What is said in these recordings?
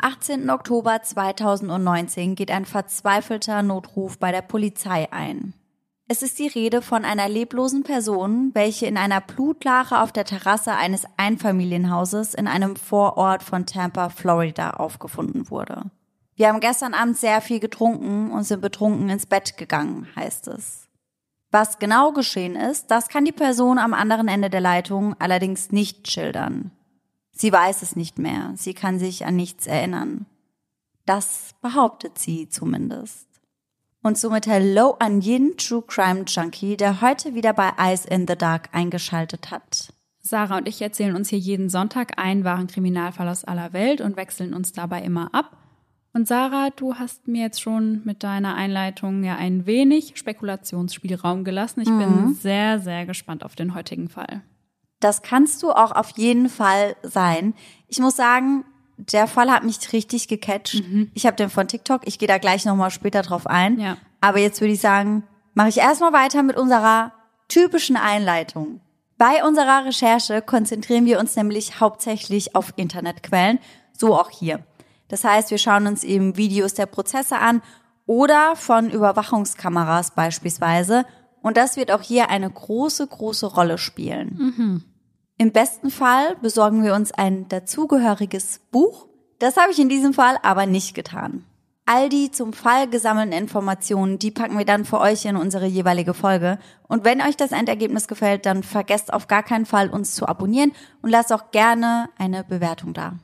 Am 18. Oktober 2019 geht ein verzweifelter Notruf bei der Polizei ein. Es ist die Rede von einer leblosen Person, welche in einer Blutlache auf der Terrasse eines Einfamilienhauses in einem Vorort von Tampa, Florida aufgefunden wurde. Wir haben gestern Abend sehr viel getrunken und sind betrunken ins Bett gegangen, heißt es. Was genau geschehen ist, das kann die Person am anderen Ende der Leitung allerdings nicht schildern. Sie weiß es nicht mehr, sie kann sich an nichts erinnern. Das behauptet sie zumindest. Und somit Hello an jeden True Crime Junkie, der heute wieder bei Eyes in the Dark eingeschaltet hat. Sarah und ich erzählen uns hier jeden Sonntag einen wahren Kriminalfall aus aller Welt und wechseln uns dabei immer ab. Und Sarah, du hast mir jetzt schon mit deiner Einleitung ja ein wenig Spekulationsspielraum gelassen. Ich mhm. bin sehr, sehr gespannt auf den heutigen Fall. Das kannst du auch auf jeden Fall sein. Ich muss sagen, der Fall hat mich richtig gecatcht. Mhm. Ich habe den von TikTok. Ich gehe da gleich nochmal später drauf ein. Ja. Aber jetzt würde ich sagen, mache ich erstmal weiter mit unserer typischen Einleitung. Bei unserer Recherche konzentrieren wir uns nämlich hauptsächlich auf Internetquellen, so auch hier. Das heißt, wir schauen uns eben Videos der Prozesse an oder von Überwachungskameras beispielsweise. Und das wird auch hier eine große, große Rolle spielen. Mhm. Im besten Fall besorgen wir uns ein dazugehöriges Buch. Das habe ich in diesem Fall aber nicht getan. All die zum Fall gesammelten Informationen, die packen wir dann für euch in unsere jeweilige Folge. Und wenn euch das Endergebnis gefällt, dann vergesst auf gar keinen Fall, uns zu abonnieren und lasst auch gerne eine Bewertung da.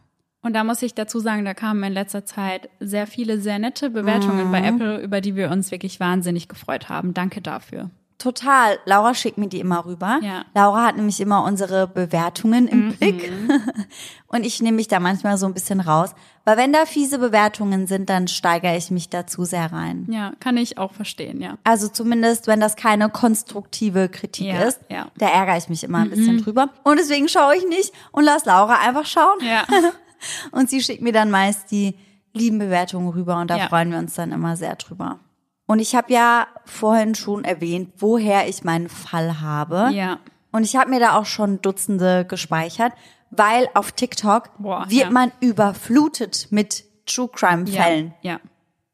Und da muss ich dazu sagen, da kamen in letzter Zeit sehr viele sehr nette Bewertungen mhm. bei Apple, über die wir uns wirklich wahnsinnig gefreut haben. Danke dafür. Total. Laura schickt mir die immer rüber. Ja. Laura hat nämlich immer unsere Bewertungen im mhm. Blick. Und ich nehme mich da manchmal so ein bisschen raus. Weil wenn da fiese Bewertungen sind, dann steigere ich mich dazu sehr rein. Ja, kann ich auch verstehen, ja. Also zumindest, wenn das keine konstruktive Kritik ja, ist, ja. da ärgere ich mich immer ein bisschen mhm. drüber. Und deswegen schaue ich nicht und lass Laura einfach schauen. Ja. und sie schickt mir dann meist die lieben Bewertungen rüber und da ja. freuen wir uns dann immer sehr drüber. Und ich habe ja vorhin schon erwähnt, woher ich meinen Fall habe. Ja. Und ich habe mir da auch schon Dutzende gespeichert, weil auf TikTok Boah, wird ja. man überflutet mit True Crime Fällen. Ja, ja.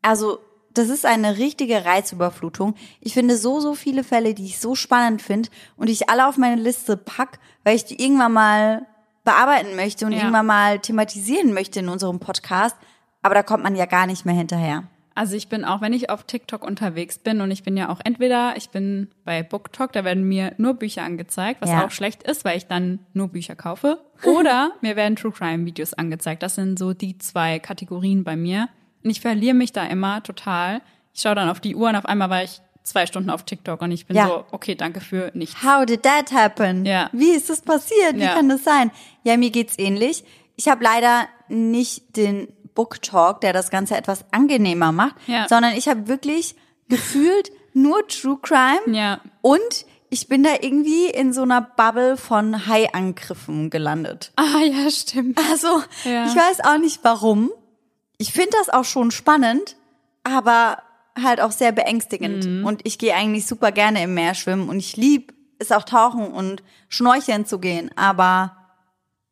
Also das ist eine richtige Reizüberflutung. Ich finde so, so viele Fälle, die ich so spannend finde und die ich alle auf meine Liste pack, weil ich die irgendwann mal bearbeiten möchte und ja. irgendwann mal thematisieren möchte in unserem Podcast. Aber da kommt man ja gar nicht mehr hinterher. Also ich bin auch, wenn ich auf TikTok unterwegs bin und ich bin ja auch entweder, ich bin bei BookTok, da werden mir nur Bücher angezeigt, was ja. auch schlecht ist, weil ich dann nur Bücher kaufe. Oder mir werden True Crime Videos angezeigt. Das sind so die zwei Kategorien bei mir. Und ich verliere mich da immer total. Ich schaue dann auf die Uhr und auf einmal war ich zwei Stunden auf TikTok und ich bin ja. so, okay, danke für nichts. How did that happen? Ja. Wie ist das passiert? Wie ja. kann das sein? Ja, mir geht's ähnlich. Ich habe leider nicht den Book Talk, der das Ganze etwas angenehmer macht, ja. sondern ich habe wirklich gefühlt nur True Crime ja. und ich bin da irgendwie in so einer Bubble von Hai-Angriffen gelandet. Ah ja, stimmt. Also ja. ich weiß auch nicht warum. Ich finde das auch schon spannend, aber halt auch sehr beängstigend. Mhm. Und ich gehe eigentlich super gerne im Meer schwimmen und ich lieb es auch tauchen und schnorcheln zu gehen. Aber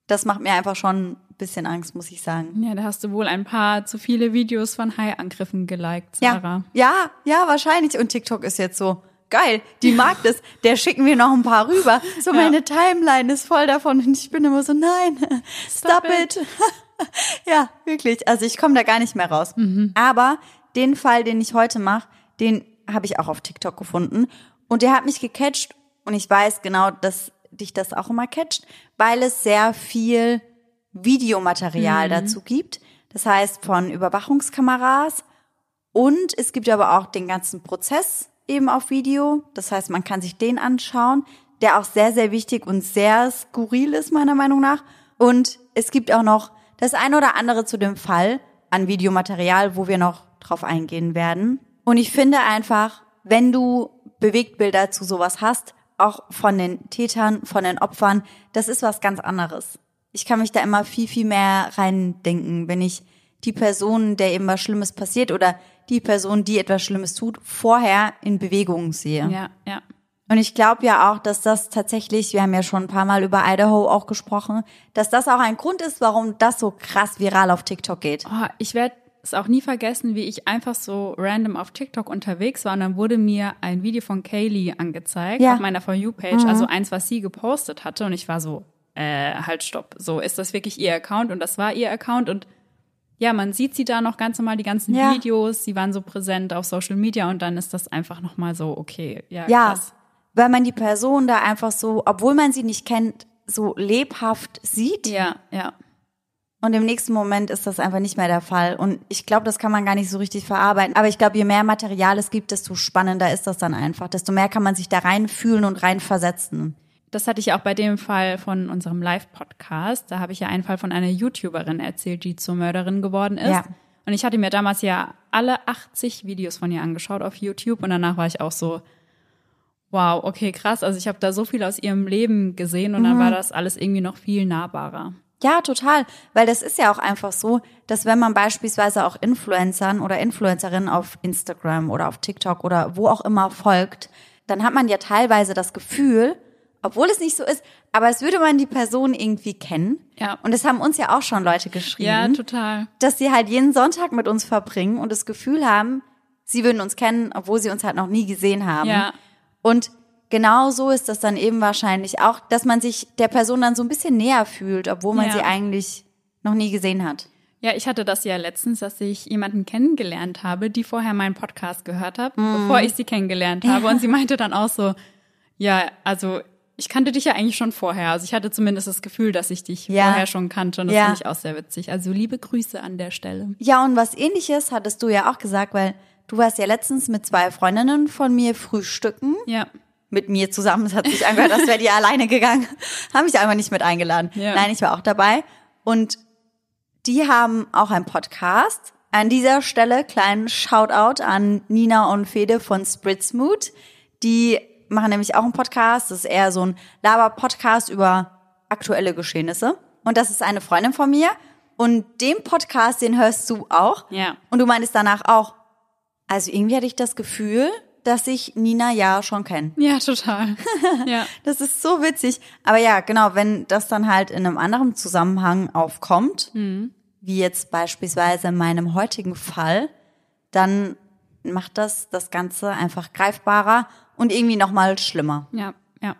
das macht mir einfach schon bisschen Angst, muss ich sagen. Ja, da hast du wohl ein paar zu viele Videos von Hai-Angriffen geliked, Sarah. Ja, ja, ja, wahrscheinlich. Und TikTok ist jetzt so, geil, die mag das, der schicken wir noch ein paar rüber. So ja. meine Timeline ist voll davon und ich bin immer so, nein, stop, stop it. it. ja, wirklich. Also ich komme da gar nicht mehr raus. Mhm. Aber den Fall, den ich heute mache, den habe ich auch auf TikTok gefunden und der hat mich gecatcht und ich weiß genau, dass dich das auch immer catcht, weil es sehr viel Videomaterial mhm. dazu gibt. Das heißt von Überwachungskameras und es gibt aber auch den ganzen Prozess eben auf Video. Das heißt, man kann sich den anschauen, der auch sehr, sehr wichtig und sehr skurril ist, meiner Meinung nach. Und es gibt auch noch das ein oder andere zu dem Fall an Videomaterial, wo wir noch drauf eingehen werden. Und ich finde einfach, wenn du Bewegtbilder zu sowas hast, auch von den Tätern, von den Opfern, das ist was ganz anderes ich kann mich da immer viel, viel mehr reindenken, wenn ich die Person, der eben was Schlimmes passiert oder die Person, die etwas Schlimmes tut, vorher in Bewegung sehe. Ja, ja. Und ich glaube ja auch, dass das tatsächlich, wir haben ja schon ein paar Mal über Idaho auch gesprochen, dass das auch ein Grund ist, warum das so krass viral auf TikTok geht. Oh, ich werde es auch nie vergessen, wie ich einfach so random auf TikTok unterwegs war und dann wurde mir ein Video von Kaylee angezeigt Ja. auf meiner For You-Page, also eins, was sie gepostet hatte und ich war so, äh, halt stopp, so, ist das wirklich ihr Account? Und das war ihr Account und ja, man sieht sie da noch ganz normal, die ganzen Ja. Videos, sie waren so präsent auf Social Media und dann ist das einfach nochmal so, okay, ja, Ja, krass. weil man die Person da einfach so, obwohl man sie nicht kennt, so lebhaft sieht. Ja, ja. Und im nächsten Moment ist das einfach nicht mehr der Fall. Und ich glaube, das kann man gar nicht so richtig verarbeiten. Aber ich glaube, je mehr Material es gibt, desto spannender ist das dann einfach. Desto mehr kann man sich da reinfühlen und reinversetzen. Das hatte ich auch bei dem Fall von unserem Live-Podcast. Da habe ich ja einen Fall von einer YouTuberin erzählt, die zur Mörderin geworden ist. Ja. Und ich hatte mir damals ja alle 80 Videos von ihr angeschaut auf YouTube und danach war ich auch so, wow, okay, krass. Also ich habe da so viel aus ihrem Leben gesehen und Mhm. dann war das alles irgendwie noch viel nahbarer. Ja, total. Weil das ist ja auch einfach so, dass wenn man beispielsweise auch Influencern oder Influencerinnen auf Instagram oder auf TikTok oder wo auch immer folgt, dann hat man ja teilweise das Gefühl, obwohl es nicht so ist, aber als würde man die Person irgendwie kennen. Ja. Und es haben uns ja auch schon Leute geschrieben. Ja, total. dass sie halt jeden Sonntag mit uns verbringen und das Gefühl haben, sie würden uns kennen, obwohl sie uns halt noch nie gesehen haben. Ja. Und genau so ist das dann eben wahrscheinlich auch, dass man sich der Person dann so ein bisschen näher fühlt, obwohl man Ja. sie eigentlich noch nie gesehen hat. Ja, ich hatte das ja letztens, dass ich jemanden kennengelernt habe, die vorher meinen Podcast gehört hat, Mhm. bevor ich sie kennengelernt habe. Und sie meinte dann auch so, ja, also ich kannte dich ja eigentlich schon vorher. Also ich hatte zumindest das Gefühl, dass ich dich Ja. vorher schon kannte. Und das Ja. finde ich auch sehr witzig. Also liebe Grüße an der Stelle. Ja, und was ähnliches hattest du ja auch gesagt, weil du warst ja letztens mit zwei Freundinnen von mir frühstücken. Ja. mit mir zusammen. Es hat sich angehört, als wäre die alleine gegangen. Haben mich einfach nicht mit eingeladen. Ja. Nein, ich war auch dabei. Und die haben auch einen Podcast. An dieser Stelle kleinen Shoutout an Nina und Fede von Spritzmood. Die machen nämlich auch einen Podcast. Das ist eher so ein Laber-Podcast über aktuelle Geschehnisse. Und das ist eine Freundin von mir. Und den Podcast, den hörst du auch. Ja. Und du meintest danach auch, also irgendwie hatte ich das Gefühl, dass ich Nina ja schon kenne. Ja, total. ja. Das ist so witzig. Aber ja, genau, wenn das dann halt in einem anderen Zusammenhang aufkommt, wie jetzt beispielsweise in meinem heutigen Fall, dann macht das das Ganze einfach greifbarer und irgendwie nochmal schlimmer. Ja, ja.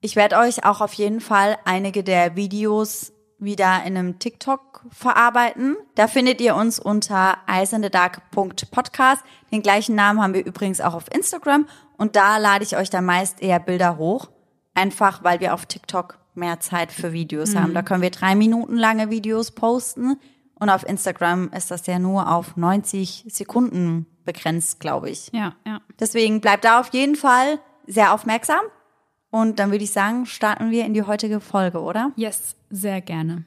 Ich werde euch auch auf jeden Fall einige der Videos wieder in einem TikTok verarbeiten. Da findet ihr uns unter eisendedark.podcast. Den gleichen Namen haben wir übrigens auch auf Instagram und da lade ich euch dann meist eher Bilder hoch. Einfach, weil wir auf TikTok mehr Zeit für Videos haben. Da können wir drei Minuten lange Videos posten und auf Instagram ist das ja nur auf 90 Sekunden begrenzt, glaube ich. Ja, ja. Deswegen bleibt da auf jeden Fall sehr aufmerksam. Und dann würde ich sagen, starten wir in die heutige Folge, oder? Yes, sehr gerne.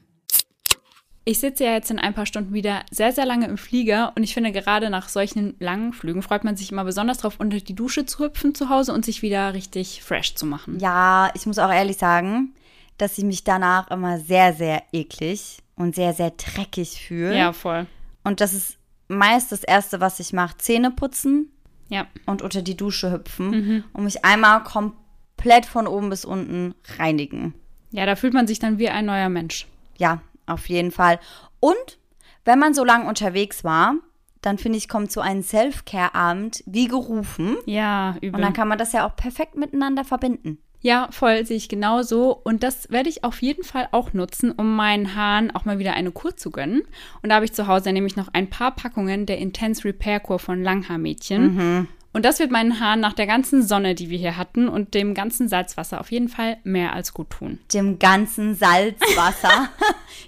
Ich sitze ja jetzt in ein paar Stunden wieder sehr, sehr lange im Flieger und ich finde, gerade nach solchen langen Flügen freut man sich immer besonders drauf, unter die Dusche zu hüpfen zu Hause und sich wieder richtig fresh zu machen. Ja, ich muss auch ehrlich sagen, dass ich mich danach immer sehr, sehr eklig und sehr, sehr dreckig fühle. Ja, voll. Und das ist meist das Erste, was ich mache. Zähne putzen Ja, und unter die Dusche hüpfen und mich einmal komplett von oben bis unten reinigen. ja, da fühlt man sich dann wie ein neuer Mensch. Ja, auf jeden Fall. Und wenn man so lange unterwegs war, dann finde ich, kommt so ein Self-Care-Abend wie gerufen. Ja, übel. Und dann kann man das ja auch perfekt miteinander verbinden. Ja, voll, sehe ich genauso. Und das werde ich auf jeden Fall auch nutzen, um meinen Haaren auch mal wieder eine Kur zu gönnen. Und da habe ich zu Hause nämlich noch ein paar Packungen der Intense Repair Kur von Langhaarmädchen. Und das wird meinen Haaren nach der ganzen Sonne, die wir hier hatten und dem ganzen Salzwasser auf jeden Fall mehr als gut tun. Dem ganzen Salzwasser.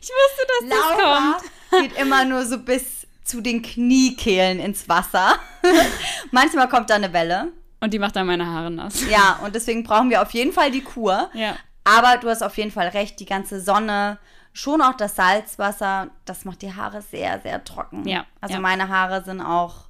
Ich wusste, dass Laura geht immer nur so bis zu den Kniekehlen ins Wasser. Manchmal kommt da eine Welle. Und die macht dann meine Haare nass. Ja, und deswegen brauchen wir auf jeden Fall die Kur. Ja. Aber du hast auf jeden Fall recht, die ganze Sonne, schon auch das Salzwasser, das macht die Haare sehr, sehr trocken. Ja, Also ja. meine Haare sind auch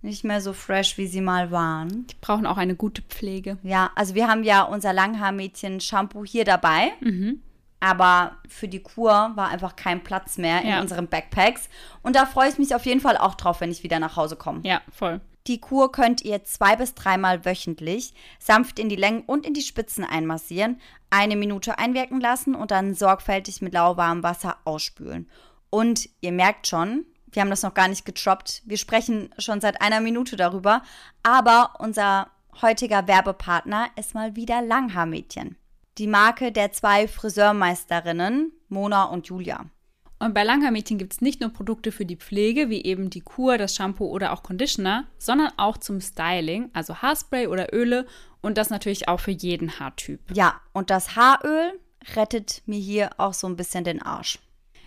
nicht mehr so fresh, wie sie mal waren. Die brauchen auch eine gute Pflege. Ja, also wir haben ja unser Langhaarmädchen-Shampoo hier dabei. Mhm. Aber für die Kur war einfach kein Platz mehr in Ja. unseren Backpacks. Und da freue ich mich auf jeden Fall auch drauf, wenn ich wieder nach Hause komme. Ja, voll. Die Kur könnt ihr zwei bis dreimal wöchentlich sanft in die Längen und in die Spitzen einmassieren, eine Minute einwirken lassen und dann sorgfältig mit lauwarmem Wasser ausspülen. Und ihr merkt schon, wir haben das noch gar nicht getroppt. Wir sprechen schon seit einer Minute darüber. Aber unser heutiger Werbepartner ist mal wieder Langhaarmädchen. Die Marke der zwei Friseurmeisterinnen, Mona und Julia. Und bei Langhaarmädchen gibt es nicht nur Produkte für die Pflege, wie eben die Kur, das Shampoo oder auch Conditioner, sondern auch zum Styling, also Haarspray oder Öle und das natürlich auch für jeden Haartyp. Ja, und das Haaröl rettet mir hier auch so ein bisschen den Arsch.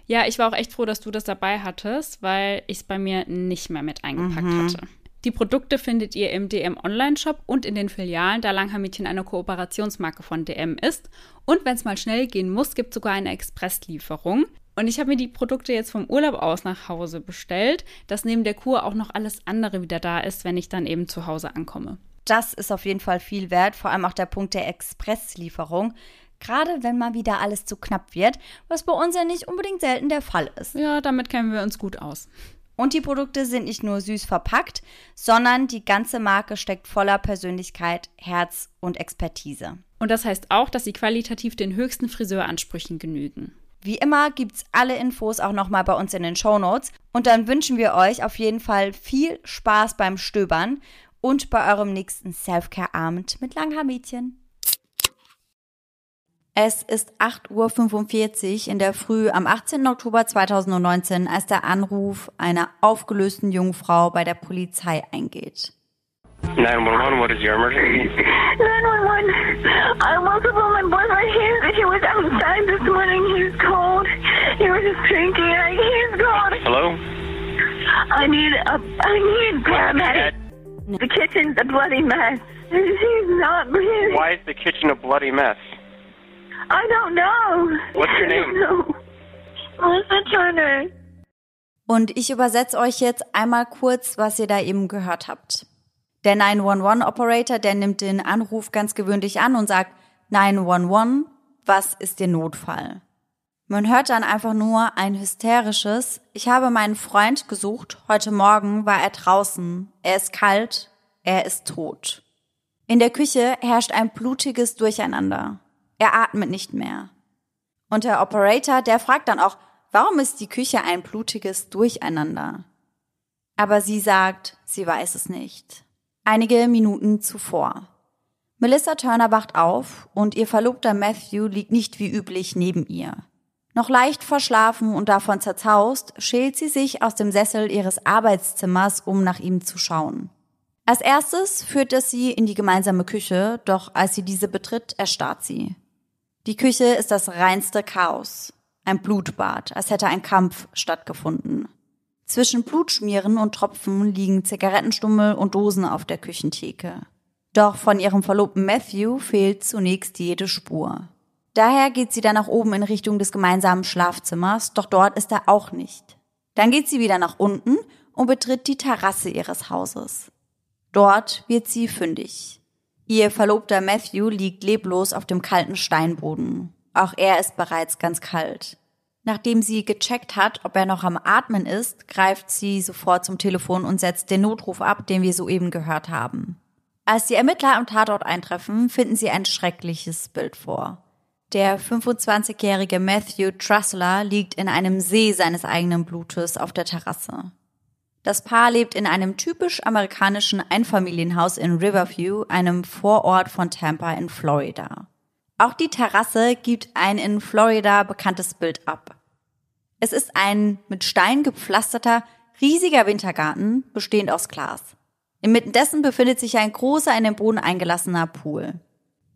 Ja, ich war auch echt froh, dass du das dabei hattest, weil ich es bei mir nicht mehr mit eingepackt mhm. hatte. Die Produkte findet ihr im DM Online-Shop und in den Filialen, da Langhaarmädchen eine Kooperationsmarke von DM ist. Und wenn es mal schnell gehen muss, gibt es sogar eine Expresslieferung. Und ich habe mir die Produkte jetzt vom Urlaub aus nach Hause bestellt, dass neben der Kur auch noch alles andere wieder da ist, wenn ich dann eben zu Hause ankomme. Das ist auf jeden Fall viel wert, vor allem auch der Punkt der Expresslieferung. Gerade wenn mal wieder alles zu knapp wird, was bei uns ja nicht unbedingt selten der Fall ist. Ja, damit kennen wir uns gut aus. Und die Produkte sind nicht nur süß verpackt, sondern die ganze Marke steckt voller Persönlichkeit, Herz und Expertise. Und das heißt auch, dass sie qualitativ den höchsten Friseuransprüchen genügen. Wie immer gibt's alle Infos auch nochmal bei uns in den Show Notes. Und dann wünschen wir euch auf jeden Fall viel Spaß beim Stöbern und bei eurem nächsten Self-Care-Abend mit Langhaarmädchen. Es ist 8.45 Uhr in der Früh am 18. Oktober 2019, als der Anruf einer aufgelösten jungen Frau bei der Polizei eingeht. 911, what is your emergency? 911, I woke up on my boyfriend. He, he was outside this morning. He's cold. He was just drinking. I, he's gone. Hello? I need a, I need paramedic. The kitchen's a bloody mess. He's not breathing. Why is the kitchen a bloody mess? I don't know. What's your name? Melissa Turner. Und ich übersetze euch jetzt einmal kurz, was ihr da eben gehört habt. Der 911-Operator, der nimmt den Anruf ganz gewöhnlich an und sagt 911, was ist der Notfall? Man hört dann einfach nur ein hysterisches, ich habe meinen Freund gesucht, heute Morgen war er draußen, er ist kalt, er ist tot. In der Küche herrscht ein blutiges Durcheinander. Er atmet nicht mehr. Und der Operator, der fragt dann auch, warum ist die Küche ein blutiges Durcheinander? Aber sie sagt, sie weiß es nicht einige Minuten zuvor. Melissa Turner wacht auf und ihr Verlobter Matthew liegt nicht wie üblich neben ihr. Noch leicht verschlafen und davon zerzaust, schält sie sich aus dem Sessel ihres Arbeitszimmers, um nach ihm zu schauen. Als erstes führt es sie in die gemeinsame Küche, doch als sie diese betritt, erstarrt sie. Die Küche ist das reinste Chaos. Ein Blutbad, als hätte ein Kampf stattgefunden. Zwischen Blutschmieren und Tropfen liegen Zigarettenstummel und Dosen auf der Küchentheke. Doch von ihrem Verlobten Matthew fehlt zunächst jede Spur. Daher geht sie dann nach oben in Richtung des gemeinsamen Schlafzimmers, doch dort ist er auch nicht. Dann geht sie wieder nach unten und betritt die Terrasse ihres Hauses. Dort wird sie fündig. Ihr Verlobter Matthew liegt leblos auf dem kalten Steinboden. Auch er ist bereits ganz kalt. Nachdem sie gecheckt hat, ob er noch am Atmen ist, greift sie sofort zum Telefon und setzt den Notruf ab, den wir soeben gehört haben. Als die Ermittler am Tatort eintreffen, finden sie ein schreckliches Bild vor. Der 25-jährige Matthew Trussler liegt in einem See seines eigenen Blutes auf der Terrasse. Das Paar lebt in einem typisch amerikanischen Einfamilienhaus in Riverview, einem Vorort von Tampa in Florida. Auch die Terrasse gibt ein in Florida bekanntes Bild ab. Es ist ein mit Stein gepflasterter, riesiger Wintergarten, bestehend aus Glas. Inmitten dessen befindet sich ein großer, in den Boden eingelassener Pool.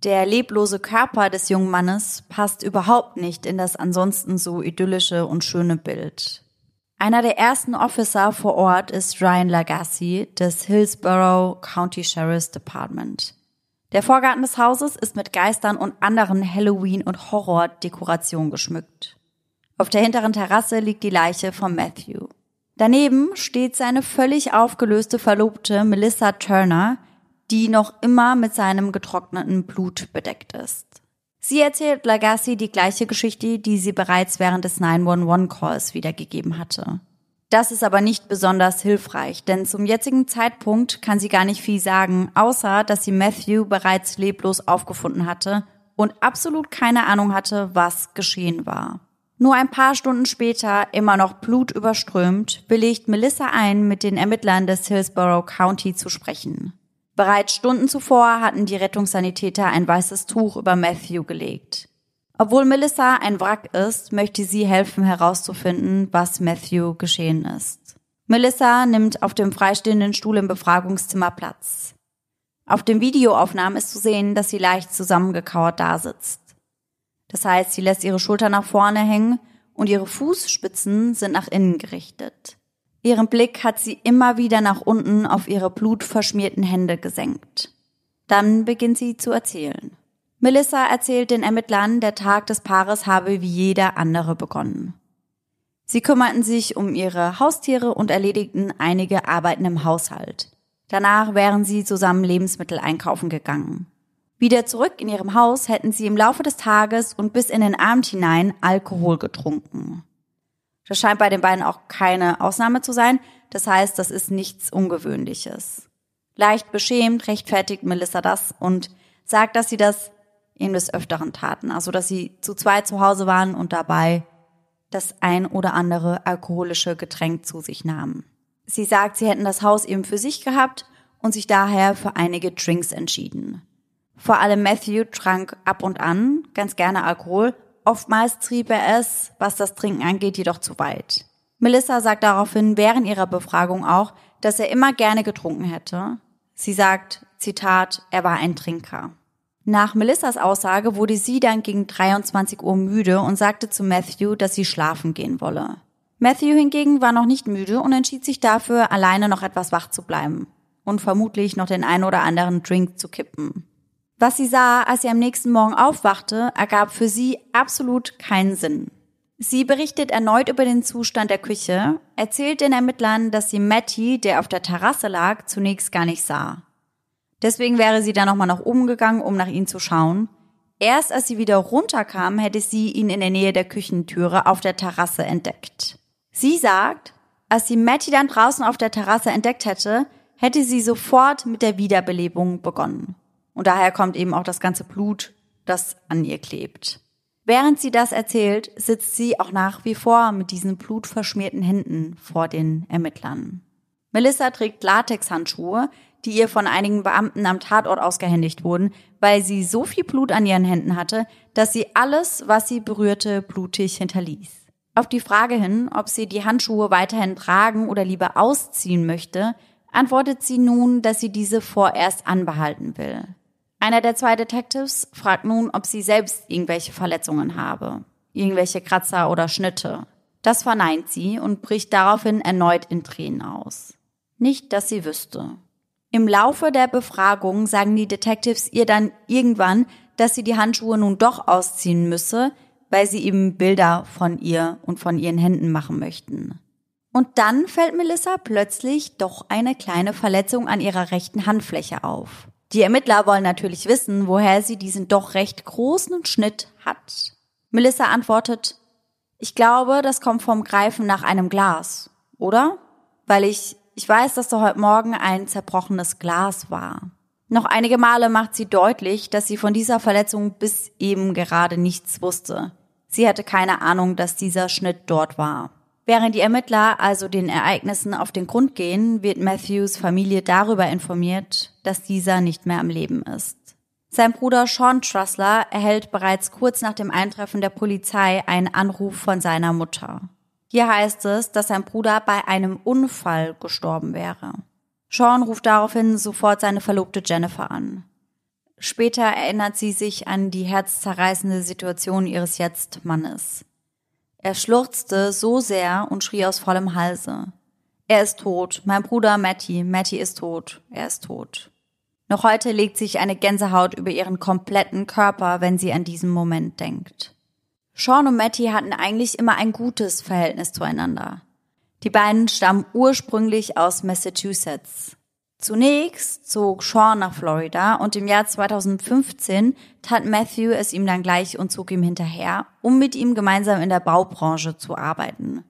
Der leblose Körper des jungen Mannes passt überhaupt nicht in das ansonsten so idyllische und schöne Bild. Einer der ersten Officer vor Ort ist Ryan Lagasse des Hillsborough County Sheriff's Department. Der Vorgarten des Hauses ist mit Geistern und anderen Halloween- und Horror-Dekorationen geschmückt. Auf der hinteren Terrasse liegt die Leiche von Matthew. Daneben steht seine völlig aufgelöste Verlobte Melissa Turner, die noch immer mit seinem getrockneten Blut bedeckt ist. Sie erzählt Lagasse die gleiche Geschichte, die sie bereits während des 911-Calls wiedergegeben hatte. Das ist aber nicht besonders hilfreich, denn zum jetzigen Zeitpunkt kann sie gar nicht viel sagen, außer dass sie Matthew bereits leblos aufgefunden hatte und absolut keine Ahnung hatte, was geschehen war. Nur ein paar Stunden später, immer noch blutüberströmt, willigt Melissa ein, mit den Ermittlern des Hillsborough County zu sprechen. Bereits Stunden zuvor hatten die Rettungssanitäter ein weißes Tuch über Matthew gelegt. Obwohl Melissa ein Wrack ist, möchte sie helfen herauszufinden, was Matthew geschehen ist. Melissa nimmt auf dem freistehenden Stuhl im Befragungszimmer Platz. Auf den Videoaufnahmen ist zu sehen, dass sie leicht zusammengekauert dasitzt. Das heißt, sie lässt ihre Schulter nach vorne hängen und ihre Fußspitzen sind nach innen gerichtet. Ihren Blick hat sie immer wieder nach unten auf ihre blutverschmierten Hände gesenkt. Dann beginnt sie zu erzählen. Melissa erzählt den Ermittlern, der Tag des Paares habe wie jeder andere begonnen. Sie kümmerten sich um ihre Haustiere und erledigten einige Arbeiten im Haushalt. Danach wären sie zusammen Lebensmittel einkaufen gegangen. Wieder zurück in ihrem Haus hätten sie im Laufe des Tages und bis in den Abend hinein Alkohol getrunken. Das scheint bei den beiden auch keine Ausnahme zu sein, das heißt, das ist nichts Ungewöhnliches. Leicht beschämt rechtfertigt Melissa das und sagt, dass sie das eben des Öfteren taten, also dass sie zu zweit zu Hause waren und dabei das ein oder andere alkoholische Getränk zu sich nahmen. Sie sagt, sie hätten das Haus eben für sich gehabt und sich daher für einige Drinks entschieden. Vor allem Matthew trank ab und an ganz gerne Alkohol. Oftmals trieb er es, was das Trinken angeht, jedoch zu weit. Melissa sagt daraufhin während ihrer Befragung auch, dass er immer gerne getrunken hätte. Sie sagt, Zitat, er war ein Trinker. Nach Melissas Aussage wurde sie dann gegen 23 Uhr müde und sagte zu Matthew, dass sie schlafen gehen wolle. Matthew hingegen war noch nicht müde und entschied sich dafür, alleine noch etwas wach zu bleiben und vermutlich noch den ein oder anderen Drink zu kippen. Was sie sah, als sie am nächsten Morgen aufwachte, ergab für sie absolut keinen Sinn. Sie berichtet erneut über den Zustand der Küche, erzählt den Ermittlern, dass sie Matty, der auf der Terrasse lag, zunächst gar nicht sah. Deswegen wäre sie dann nochmal nach oben gegangen, um nach ihm zu schauen. Erst als sie wieder runterkam, hätte sie ihn in der Nähe der Küchentüre auf der Terrasse entdeckt. Sie sagt, als sie Matty dann draußen auf der Terrasse entdeckt hätte, hätte sie sofort mit der Wiederbelebung begonnen. Und daher kommt eben auch das ganze Blut, das an ihr klebt. Während sie das erzählt, sitzt sie auch nach wie vor mit diesen blutverschmierten Händen vor den Ermittlern. Melissa trägt Latexhandschuhe, die ihr von einigen Beamten am Tatort ausgehändigt wurden, weil sie so viel Blut an ihren Händen hatte, dass sie alles, was sie berührte, blutig hinterließ. Auf die Frage hin, ob sie die Handschuhe weiterhin tragen oder lieber ausziehen möchte, antwortet sie nun, dass sie diese vorerst anbehalten will. Einer der zwei Detectives fragt nun, ob sie selbst irgendwelche Verletzungen habe, irgendwelche Kratzer oder Schnitte. Das verneint sie und bricht daraufhin erneut in Tränen aus. Nicht, dass sie wüsste. Im Laufe der Befragung sagen die Detectives ihr dann irgendwann, dass sie die Handschuhe nun doch ausziehen müsse, weil sie eben Bilder von ihr und von ihren Händen machen möchten. Und dann fällt Melissa plötzlich doch eine kleine Verletzung an ihrer rechten Handfläche auf. Die Ermittler wollen natürlich wissen, woher sie diesen doch recht großen Schnitt hat. Melissa antwortet, ich glaube, das kommt vom Greifen nach einem Glas, oder? Weil ich, ich weiß, dass da heute Morgen ein zerbrochenes Glas war. Noch einige Male macht sie deutlich, dass sie von dieser Verletzung bis eben gerade nichts wusste. Sie hatte keine Ahnung, dass dieser Schnitt dort war. Während die Ermittler also den Ereignissen auf den Grund gehen, wird Matthews Familie darüber informiert, dass dieser nicht mehr am Leben ist. Sein Bruder Sean Trussler erhält bereits kurz nach dem Eintreffen der Polizei einen Anruf von seiner Mutter. Hier heißt es, dass sein Bruder bei einem Unfall gestorben wäre. Sean ruft daraufhin sofort seine Verlobte Jennifer an. Später erinnert sie sich an die herzzerreißende Situation ihres Jetzt-Mannes. Er schluchzte so sehr und schrie aus vollem Halse. Er ist tot. Mein Bruder Matty. Matty ist tot. Er ist tot. Noch heute legt sich eine Gänsehaut über ihren kompletten Körper, wenn sie an diesen Moment denkt. Sean und Matty hatten eigentlich immer ein gutes Verhältnis zueinander. Die beiden stammen ursprünglich aus Massachusetts. Zunächst zog Sean nach Florida und im Jahr 2015 tat Matthew es ihm dann gleich und zog ihm hinterher, um mit ihm gemeinsam in der Baubranche zu arbeiten.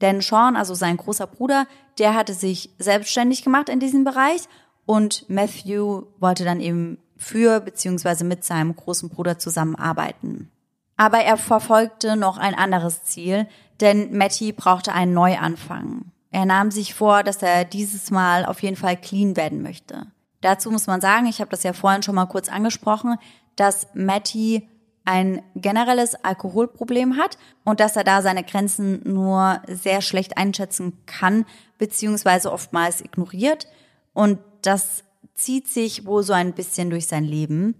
Denn Sean, also sein großer Bruder, der hatte sich selbstständig gemacht in diesem Bereich und Matthew wollte dann eben für beziehungsweise mit seinem großen Bruder zusammenarbeiten. Aber er verfolgte noch ein anderes Ziel, denn Matty brauchte einen Neuanfang. Er nahm sich vor, dass er dieses Mal auf jeden Fall clean werden möchte. Dazu muss man sagen, ich habe das ja vorhin schon mal kurz angesprochen, dass Matty ein generelles Alkoholproblem hat und dass er da seine Grenzen nur sehr schlecht einschätzen kann, beziehungsweise oftmals ignoriert. Und das zieht sich wohl so ein bisschen durch sein Leben.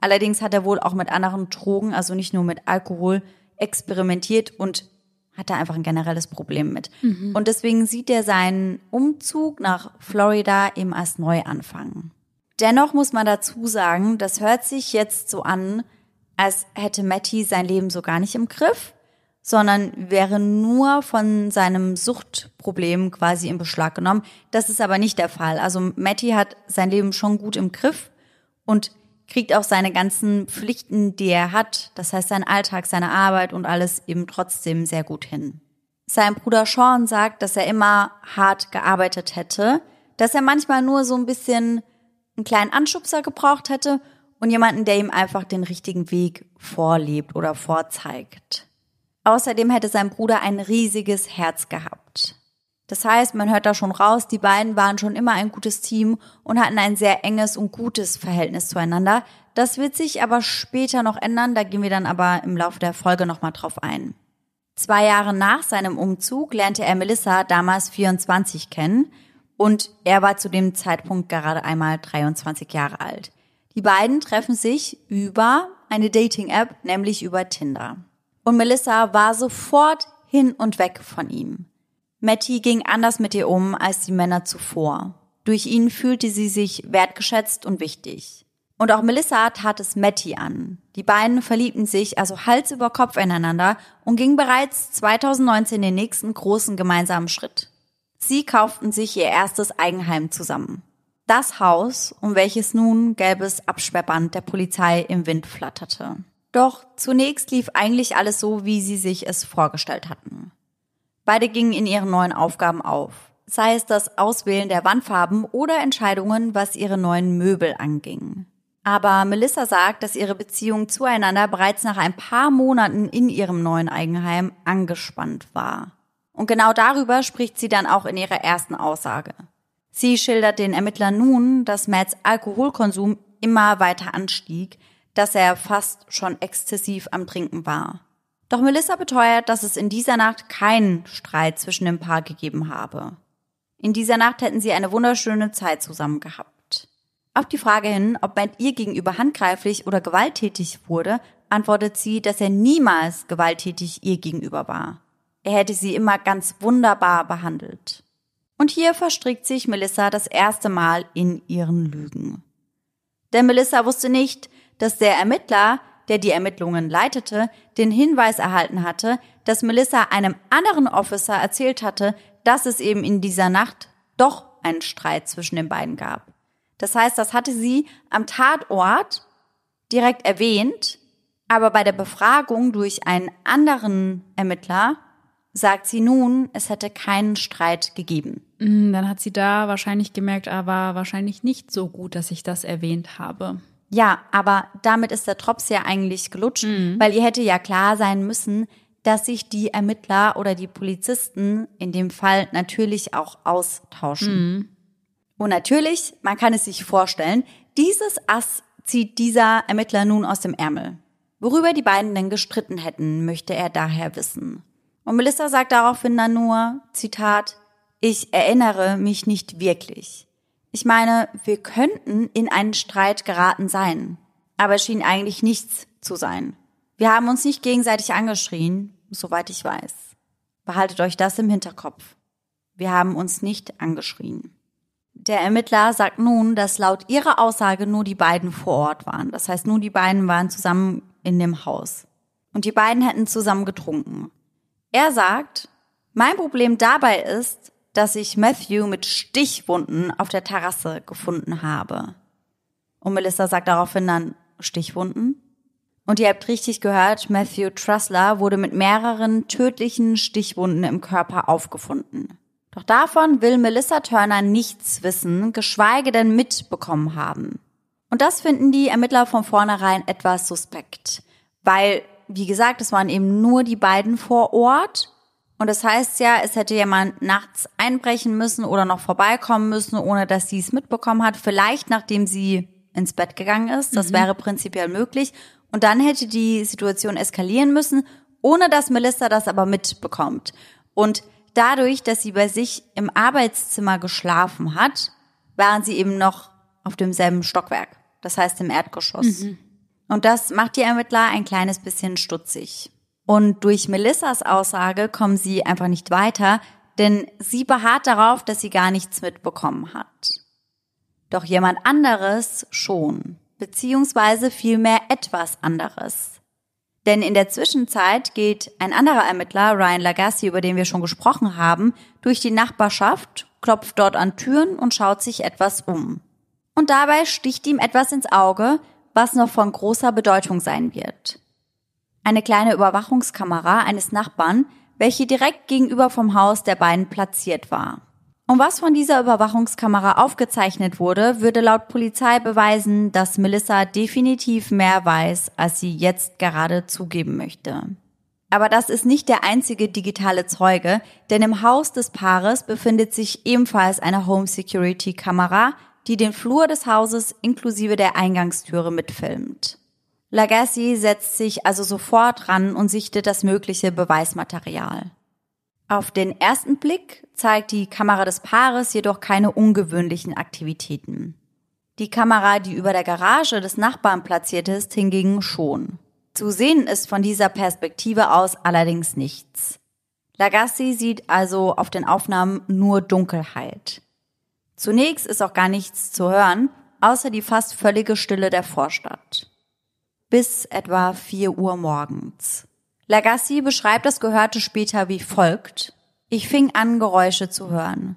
Allerdings hat er wohl auch mit anderen Drogen, also nicht nur mit Alkohol, experimentiert und hat da einfach ein generelles Problem mit. Mhm. Und deswegen sieht er seinen Umzug nach Florida eben als Neuanfang. Dennoch muss man dazu sagen, das hört sich jetzt so an, als hätte Matty sein Leben so gar nicht im Griff, sondern wäre nur von seinem Suchtproblem quasi in Beschlag genommen. Das ist aber nicht der Fall. Also Matty hat sein Leben schon gut im Griff und kriegt auch seine ganzen Pflichten, die er hat, das heißt sein Alltag, seine Arbeit und alles eben trotzdem sehr gut hin. Sein Bruder Sean sagt, dass er immer hart gearbeitet hätte, dass er manchmal nur so ein bisschen einen kleinen Anschubser gebraucht hätte und jemanden, der ihm einfach den richtigen Weg vorlebt oder vorzeigt. Außerdem hätte sein Bruder ein riesiges Herz gehabt. Das heißt, man hört da schon raus, die beiden waren schon immer ein gutes Team und hatten ein sehr enges und gutes Verhältnis zueinander. Das wird sich aber später noch ändern, da gehen wir dann aber im Laufe der Folge nochmal drauf ein. Zwei Jahre nach seinem Umzug lernte er Melissa, damals 24, kennen und er war zu dem Zeitpunkt gerade einmal 23 Jahre alt. Die beiden treffen sich über eine Dating-App, nämlich über Tinder. Und Melissa war sofort hin und weg von ihm. Matty ging anders mit ihr um als die Männer zuvor. Durch ihn fühlte sie sich wertgeschätzt und wichtig. Und auch Melissa tat es Matty an. Die beiden verliebten sich also Hals über Kopf ineinander und gingen bereits 2019 den nächsten großen gemeinsamen Schritt. Sie kauften sich ihr erstes Eigenheim zusammen das Haus, um welches nun gelbes Absperrband der Polizei im Wind flatterte. Doch zunächst lief eigentlich alles so, wie sie sich es vorgestellt hatten. Beide gingen in ihren neuen Aufgaben auf, sei es das Auswählen der Wandfarben oder Entscheidungen, was ihre neuen Möbel anging. Aber Melissa sagt, dass ihre Beziehung zueinander bereits nach ein paar Monaten in ihrem neuen Eigenheim angespannt war. Und genau darüber spricht sie dann auch in ihrer ersten Aussage. Sie schildert den Ermittlern nun, dass Matts Alkoholkonsum immer weiter anstieg, dass er fast schon exzessiv am Trinken war. Doch Melissa beteuert, dass es in dieser Nacht keinen Streit zwischen dem Paar gegeben habe. In dieser Nacht hätten sie eine wunderschöne Zeit zusammen gehabt. Auf die Frage hin, ob Matt ihr gegenüber handgreiflich oder gewalttätig wurde, antwortet sie, dass er niemals gewalttätig ihr gegenüber war. Er hätte sie immer ganz wunderbar behandelt. Und hier verstrickt sich Melissa das erste Mal in ihren Lügen. Denn Melissa wusste nicht, dass der Ermittler, der die Ermittlungen leitete, den Hinweis erhalten hatte, dass Melissa einem anderen Officer erzählt hatte, dass es eben in dieser Nacht doch einen Streit zwischen den beiden gab. Das heißt, das hatte sie am Tatort direkt erwähnt, aber bei der Befragung durch einen anderen Ermittler sagt sie nun, es hätte keinen Streit gegeben. Mm, dann hat sie da wahrscheinlich gemerkt, er ah, wahrscheinlich nicht so gut, dass ich das erwähnt habe. Ja, aber damit ist der Drops ja eigentlich gelutscht, mhm. weil ihr hätte ja klar sein müssen, dass sich die Ermittler oder die Polizisten in dem Fall natürlich auch austauschen. Mhm. Und natürlich, man kann es sich vorstellen, dieses Ass zieht dieser Ermittler nun aus dem Ärmel. Worüber die beiden denn gestritten hätten, möchte er daher wissen. Und Melissa sagt daraufhin dann nur, Zitat, ich erinnere mich nicht wirklich. Ich meine, wir könnten in einen Streit geraten sein, aber es schien eigentlich nichts zu sein. Wir haben uns nicht gegenseitig angeschrien, soweit ich weiß. Behaltet euch das im Hinterkopf. Wir haben uns nicht angeschrien. Der Ermittler sagt nun, dass laut ihrer Aussage nur die beiden vor Ort waren. Das heißt, nur die beiden waren zusammen in dem Haus. Und die beiden hätten zusammen getrunken. Er sagt, mein Problem dabei ist, dass ich Matthew mit Stichwunden auf der Terrasse gefunden habe. Und Melissa sagt daraufhin dann, Stichwunden? Und ihr habt richtig gehört, Matthew Trussler wurde mit mehreren tödlichen Stichwunden im Körper aufgefunden. Doch davon will Melissa Turner nichts wissen, geschweige denn mitbekommen haben. Und das finden die Ermittler von vornherein etwas suspekt. Weil, wie gesagt, es waren eben nur die beiden vor Ort. Und das heißt ja, es hätte jemand nachts einbrechen müssen oder noch vorbeikommen müssen, ohne dass sie es mitbekommen hat. Vielleicht nachdem sie ins Bett gegangen ist. Das mhm. wäre prinzipiell möglich. Und dann hätte die Situation eskalieren müssen, ohne dass Melissa das aber mitbekommt. Und dadurch, dass sie bei sich im Arbeitszimmer geschlafen hat, waren sie eben noch auf demselben Stockwerk. Das heißt im Erdgeschoss. Mhm. Und das macht die Ermittler ein kleines bisschen stutzig. Und durch Melissas Aussage kommen sie einfach nicht weiter, denn sie beharrt darauf, dass sie gar nichts mitbekommen hat. Doch jemand anderes schon beziehungsweise vielmehr etwas anderes. Denn in der Zwischenzeit geht ein anderer Ermittler, Ryan Lagassi, über den wir schon gesprochen haben, durch die Nachbarschaft, klopft dort an Türen und schaut sich etwas um. Und dabei sticht ihm etwas ins Auge, was noch von großer Bedeutung sein wird. Eine kleine Überwachungskamera eines Nachbarn, welche direkt gegenüber vom Haus der beiden platziert war. Und was von dieser Überwachungskamera aufgezeichnet wurde, würde laut Polizei beweisen, dass Melissa definitiv mehr weiß, als sie jetzt gerade zugeben möchte. Aber das ist nicht der einzige digitale Zeuge, denn im Haus des Paares befindet sich ebenfalls eine Home Security Kamera, die den Flur des Hauses inklusive der Eingangstüre mitfilmt. Lagasse setzt sich also sofort ran und sichtet das mögliche Beweismaterial. Auf den ersten Blick zeigt die Kamera des Paares jedoch keine ungewöhnlichen Aktivitäten. Die Kamera, die über der Garage des Nachbarn platziert ist, hingegen schon. Zu sehen ist von dieser Perspektive aus allerdings nichts. Lagassi sieht also auf den Aufnahmen nur Dunkelheit. Zunächst ist auch gar nichts zu hören, außer die fast völlige Stille der Vorstadt. Bis etwa vier Uhr morgens. Lagassi beschreibt das Gehörte später wie folgt. Ich fing an, Geräusche zu hören.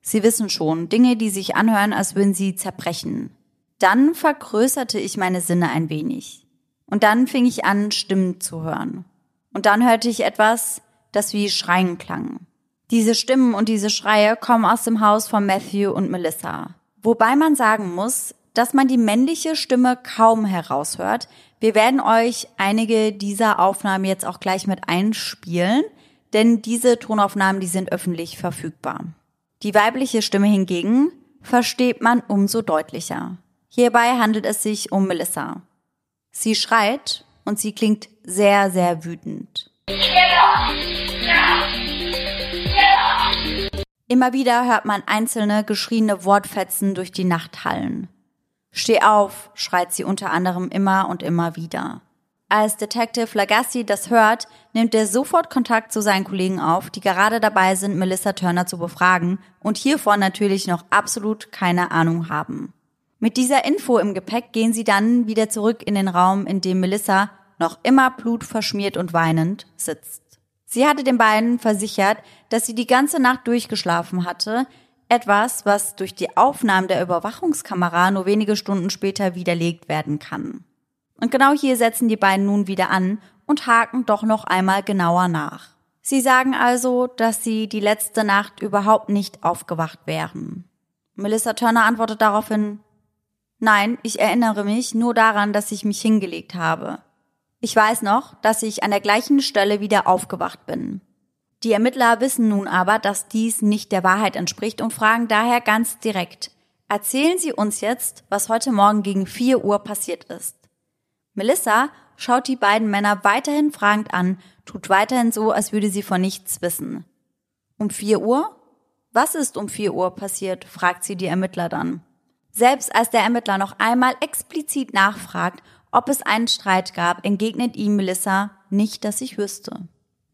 Sie wissen schon, Dinge, die sich anhören, als würden sie zerbrechen. Dann vergrößerte ich meine Sinne ein wenig. Und dann fing ich an, Stimmen zu hören. Und dann hörte ich etwas, das wie Schreien klang. Diese Stimmen und diese Schreie kommen aus dem Haus von Matthew und Melissa. Wobei man sagen muss, dass man die männliche Stimme kaum heraushört. Wir werden euch einige dieser Aufnahmen jetzt auch gleich mit einspielen, denn diese Tonaufnahmen, die sind öffentlich verfügbar. Die weibliche Stimme hingegen versteht man umso deutlicher. Hierbei handelt es sich um Melissa. Sie schreit und sie klingt sehr, sehr wütend. Immer wieder hört man einzelne geschrieene Wortfetzen durch die Nacht hallen. Steh auf, schreit sie unter anderem immer und immer wieder. Als Detective Lagassi das hört, nimmt er sofort Kontakt zu seinen Kollegen auf, die gerade dabei sind, Melissa Turner zu befragen und hiervon natürlich noch absolut keine Ahnung haben. Mit dieser Info im Gepäck gehen sie dann wieder zurück in den Raum, in dem Melissa, noch immer blutverschmiert und weinend, sitzt. Sie hatte den beiden versichert, dass sie die ganze Nacht durchgeschlafen hatte, etwas, was durch die Aufnahmen der Überwachungskamera nur wenige Stunden später widerlegt werden kann. Und genau hier setzen die beiden nun wieder an und haken doch noch einmal genauer nach. Sie sagen also, dass sie die letzte Nacht überhaupt nicht aufgewacht wären. Melissa Turner antwortet daraufhin, Nein, ich erinnere mich nur daran, dass ich mich hingelegt habe. Ich weiß noch, dass ich an der gleichen Stelle wieder aufgewacht bin. Die Ermittler wissen nun aber, dass dies nicht der Wahrheit entspricht und fragen daher ganz direkt, erzählen Sie uns jetzt, was heute Morgen gegen 4 Uhr passiert ist. Melissa schaut die beiden Männer weiterhin fragend an, tut weiterhin so, als würde sie von nichts wissen. Um 4 Uhr? Was ist um 4 Uhr passiert? fragt sie die Ermittler dann. Selbst als der Ermittler noch einmal explizit nachfragt, ob es einen Streit gab, entgegnet ihm Melissa nicht, dass ich wüsste.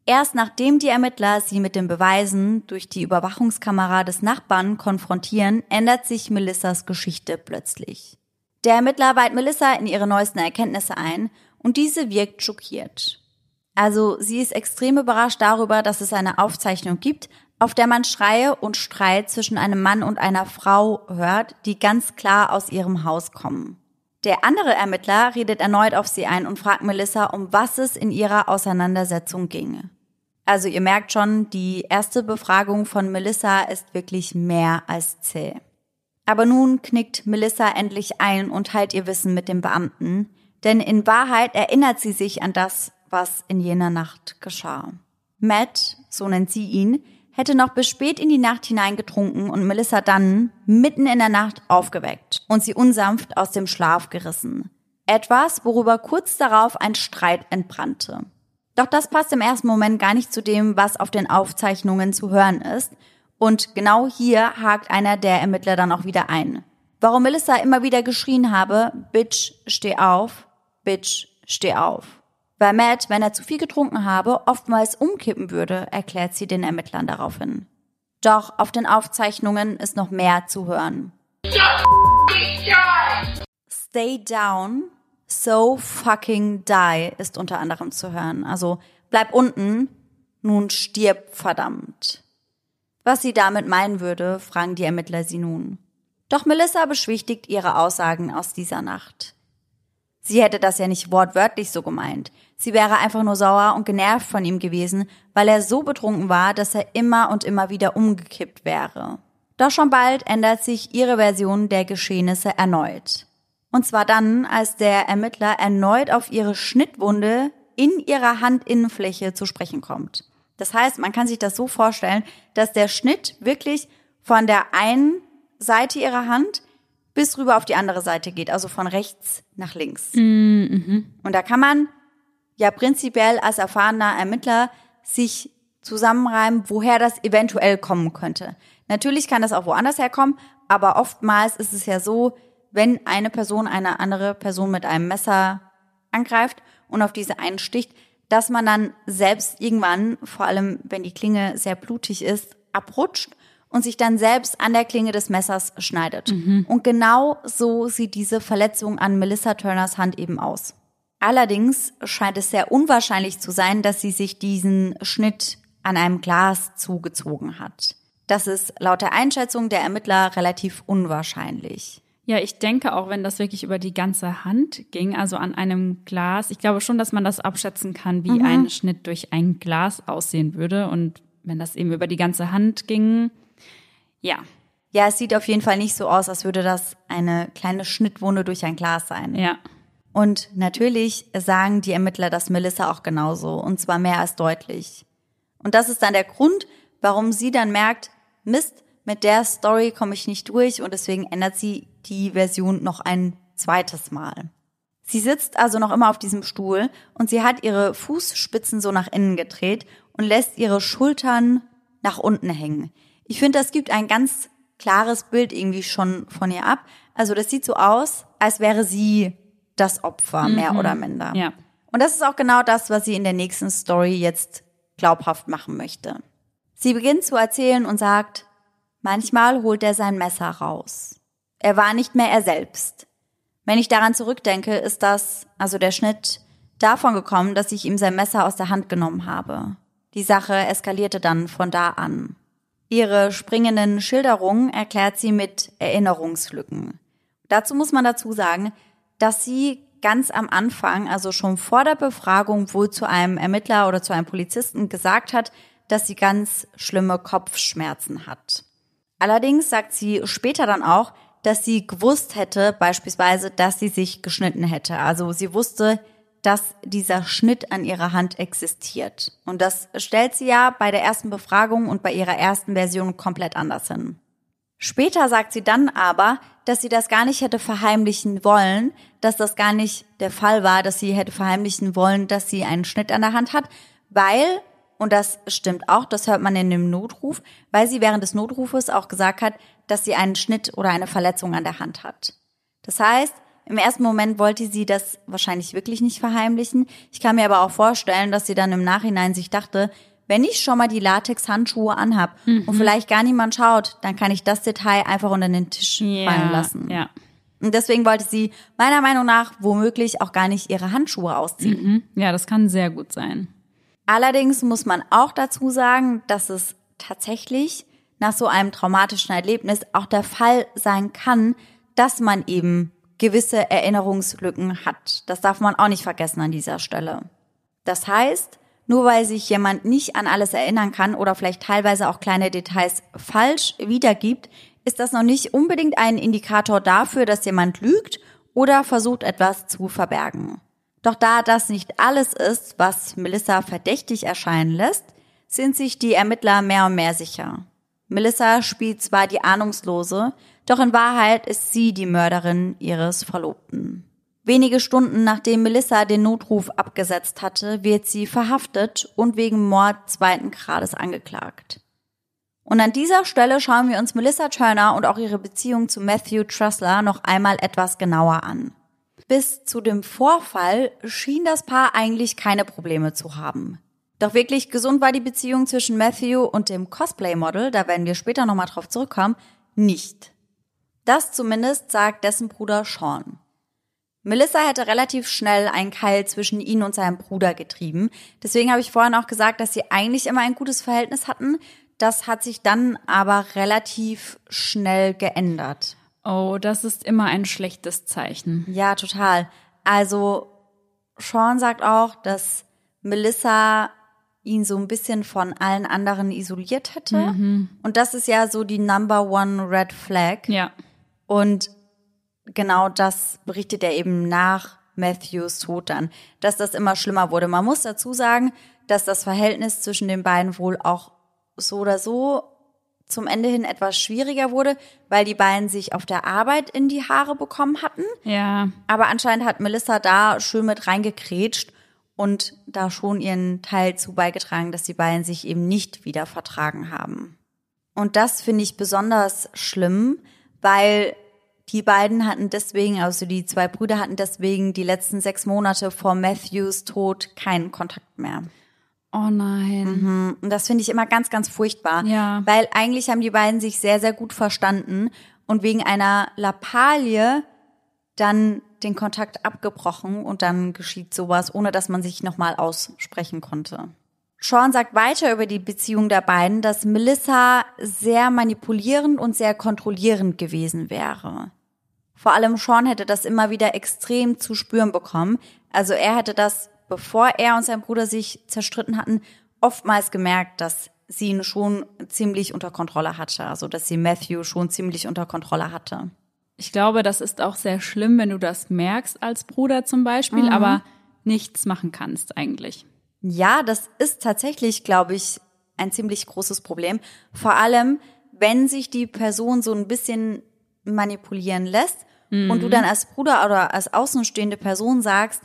Erst nachdem die Ermittler sie mit den Beweisen durch die Überwachungskamera des Nachbarn konfrontieren, ändert sich Melissas Geschichte plötzlich. Der Ermittler weiht Melissa in ihre neuesten Erkenntnisse ein und diese wirkt schockiert. Also sie ist extrem überrascht darüber, dass es eine Aufzeichnung gibt, auf der man Schreie und Streit zwischen einem Mann und einer Frau hört, die ganz klar aus ihrem Haus kommen. Der andere Ermittler redet erneut auf sie ein und fragt Melissa, um was es in ihrer Auseinandersetzung ginge. Also ihr merkt schon, die erste Befragung von Melissa ist wirklich mehr als zäh. Aber nun knickt Melissa endlich ein und teilt ihr Wissen mit dem Beamten, denn in Wahrheit erinnert sie sich an das, was in jener Nacht geschah. Matt, so nennt sie ihn, hätte noch bis spät in die Nacht hinein getrunken und Melissa dann mitten in der Nacht aufgeweckt und sie unsanft aus dem Schlaf gerissen. Etwas, worüber kurz darauf ein Streit entbrannte. Doch das passt im ersten Moment gar nicht zu dem, was auf den Aufzeichnungen zu hören ist. Und genau hier hakt einer der Ermittler dann auch wieder ein. Warum Melissa immer wieder geschrien habe, Bitch, steh auf, Bitch, steh auf. Weil Matt, wenn er zu viel getrunken habe, oftmals umkippen würde, erklärt sie den Ermittlern daraufhin. Doch auf den Aufzeichnungen ist noch mehr zu hören. Stay down, so fucking die ist unter anderem zu hören. Also bleib unten, nun stirb verdammt. Was sie damit meinen würde, fragen die Ermittler sie nun. Doch Melissa beschwichtigt ihre Aussagen aus dieser Nacht. Sie hätte das ja nicht wortwörtlich so gemeint. Sie wäre einfach nur sauer und genervt von ihm gewesen, weil er so betrunken war, dass er immer und immer wieder umgekippt wäre. Doch schon bald ändert sich ihre Version der Geschehnisse erneut. Und zwar dann, als der Ermittler erneut auf ihre Schnittwunde in ihrer Handinnenfläche zu sprechen kommt. Das heißt, man kann sich das so vorstellen, dass der Schnitt wirklich von der einen Seite ihrer Hand bis rüber auf die andere Seite geht, also von rechts nach links. Mhm. Und da kann man ja prinzipiell als erfahrener Ermittler sich zusammenreimen, woher das eventuell kommen könnte. Natürlich kann das auch woanders herkommen, aber oftmals ist es ja so, wenn eine Person eine andere Person mit einem Messer angreift und auf diese einsticht, dass man dann selbst irgendwann, vor allem wenn die Klinge sehr blutig ist, abrutscht und sich dann selbst an der Klinge des Messers schneidet. Und genau so sieht diese Verletzung an Melissa Turners Hand eben aus. Allerdings scheint es sehr unwahrscheinlich zu sein, dass sie sich diesen Schnitt an einem Glas zugezogen hat. Das ist laut der Einschätzung der Ermittler relativ unwahrscheinlich. Ja, ich denke auch, wenn das wirklich über die ganze Hand ging, also an einem Glas, ich glaube schon, dass man das abschätzen kann, wie ein Schnitt durch ein Glas aussehen würde. Und wenn das eben über die ganze Hand ging, ja, Ja, es sieht auf jeden Fall nicht so aus, als würde das eine kleine Schnittwunde durch ein Glas sein. ja. Und natürlich sagen die Ermittler das Melissa auch genauso, und zwar mehr als deutlich. Und das ist dann der Grund, warum sie dann merkt, Mist, mit der Story komme ich nicht durch und deswegen ändert sie die Version noch ein zweites Mal. Sie sitzt also noch immer auf diesem Stuhl und sie hat ihre Fußspitzen so nach innen gedreht und lässt ihre Schultern nach unten hängen. Ich finde, das gibt ein ganz klares Bild irgendwie schon von ihr ab. Also das sieht so aus, als wäre sie das Opfer, mehr oder minder. Ja. Und das ist auch genau das, was sie in der nächsten Story jetzt glaubhaft machen möchte. Sie beginnt zu erzählen und sagt, manchmal holt er sein Messer raus. Er war nicht mehr er selbst. Wenn ich daran zurückdenke, ist das, also der Schnitt, davon gekommen, dass ich ihm sein Messer aus der Hand genommen habe. Die Sache eskalierte dann von da an. Ihre springenden Schilderungen erklärt sie mit Erinnerungslücken. Dazu muss man dazu sagen, dass sie ganz am Anfang, also schon vor der Befragung, wohl zu einem Ermittler oder zu einem Polizisten gesagt hat, dass sie ganz schlimme Kopfschmerzen hat. Allerdings sagt sie später dann auch, dass sie gewusst hätte, beispielsweise, dass sie sich geschnitten hätte. Also sie wusste, dass dieser Schnitt an ihrer Hand existiert. Und das stellt sie ja bei der ersten Befragung und bei ihrer ersten Version komplett anders hin. Später sagt sie dann aber, dass sie das gar nicht hätte verheimlichen wollen, dass das gar nicht der Fall war, dass sie hätte verheimlichen wollen, dass sie einen Schnitt an der Hand hat, weil, und das stimmt auch, das hört man in dem Notruf, weil sie während des Notrufes auch gesagt hat, dass sie einen Schnitt oder eine Verletzung an der Hand hat. Das heißt, im ersten Moment wollte sie das wahrscheinlich wirklich nicht verheimlichen. Ich kann mir aber auch vorstellen, dass sie dann im Nachhinein sich dachte, wenn ich schon mal die Latex-Handschuhe anhab und vielleicht gar niemand schaut, dann kann ich das Detail einfach unter den Tisch fallen lassen. Ja. Und deswegen wollte sie meiner Meinung nach womöglich auch gar nicht ihre Handschuhe ausziehen. Mhm. Ja, das kann sehr gut sein. Allerdings muss man auch dazu sagen, dass es tatsächlich nach so einem traumatischen Erlebnis auch der Fall sein kann, dass man eben gewisse Erinnerungslücken hat. Das darf man auch nicht vergessen an dieser Stelle. Das heißt, nur weil sich jemand nicht an alles erinnern kann oder vielleicht teilweise auch kleine Details falsch wiedergibt, ist das noch nicht unbedingt ein Indikator dafür, dass jemand lügt oder versucht etwas zu verbergen. Doch da das nicht alles ist, was Melissa verdächtig erscheinen lässt, sind sich die Ermittler mehr und mehr sicher. Melissa spielt zwar die Ahnungslose, doch in Wahrheit ist sie die Mörderin ihres Verlobten. Wenige Stunden nachdem Melissa den Notruf abgesetzt hatte, wird sie verhaftet und wegen Mord zweiten Grades angeklagt. Und an dieser Stelle schauen wir uns Melissa Turner und auch ihre Beziehung zu Matthew Trussler noch einmal etwas genauer an. Bis zu dem Vorfall schien das Paar eigentlich keine Probleme zu haben. Doch wirklich gesund war die Beziehung zwischen Matthew und dem Cosplay-Model, da werden wir später nochmal drauf zurückkommen, nicht. Das zumindest sagt dessen Bruder Sean. Melissa hätte relativ schnell einen Keil zwischen ihn und seinem Bruder getrieben. Deswegen habe ich vorhin auch gesagt, dass sie eigentlich immer ein gutes Verhältnis hatten. Das hat sich dann aber relativ schnell geändert. Oh, das ist immer ein schlechtes Zeichen. Ja, total. Also Sean sagt auch, dass Melissa ihn so ein bisschen von allen anderen isoliert hätte. Und das ist ja so die Number One Red Flag. Ja. Und genau das berichtet er eben nach Matthews Tod dann, dass das immer schlimmer wurde. Man muss dazu sagen, dass das Verhältnis zwischen den beiden wohl auch so oder so zum Ende hin etwas schwieriger wurde, weil die beiden sich auf der Arbeit in die Haare bekommen hatten. Ja. Aber anscheinend hat Melissa da schön mit reingekrätscht und da schon ihren Teil zu beigetragen, dass die beiden sich eben nicht wieder vertragen haben. Und das finde ich besonders schlimm, weil die beiden hatten deswegen, also die zwei Brüder hatten deswegen die letzten sechs Monate vor Matthews Tod keinen Kontakt mehr. Oh nein. Und das finde ich immer ganz, ganz furchtbar. Ja. Weil eigentlich haben die beiden sich sehr, sehr gut verstanden und wegen einer Lappalie dann den Kontakt abgebrochen und dann geschieht sowas, ohne dass man sich nochmal aussprechen konnte. Sean sagt weiter über die Beziehung der beiden, dass Melissa sehr manipulierend und sehr kontrollierend gewesen wäre. Vor allem Sean hätte das immer wieder extrem zu spüren bekommen. Also er hätte das, bevor er und sein Bruder sich zerstritten hatten, oftmals gemerkt, dass sie ihn schon ziemlich unter Kontrolle hatte. Also dass sie Matthew schon ziemlich unter Kontrolle hatte. Ich glaube, das ist auch sehr schlimm, wenn du das merkst als Bruder zum Beispiel, Mhm. aber nichts machen kannst eigentlich. Ja, das ist tatsächlich, glaube ich, ein ziemlich großes Problem. Vor allem, wenn sich die Person so ein bisschen manipulieren lässt und du dann als Bruder oder als außenstehende Person sagst,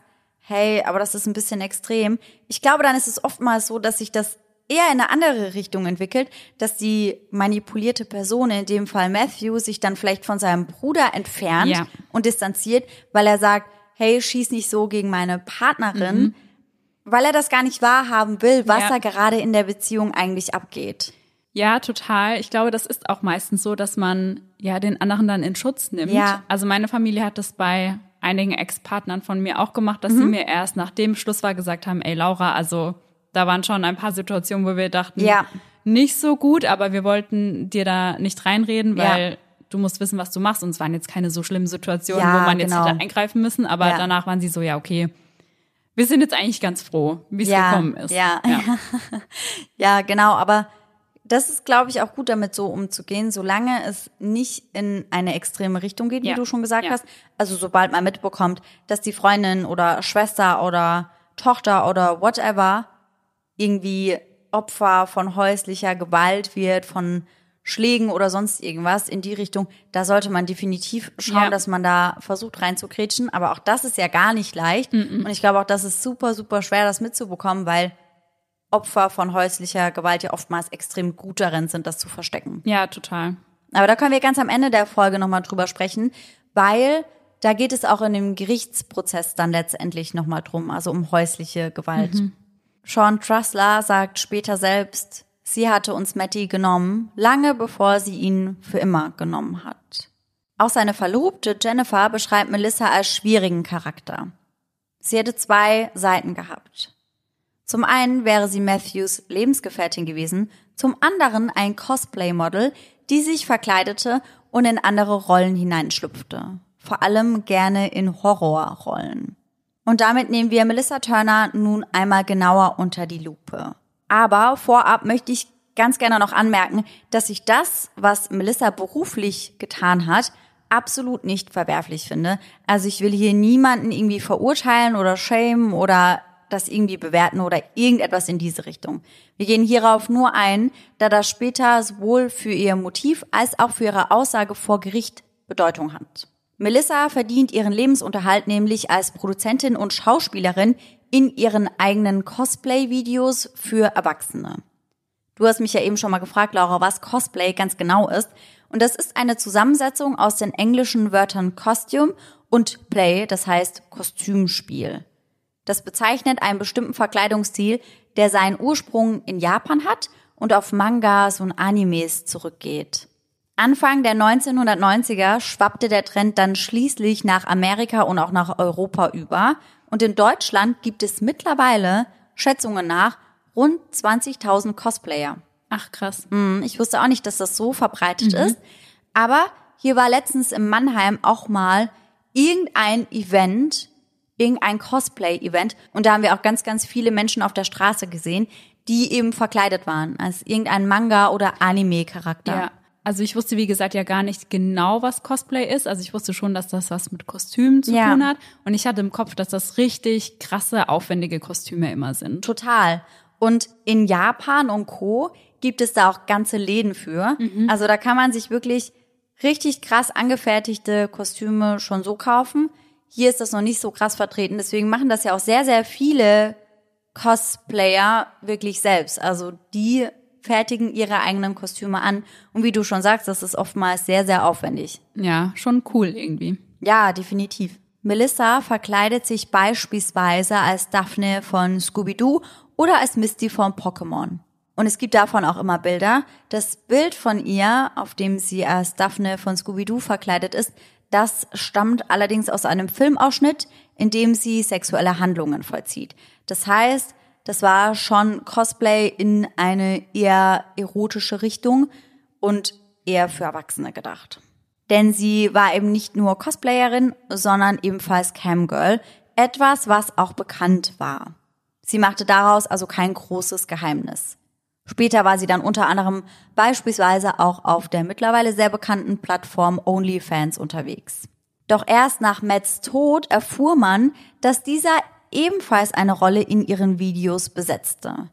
hey, aber das ist ein bisschen extrem. Ich glaube, dann ist es oftmals so, dass sich das eher in eine andere Richtung entwickelt, dass die manipulierte Person, in dem Fall Matthew, sich dann vielleicht von seinem Bruder entfernt Ja. und distanziert, weil er sagt, hey, schieß nicht so gegen meine Partnerin, weil er das gar nicht wahrhaben will, was Ja. da gerade in der Beziehung eigentlich abgeht. Ja, total. Ich glaube, das ist auch meistens so, dass man ja den anderen dann in Schutz nimmt. Ja. Also meine Familie hat das bei einigen Ex-Partnern von mir auch gemacht, dass sie mir erst nachdem Schluss war gesagt haben, ey Laura, also da waren schon ein paar Situationen, wo wir dachten, Ja. nicht so gut, aber wir wollten dir da nicht reinreden, Ja. weil du musst wissen, was du machst. Und es waren jetzt keine so schlimmen Situationen, Ja, wo man jetzt genau. hätte eingreifen müssen, aber Ja. danach waren sie so, ja, okay. Wir sind jetzt eigentlich ganz froh, wie es Ja, gekommen ist. ja. Ja, genau, aber das ist, glaube ich, auch gut damit so umzugehen, solange es nicht in eine extreme Richtung geht, wie Ja. du schon gesagt Ja. hast. Also sobald man mitbekommt, dass die Freundin oder Schwester oder Tochter oder whatever irgendwie Opfer von häuslicher Gewalt wird, von Schlägen oder sonst irgendwas in die Richtung, da sollte man definitiv schauen, Ja. dass man da versucht reinzukretschen. Aber auch das ist ja gar nicht leicht. Und ich glaube auch, das ist super, super schwer, das mitzubekommen, weil Opfer von häuslicher Gewalt ja oftmals extrem gut darin sind, das zu verstecken. ja, total. Aber da können wir ganz am Ende der Folge nochmal drüber sprechen, weil da geht es auch in dem Gerichtsprozess dann letztendlich nochmal drum, also um häusliche Gewalt. Sean Trussler sagt später selbst, sie hatte uns Matty genommen, lange bevor sie ihn für immer genommen hat. Auch seine Verlobte Jennifer beschreibt Melissa als schwierigen Charakter. Sie hätte zwei Seiten gehabt. Zum einen wäre sie Matthews Lebensgefährtin gewesen, zum anderen ein Cosplay-Model, die sich verkleidete und in andere Rollen hineinschlüpfte. vor allem gerne in Horrorrollen. Und damit nehmen wir Melissa Turner nun einmal genauer unter die Lupe. Aber vorab möchte ich ganz gerne noch anmerken, dass ich das, was Melissa beruflich getan hat, absolut nicht verwerflich finde. Also ich will hier niemanden irgendwie verurteilen oder schämen oder das irgendwie bewerten oder irgendetwas in diese Richtung. Wir gehen hierauf nur ein, da das später sowohl für ihr Motiv als auch für ihre Aussage vor Gericht Bedeutung hat. Melissa verdient ihren Lebensunterhalt nämlich als Produzentin und Schauspielerin in ihren eigenen Cosplay-Videos für Erwachsene. Du hast mich ja eben schon mal gefragt, Laura, was Cosplay ganz genau ist. Und das ist eine Zusammensetzung aus den englischen Wörtern Costume und Play, das heißt Kostümspiel. Das bezeichnet einen bestimmten Verkleidungsstil, der seinen Ursprung in Japan hat und auf Mangas und Animes zurückgeht. Anfang der 1990er schwappte der Trend dann schließlich nach Amerika und auch nach Europa über. Und in Deutschland gibt es mittlerweile, Schätzungen nach, rund 20.000 Cosplayer. Ach krass. Hm, ich wusste auch nicht, dass das so verbreitet mhm. ist. Aber hier war letztens in Mannheim auch mal irgendein Event, irgendein Cosplay-Event. Und da haben wir auch ganz, ganz viele Menschen auf der Straße gesehen, die eben verkleidet waren als irgendein Manga- oder Anime-Charakter. Ja. Also ich wusste, wie gesagt, ja gar nicht genau, was Cosplay ist. Also ich wusste schon, dass das was mit Kostümen zu ja. tun hat. Und ich hatte im Kopf, dass das richtig krasse, aufwendige Kostüme immer sind. Total. Und in Japan und Co. gibt es da auch ganze Läden für. Mhm. Also da kann man sich wirklich richtig krass angefertigte Kostüme schon so kaufen. Hier ist das noch nicht so krass vertreten. Deswegen machen das ja auch sehr, sehr viele Cosplayer wirklich selbst. Also die fertigen ihre eigenen Kostüme an. Und wie du schon sagst, das ist oftmals sehr, sehr aufwendig. Ja, schon cool irgendwie. Ja, definitiv. Melissa verkleidet sich beispielsweise als Daphne von Scooby-Doo oder als Misty von Pokémon. Und es gibt davon auch immer Bilder. Das Bild von ihr, auf dem sie als Daphne von Scooby-Doo verkleidet ist, das stammt allerdings aus einem Filmausschnitt, in dem sie sexuelle Handlungen vollzieht. Das heißt, das war schon Cosplay in eine eher erotische Richtung und eher für Erwachsene gedacht. Denn sie war eben nicht nur Cosplayerin, sondern ebenfalls Camgirl, etwas, was auch bekannt war. Sie machte daraus also kein großes Geheimnis. Später war sie dann unter anderem beispielsweise auch auf der mittlerweile sehr bekannten Plattform OnlyFans unterwegs. Doch erst nach Matts Tod erfuhr man, dass dieser ebenfalls eine Rolle in ihren Videos besetzte.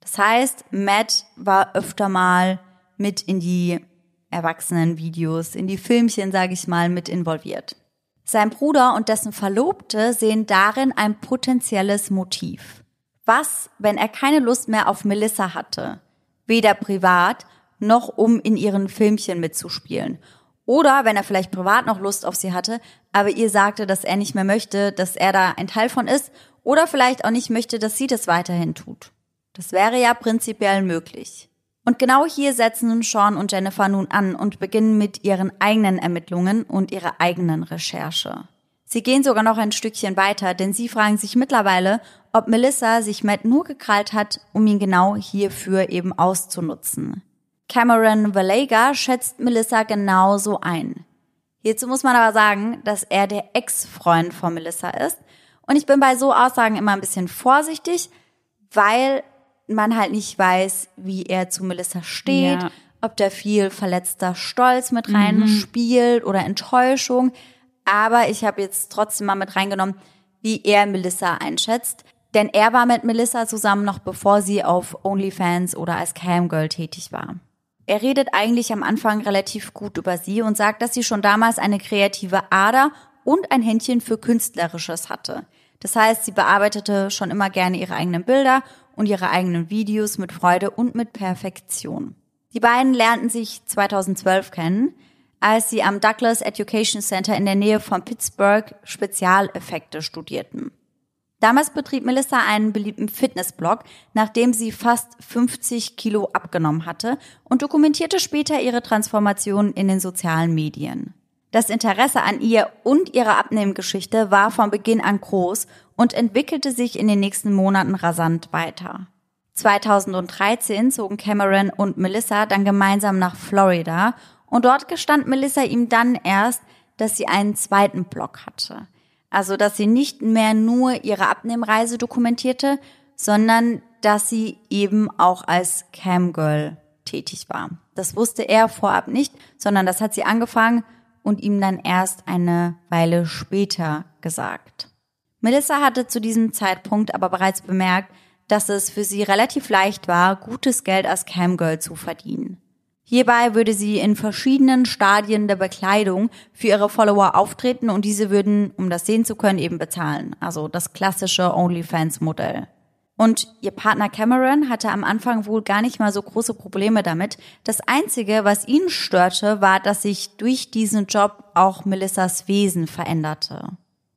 Das heißt, Matt war öfter mal mit in die Erwachsenenvideos, in die Filmchen, sage ich mal, mit involviert. Sein Bruder und dessen Verlobte sehen darin ein potenzielles Motiv. Was, wenn er keine Lust mehr auf Melissa hatte? Weder privat noch um in ihren Filmchen mitzuspielen oder wenn er vielleicht privat noch Lust auf sie hatte, aber ihr sagte, dass er nicht mehr möchte, dass er da ein Teil von ist. Oder vielleicht auch nicht möchte, dass sie das weiterhin tut. Das wäre ja prinzipiell möglich. Und genau hier setzen Sean und Jennifer nun an und beginnen mit ihren eigenen Ermittlungen und ihrer eigenen Recherche. Sie gehen sogar noch ein Stückchen weiter, denn sie fragen sich mittlerweile, ob Melissa sich Matt nur gekrallt hat, um ihn genau hierfür eben auszunutzen. Cameron Valega schätzt Melissa genauso ein. Hierzu muss man aber sagen, dass er der Ex-Freund von Melissa ist. Und ich bin bei so Aussagen immer ein bisschen vorsichtig, weil man halt nicht weiß, wie er zu Melissa steht, ja. ob da viel verletzter Stolz mit rein mhm. spielt oder Enttäuschung. Aber ich habe jetzt trotzdem mal mit reingenommen, wie er Melissa einschätzt. Denn er war mit Melissa zusammen noch bevor sie auf OnlyFans oder als Camgirl tätig war. Er redet eigentlich am Anfang relativ gut über sie und sagt, dass sie schon damals eine kreative Ader und ein Händchen für Künstlerisches hatte. Das heißt, sie bearbeitete schon immer gerne ihre eigenen Bilder und ihre eigenen Videos mit Freude und mit Perfektion. Die beiden lernten sich 2012 kennen, als sie am Douglas Education Center in der Nähe von Pittsburgh Spezialeffekte studierten. Damals betrieb Melissa einen beliebten Fitnessblog, nachdem sie fast 50 Kilo abgenommen hatte und dokumentierte später ihre Transformation in den sozialen Medien. Das Interesse an ihr und ihrer Abnehmgeschichte war von Beginn an groß und entwickelte sich in den nächsten Monaten rasant weiter. 2013 zogen Cameron und Melissa dann gemeinsam nach Florida und dort gestand Melissa ihm dann erst, dass sie einen zweiten Blog hatte. Also, dass sie nicht mehr nur ihre Abnehmreise dokumentierte, sondern dass sie eben auch als Camgirl tätig war. Das wusste er vorab nicht, sondern das hat sie angefangen und ihm dann erst eine Weile später gesagt. Melissa hatte zu diesem Zeitpunkt aber bereits bemerkt, dass es für sie relativ leicht war, gutes Geld als Camgirl zu verdienen. Hierbei würde sie in verschiedenen Stadien der Bekleidung für ihre Follower auftreten und diese würden, um das sehen zu können, eben bezahlen. Also das klassische OnlyFans-Modell. Und ihr Partner Cameron hatte am Anfang wohl gar nicht mal so große Probleme damit. Das Einzige, was ihn störte, war, dass sich durch diesen Job auch Melissas Wesen veränderte.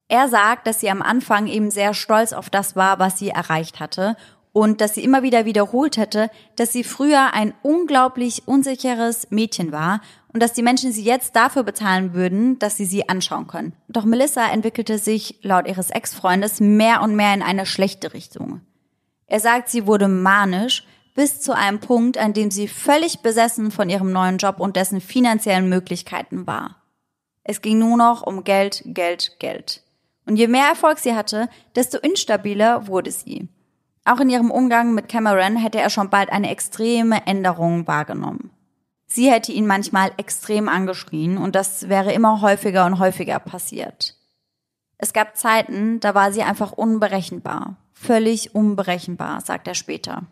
Er sagt, dass sie am Anfang eben sehr stolz auf das war, was sie erreicht hatte und dass sie immer wieder wiederholt hätte, dass sie früher ein unglaublich unsicheres Mädchen war und dass die Menschen sie jetzt dafür bezahlen würden, dass sie sie anschauen können. Doch Melissa entwickelte sich laut ihres Ex-Freundes mehr und mehr in eine schlechte Richtung. Er sagt, sie wurde manisch bis zu einem Punkt, an dem sie völlig besessen von ihrem neuen Job und dessen finanziellen Möglichkeiten war. Es ging nur noch um Geld, Geld, Geld. Und je mehr Erfolg sie hatte, desto instabiler wurde sie. Auch in ihrem Umgang mit Cameron hätte er schon bald eine extreme Änderung wahrgenommen. Sie hätte ihn manchmal extrem angeschrien und das wäre immer häufiger und häufiger passiert. Es gab Zeiten, da war sie einfach unberechenbar völlig unberechenbar, sagt er später.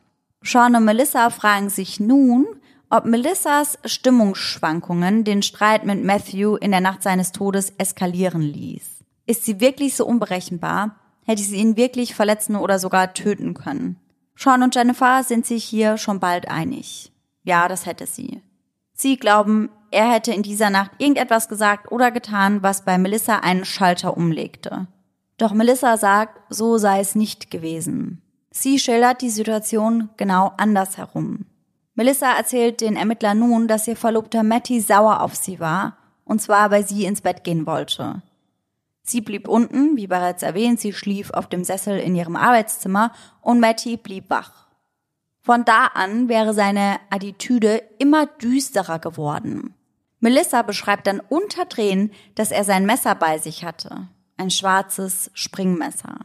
Sean und Melissa fragen sich nun, ob Melissas Stimmungsschwankungen den Streit mit Matthew in der Nacht seines Todes eskalieren ließ. Ist sie wirklich so unberechenbar? Hätte sie ihn wirklich verletzen oder sogar töten können? Sean und Jennifer sind sich hier schon bald einig. Ja, das hätte sie. Sie glauben, er hätte in dieser Nacht irgendetwas gesagt oder getan, was bei Melissa einen Schalter umlegte. Doch Melissa sagt, so sei es nicht gewesen. Sie schildert die Situation genau andersherum. Melissa erzählt den Ermittlern nun, dass ihr Verlobter Matty sauer auf sie war, und zwar weil sie ins Bett gehen wollte. Sie blieb unten, wie bereits erwähnt, sie schlief auf dem Sessel in ihrem Arbeitszimmer und Matty blieb wach. Von da an wäre seine Attitüde immer düsterer geworden. Melissa beschreibt dann unter Tränen, dass er sein Messer bei sich hatte ein schwarzes Springmesser.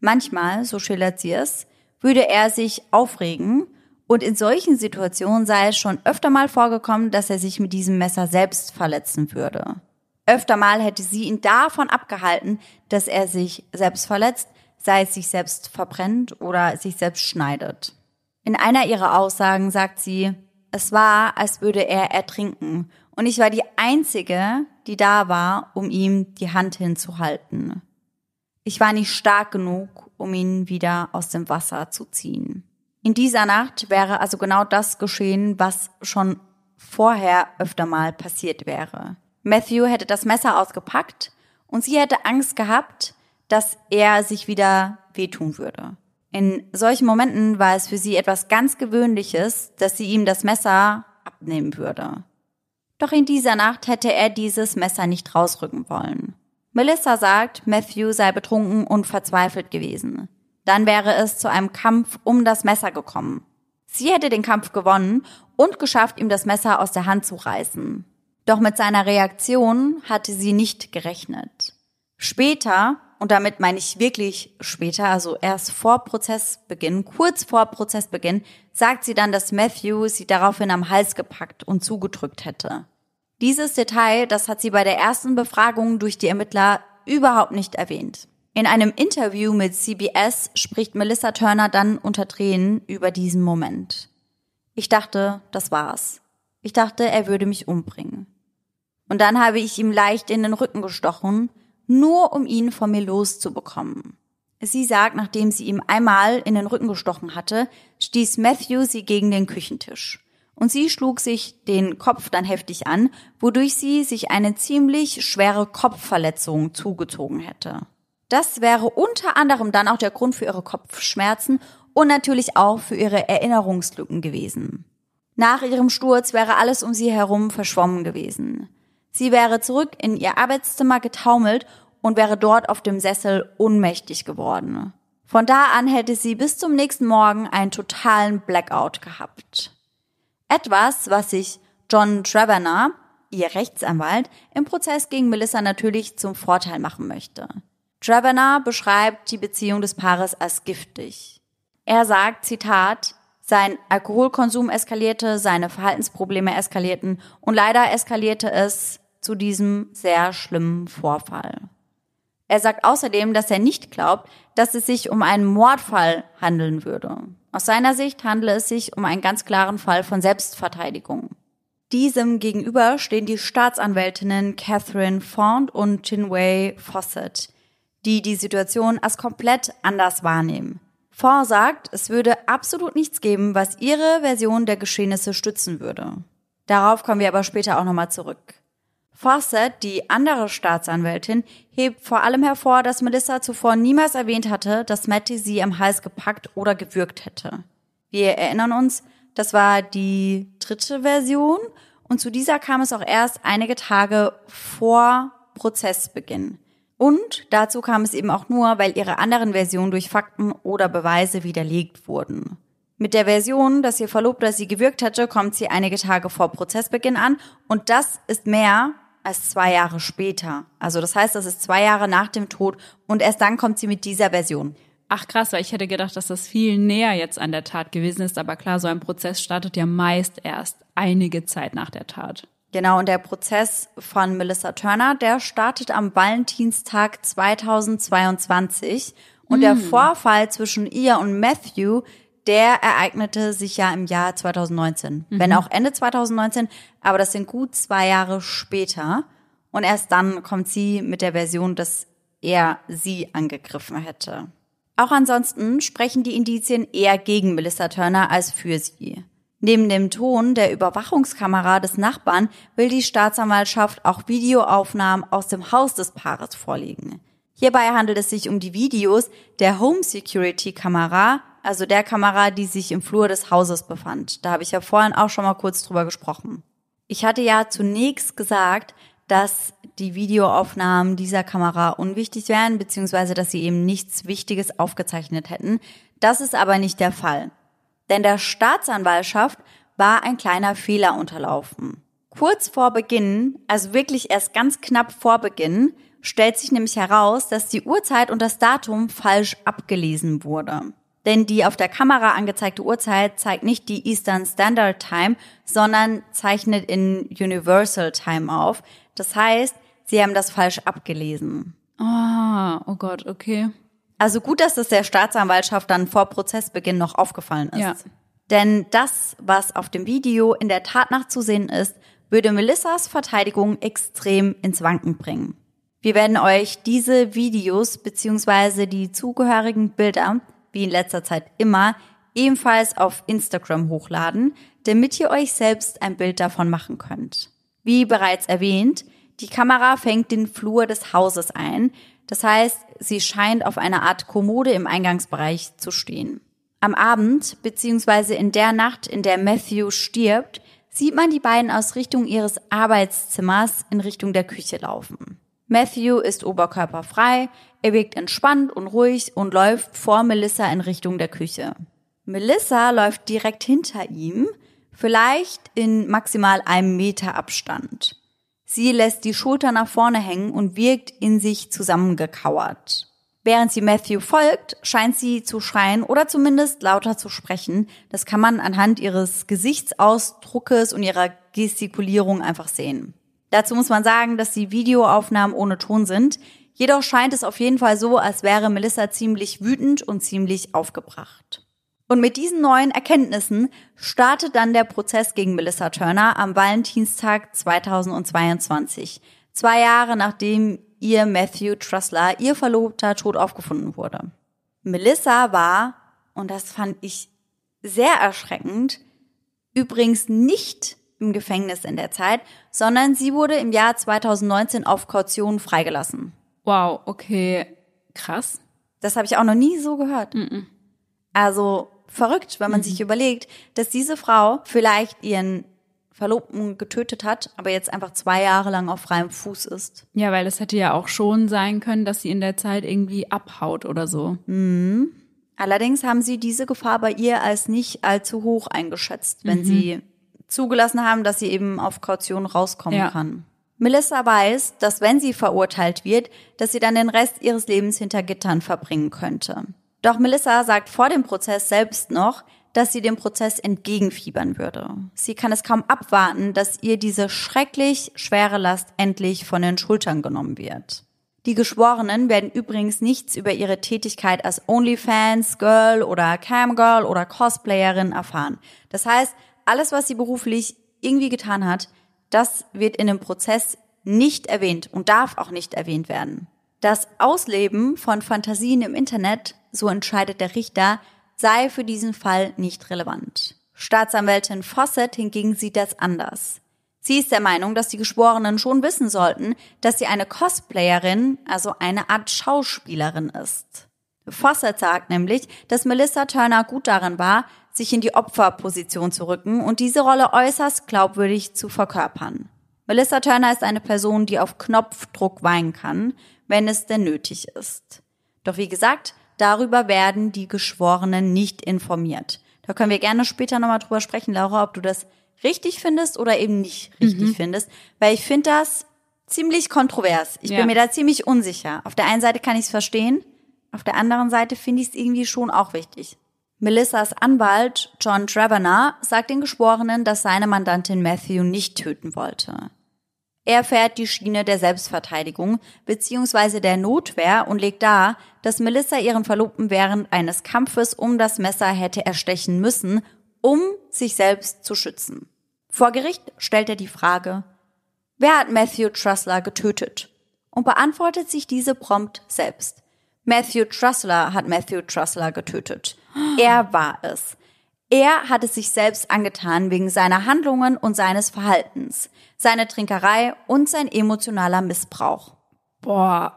Manchmal, so schildert sie es, würde er sich aufregen und in solchen Situationen sei es schon öfter mal vorgekommen, dass er sich mit diesem Messer selbst verletzen würde. Öfter mal hätte sie ihn davon abgehalten, dass er sich selbst verletzt, sei es sich selbst verbrennt oder sich selbst schneidet. In einer ihrer Aussagen sagt sie, es war, als würde er ertrinken und ich war die Einzige, die da war, um ihm die Hand hinzuhalten. Ich war nicht stark genug, um ihn wieder aus dem Wasser zu ziehen. In dieser Nacht wäre also genau das geschehen, was schon vorher öfter mal passiert wäre. Matthew hätte das Messer ausgepackt und sie hätte Angst gehabt, dass er sich wieder wehtun würde. In solchen Momenten war es für sie etwas ganz Gewöhnliches, dass sie ihm das Messer abnehmen würde. Doch in dieser Nacht hätte er dieses Messer nicht rausrücken wollen. Melissa sagt, Matthew sei betrunken und verzweifelt gewesen. Dann wäre es zu einem Kampf um das Messer gekommen. Sie hätte den Kampf gewonnen und geschafft, ihm das Messer aus der Hand zu reißen. Doch mit seiner Reaktion hatte sie nicht gerechnet. Später und damit meine ich wirklich später, also erst vor Prozessbeginn, kurz vor Prozessbeginn, sagt sie dann, dass Matthew sie daraufhin am Hals gepackt und zugedrückt hätte. Dieses Detail, das hat sie bei der ersten Befragung durch die Ermittler überhaupt nicht erwähnt. In einem Interview mit CBS spricht Melissa Turner dann unter Tränen über diesen Moment. Ich dachte, das war's. Ich dachte, er würde mich umbringen. Und dann habe ich ihm leicht in den Rücken gestochen nur um ihn von mir loszubekommen. Sie sagt, nachdem sie ihm einmal in den Rücken gestochen hatte, stieß Matthew sie gegen den Küchentisch. Und sie schlug sich den Kopf dann heftig an, wodurch sie sich eine ziemlich schwere Kopfverletzung zugezogen hätte. Das wäre unter anderem dann auch der Grund für ihre Kopfschmerzen und natürlich auch für ihre Erinnerungslücken gewesen. Nach ihrem Sturz wäre alles um sie herum verschwommen gewesen. Sie wäre zurück in ihr Arbeitszimmer getaumelt und wäre dort auf dem Sessel ohnmächtig geworden. Von da an hätte sie bis zum nächsten Morgen einen totalen Blackout gehabt. Etwas, was sich John Trevenor, ihr Rechtsanwalt, im Prozess gegen Melissa natürlich zum Vorteil machen möchte. Trevor beschreibt die Beziehung des Paares als giftig. Er sagt, Zitat, sein Alkoholkonsum eskalierte, seine Verhaltensprobleme eskalierten und leider eskalierte es zu diesem sehr schlimmen Vorfall. Er sagt außerdem, dass er nicht glaubt, dass es sich um einen Mordfall handeln würde. Aus seiner Sicht handele es sich um einen ganz klaren Fall von Selbstverteidigung. Diesem gegenüber stehen die Staatsanwältinnen Catherine Font und Chinwei Fawcett, die die Situation als komplett anders wahrnehmen. Font sagt, es würde absolut nichts geben, was ihre Version der Geschehnisse stützen würde. Darauf kommen wir aber später auch nochmal zurück. Fawcett, die andere Staatsanwältin, hebt vor allem hervor, dass Melissa zuvor niemals erwähnt hatte, dass Matty sie am Hals gepackt oder gewürgt hätte. Wir erinnern uns, das war die dritte Version und zu dieser kam es auch erst einige Tage vor Prozessbeginn. Und dazu kam es eben auch nur, weil ihre anderen Versionen durch Fakten oder Beweise widerlegt wurden. Mit der Version, dass ihr Verlobter sie gewürgt hätte, kommt sie einige Tage vor Prozessbeginn an und das ist mehr als zwei Jahre später. Also das heißt, das ist zwei Jahre nach dem Tod und erst dann kommt sie mit dieser Version. Ach krass, weil ich hätte gedacht, dass das viel näher jetzt an der Tat gewesen ist. Aber klar, so ein Prozess startet ja meist erst einige Zeit nach der Tat. Genau, und der Prozess von Melissa Turner, der startet am Valentinstag 2022. Und mm. der Vorfall zwischen ihr und Matthew, der ereignete sich ja im Jahr 2019. Mhm. Wenn auch Ende 2019, aber das sind gut zwei Jahre später. Und erst dann kommt sie mit der Version, dass er sie angegriffen hätte. Auch ansonsten sprechen die Indizien eher gegen Melissa Turner als für sie. Neben dem Ton der Überwachungskamera des Nachbarn will die Staatsanwaltschaft auch Videoaufnahmen aus dem Haus des Paares vorlegen. Hierbei handelt es sich um die Videos der Home Security Kamera, also der Kamera, die sich im Flur des Hauses befand. Da habe ich ja vorhin auch schon mal kurz drüber gesprochen. Ich hatte ja zunächst gesagt, dass die Videoaufnahmen dieser Kamera unwichtig wären, beziehungsweise dass sie eben nichts Wichtiges aufgezeichnet hätten. Das ist aber nicht der Fall. Denn der Staatsanwaltschaft war ein kleiner Fehler unterlaufen. Kurz vor Beginn, also wirklich erst ganz knapp vor Beginn, stellt sich nämlich heraus, dass die Uhrzeit und das Datum falsch abgelesen wurde. Denn die auf der Kamera angezeigte Uhrzeit zeigt nicht die Eastern Standard Time, sondern zeichnet in Universal Time auf. Das heißt, sie haben das falsch abgelesen. Ah, oh Gott, okay. Also gut, dass es der Staatsanwaltschaft dann vor Prozessbeginn noch aufgefallen ist. Ja. Denn das, was auf dem Video in der Tat nachzusehen ist, würde Melissas Verteidigung extrem ins Wanken bringen. Wir werden euch diese Videos beziehungsweise die zugehörigen Bilder, wie in letzter Zeit immer, ebenfalls auf Instagram hochladen, damit ihr euch selbst ein Bild davon machen könnt. Wie bereits erwähnt, die Kamera fängt den Flur des Hauses ein. Das heißt, sie scheint auf einer Art Kommode im Eingangsbereich zu stehen. Am Abend, beziehungsweise in der Nacht, in der Matthew stirbt, sieht man die beiden aus Richtung ihres Arbeitszimmers in Richtung der Küche laufen. Matthew ist oberkörperfrei, er wirkt entspannt und ruhig und läuft vor Melissa in Richtung der Küche. Melissa läuft direkt hinter ihm, vielleicht in maximal einem Meter Abstand. Sie lässt die Schulter nach vorne hängen und wirkt in sich zusammengekauert. Während sie Matthew folgt, scheint sie zu schreien oder zumindest lauter zu sprechen. Das kann man anhand ihres Gesichtsausdruckes und ihrer Gestikulierung einfach sehen. Dazu muss man sagen, dass die Videoaufnahmen ohne Ton sind. Jedoch scheint es auf jeden Fall so, als wäre Melissa ziemlich wütend und ziemlich aufgebracht. Und mit diesen neuen Erkenntnissen startet dann der Prozess gegen Melissa Turner am Valentinstag 2022. Zwei Jahre nachdem ihr Matthew Trussler, ihr Verlobter, tot aufgefunden wurde. Melissa war, und das fand ich sehr erschreckend, übrigens nicht im Gefängnis in der Zeit, sondern sie wurde im Jahr 2019 auf Kaution freigelassen. Wow, okay, krass. Das habe ich auch noch nie so gehört. Mm -mm. Also verrückt, wenn man mhm. sich überlegt, dass diese Frau vielleicht ihren Verlobten getötet hat, aber jetzt einfach zwei Jahre lang auf freiem Fuß ist. Ja, weil es hätte ja auch schon sein können, dass sie in der Zeit irgendwie abhaut oder so. Mhm. Allerdings haben sie diese Gefahr bei ihr als nicht allzu hoch eingeschätzt, wenn mhm. sie zugelassen haben, dass sie eben auf Kaution rauskommen Ja. kann. Melissa weiß, dass wenn sie verurteilt wird, dass sie dann den Rest ihres Lebens hinter Gittern verbringen könnte. Doch Melissa sagt vor dem Prozess selbst noch, dass sie dem Prozess entgegenfiebern würde. Sie kann es kaum abwarten, dass ihr diese schrecklich schwere Last endlich von den Schultern genommen wird. Die Geschworenen werden übrigens nichts über ihre Tätigkeit als OnlyFans, Girl oder Camgirl oder Cosplayerin erfahren. Das heißt, alles, was sie beruflich irgendwie getan hat, das wird in dem Prozess nicht erwähnt und darf auch nicht erwähnt werden. Das Ausleben von Fantasien im Internet, so entscheidet der Richter, sei für diesen Fall nicht relevant. Staatsanwältin Fawcett hingegen sieht das anders. Sie ist der Meinung, dass die Geschworenen schon wissen sollten, dass sie eine Cosplayerin, also eine Art Schauspielerin ist. Fawcett sagt nämlich, dass Melissa Turner gut darin war, sich in die Opferposition zu rücken und diese Rolle äußerst glaubwürdig zu verkörpern. Melissa Turner ist eine Person, die auf Knopfdruck weinen kann, wenn es denn nötig ist. Doch wie gesagt, darüber werden die Geschworenen nicht informiert. Da können wir gerne später nochmal drüber sprechen, Laura, ob du das richtig findest oder eben nicht richtig findest, weil ich finde das ziemlich kontrovers. Ich Ja. bin mir da ziemlich unsicher. Auf der einen Seite kann ich es verstehen, auf der anderen Seite finde ich es irgendwie schon auch wichtig. Melissas Anwalt John Travener sagt den Geschworenen, dass seine Mandantin Matthew nicht töten wollte. Er fährt die Schiene der Selbstverteidigung bzw. der Notwehr und legt dar, dass Melissa ihren Verlobten während eines Kampfes um das Messer hätte erstechen müssen, um sich selbst zu schützen. Vor Gericht stellt er die Frage, wer hat Matthew Trussler getötet? Und beantwortet sich diese prompt selbst. Matthew Trussler hat Matthew Trussler getötet. Er war es. Er hat es sich selbst angetan wegen seiner Handlungen und seines Verhaltens, seine Trinkerei und sein emotionaler Missbrauch. Boah,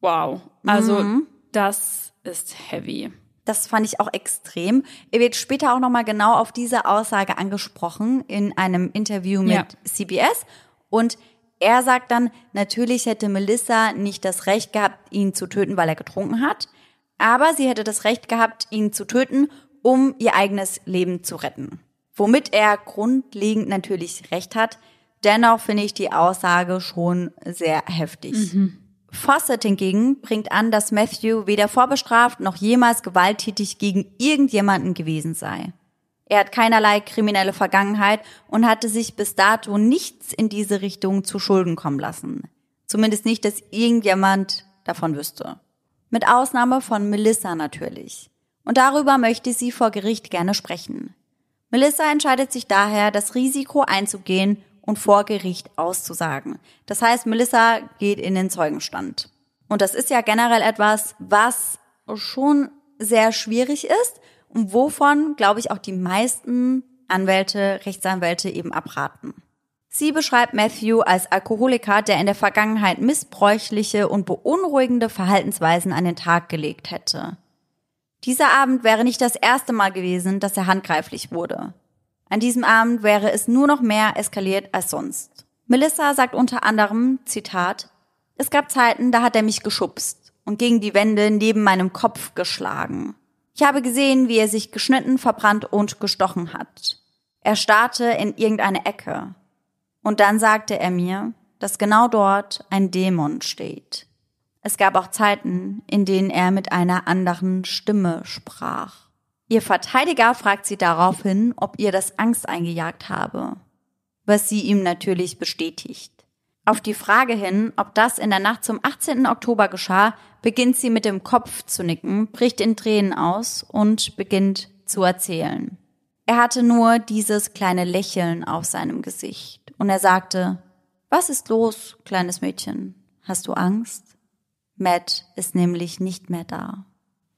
wow. Also Mhm. das ist heavy. Das fand ich auch extrem. Er wird später auch nochmal genau auf diese Aussage angesprochen in einem Interview mit Ja. CBS. Und er sagt dann, natürlich hätte Melissa nicht das Recht gehabt, ihn zu töten, weil er getrunken hat. Aber sie hätte das Recht gehabt, ihn zu töten, um ihr eigenes Leben zu retten. Womit er grundlegend natürlich recht hat. Dennoch finde ich die Aussage schon sehr heftig. Fawcett hingegen bringt an, dass Matthew weder vorbestraft noch jemals gewalttätig gegen irgendjemanden gewesen sei. Er hat keinerlei kriminelle Vergangenheit und hatte sich bis dato nichts in diese Richtung zu Schulden kommen lassen. Zumindest nicht, dass irgendjemand davon wüsste. Mit Ausnahme von Melissa natürlich. Und darüber möchte sie vor Gericht gerne sprechen. Melissa entscheidet sich daher, das Risiko einzugehen und vor Gericht auszusagen. Das heißt, Melissa geht in den Zeugenstand. Und das ist ja generell etwas, was schon sehr schwierig ist und wovon, glaube ich, auch die meisten Anwälte, Rechtsanwälte eben abraten. Sie beschreibt Matthew als Alkoholiker, der in der Vergangenheit missbräuchliche und beunruhigende Verhaltensweisen an den Tag gelegt hätte. Dieser Abend wäre nicht das erste Mal gewesen, dass er handgreiflich wurde. An diesem Abend wäre es nur noch mehr eskaliert als sonst. Melissa sagt unter anderem, Zitat, es gab Zeiten, da hat er mich geschubst und gegen die Wände neben meinem Kopf geschlagen. Ich habe gesehen, wie er sich geschnitten, verbrannt und gestochen hat. Er starrte in irgendeine Ecke. Und dann sagte er mir, dass genau dort ein Dämon steht. Es gab auch Zeiten, in denen er mit einer anderen Stimme sprach. Ihr Verteidiger fragt sie daraufhin, ob ihr das Angst eingejagt habe, was sie ihm natürlich bestätigt. Auf die Frage hin, ob das in der Nacht zum 18. Oktober geschah, beginnt sie mit dem Kopf zu nicken, bricht in Tränen aus und beginnt zu erzählen. Er hatte nur dieses kleine Lächeln auf seinem Gesicht und er sagte, was ist los, kleines Mädchen? Hast du Angst? Matt ist nämlich nicht mehr da.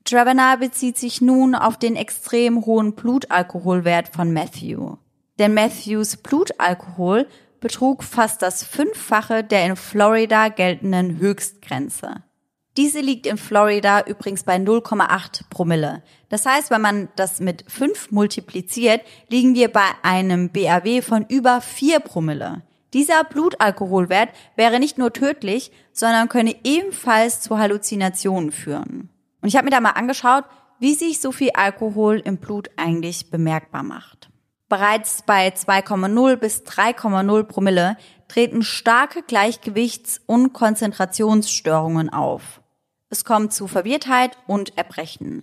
Travener bezieht sich nun auf den extrem hohen Blutalkoholwert von Matthew. Denn Matthews Blutalkohol betrug fast das Fünffache der in Florida geltenden Höchstgrenze. Diese liegt in Florida übrigens bei 0,8 Promille. Das heißt, wenn man das mit 5 multipliziert, liegen wir bei einem BAW von über 4 Promille. Dieser Blutalkoholwert wäre nicht nur tödlich, sondern könne ebenfalls zu Halluzinationen führen. Und ich habe mir da mal angeschaut, wie sich so viel Alkohol im Blut eigentlich bemerkbar macht. Bereits bei 2,0 bis 3,0 Promille treten starke Gleichgewichts- und Konzentrationsstörungen auf. Es kommt zu Verwirrtheit und Erbrechen.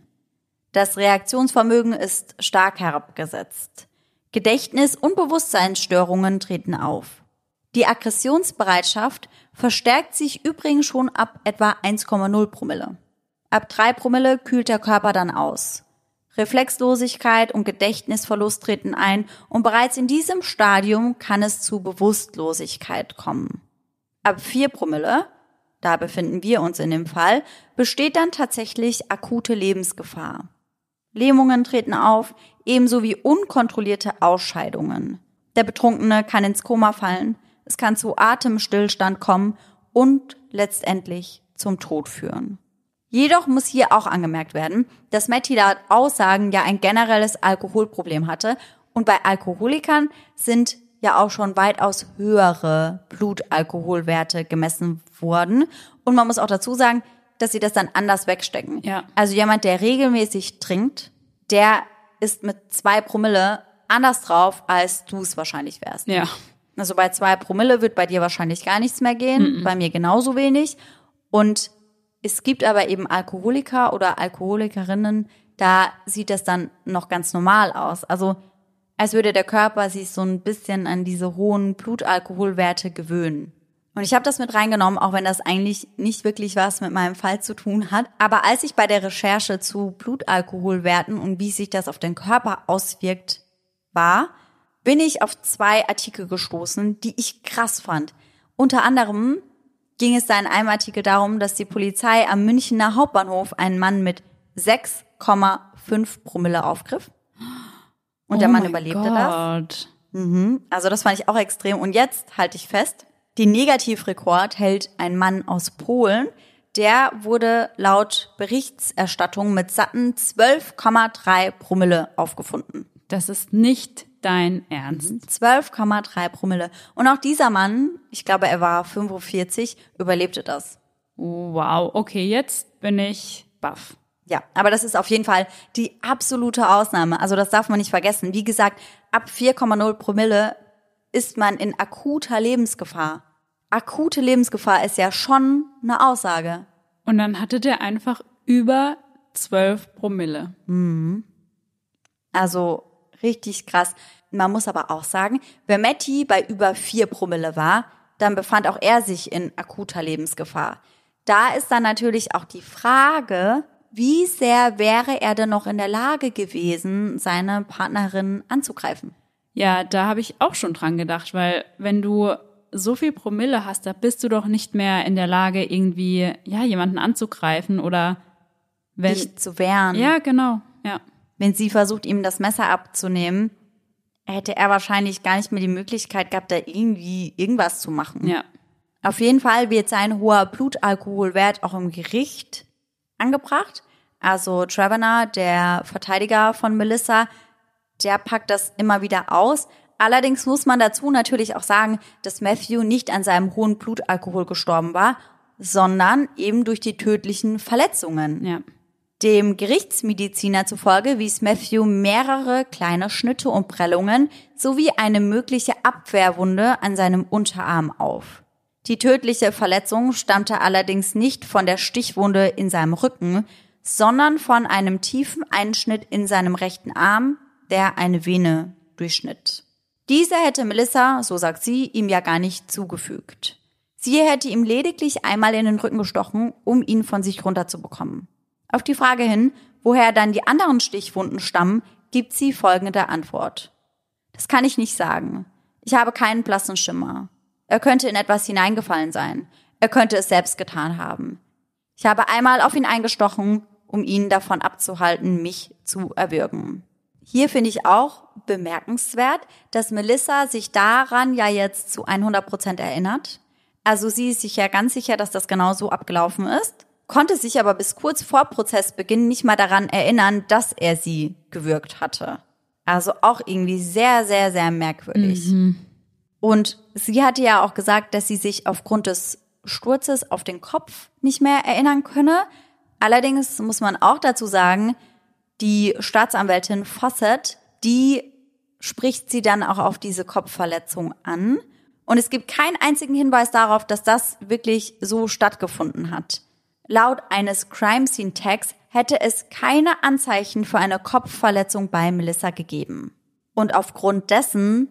Das Reaktionsvermögen ist stark herabgesetzt. Gedächtnis- und Bewusstseinsstörungen treten auf. Die Aggressionsbereitschaft verstärkt sich übrigens schon ab etwa 1,0 Promille. Ab 3 Promille kühlt der Körper dann aus. Reflexlosigkeit und Gedächtnisverlust treten ein und bereits in diesem Stadium kann es zu Bewusstlosigkeit kommen. Ab 4 Promille, da befinden wir uns in dem Fall, besteht dann tatsächlich akute Lebensgefahr. Lähmungen treten auf, ebenso wie unkontrollierte Ausscheidungen. Der Betrunkene kann ins Koma fallen, es kann zu Atemstillstand kommen und letztendlich zum Tod führen. Jedoch muss hier auch angemerkt werden, dass Matty laut Aussagen ja ein generelles Alkoholproblem hatte und bei Alkoholikern sind ja auch schon weitaus höhere Blutalkoholwerte gemessen worden. Und man muss auch dazu sagen, dass sie das dann anders wegstecken. Ja. Also jemand, der regelmäßig trinkt, der ist mit zwei Promille anders drauf, als du es wahrscheinlich wärst. Ja. Also bei zwei Promille wird bei dir wahrscheinlich gar nichts mehr gehen, bei mir genauso wenig. Und es gibt aber eben Alkoholiker oder Alkoholikerinnen, da sieht das dann noch ganz normal aus. Also als würde der Körper sich so ein bisschen an diese hohen Blutalkoholwerte gewöhnen. Und ich habe das mit reingenommen, auch wenn das eigentlich nicht wirklich was mit meinem Fall zu tun hat. Aber als ich bei der Recherche zu Blutalkoholwerten und wie sich das auf den Körper auswirkt war, bin ich auf zwei Artikel gestoßen, die ich krass fand. Unter anderem ging es da in einem Artikel darum, dass die Polizei am Münchner Hauptbahnhof einen Mann mit 6,5 Promille aufgriff. Und der oh Mann mein überlebte das. Gott. Also das fand ich auch extrem. Und jetzt halte ich fest, den Negativrekord hält ein Mann aus Polen. Der wurde laut Berichterstattung mit satten 12,3 Promille aufgefunden. Das ist nicht dein Ernst. 12,3 Promille. Und auch dieser Mann, ich glaube, er war 45, überlebte das. Wow, okay, jetzt bin ich baff. Ja, aber das ist auf jeden Fall die absolute Ausnahme. Also das darf man nicht vergessen. Wie gesagt, ab 4,0 Promille ist man in akuter Lebensgefahr. Akute Lebensgefahr ist ja schon eine Aussage. Und dann hatte der einfach über 12 Promille. Also richtig krass. Man muss aber auch sagen, wenn Matti bei über 4 Promille war, dann befand auch er sich in akuter Lebensgefahr. Da ist dann natürlich auch die Frage, wie sehr wäre er denn noch in der Lage gewesen, seine Partnerin anzugreifen? Ja, da habe ich auch schon dran gedacht, weil wenn du so viel Promille hast, da bist du doch nicht mehr in der Lage, irgendwie, ja, jemanden anzugreifen oder wenn. Dich zu wehren. ja, genau, ja. Wenn sie versucht, ihm das Messer abzunehmen, hätte er wahrscheinlich gar nicht mehr die Möglichkeit gehabt, da irgendwie irgendwas zu machen. Ja. Auf jeden Fall wird sein hoher Blutalkoholwert auch im Gericht angebracht. Also Trevor, der Verteidiger von Melissa, der packt das immer wieder aus. Allerdings muss man dazu natürlich auch sagen, dass Matthew nicht an seinem hohen Blutalkohol gestorben war, sondern eben durch die tödlichen Verletzungen. Ja. Dem Gerichtsmediziner zufolge wies Matthew mehrere kleine Schnitte und Prellungen sowie eine mögliche Abwehrwunde an seinem Unterarm auf. Die tödliche Verletzung stammte allerdings nicht von der Stichwunde in seinem Rücken, sondern von einem tiefen Einschnitt in seinem rechten Arm, der eine Vene durchschnitt. Diese hätte Melissa, so sagt sie, ihm ja gar nicht zugefügt. Sie hätte ihm lediglich einmal in den Rücken gestochen, um ihn von sich runterzubekommen. Auf die Frage hin, woher dann die anderen Stichwunden stammen, gibt sie folgende Antwort. Das kann ich nicht sagen. Ich habe keinen blassen Schimmer. Er könnte in etwas hineingefallen sein. Er könnte es selbst getan haben. Ich habe einmal auf ihn eingestochen, um ihn davon abzuhalten, mich zu erwürgen. Hier finde ich auch bemerkenswert, dass Melissa sich daran ja jetzt zu 100 Prozent erinnert. Also sie ist sich ja ganz sicher, dass das genau so abgelaufen ist, konnte sich aber bis kurz vor Prozessbeginn nicht mal daran erinnern, dass er sie gewürgt hatte. Also auch irgendwie sehr, sehr, sehr merkwürdig. Und sie hatte ja auch gesagt, dass sie sich aufgrund des Sturzes auf den Kopf nicht mehr erinnern könne. Allerdings muss man auch dazu sagen, die Staatsanwältin Fawcett, die spricht sie dann auch auf diese Kopfverletzung an. Und es gibt keinen einzigen Hinweis darauf, dass das wirklich so stattgefunden hat. Laut eines Crime Scene Tags hätte es keine Anzeichen für eine Kopfverletzung bei Melissa gegeben. Und aufgrund dessen,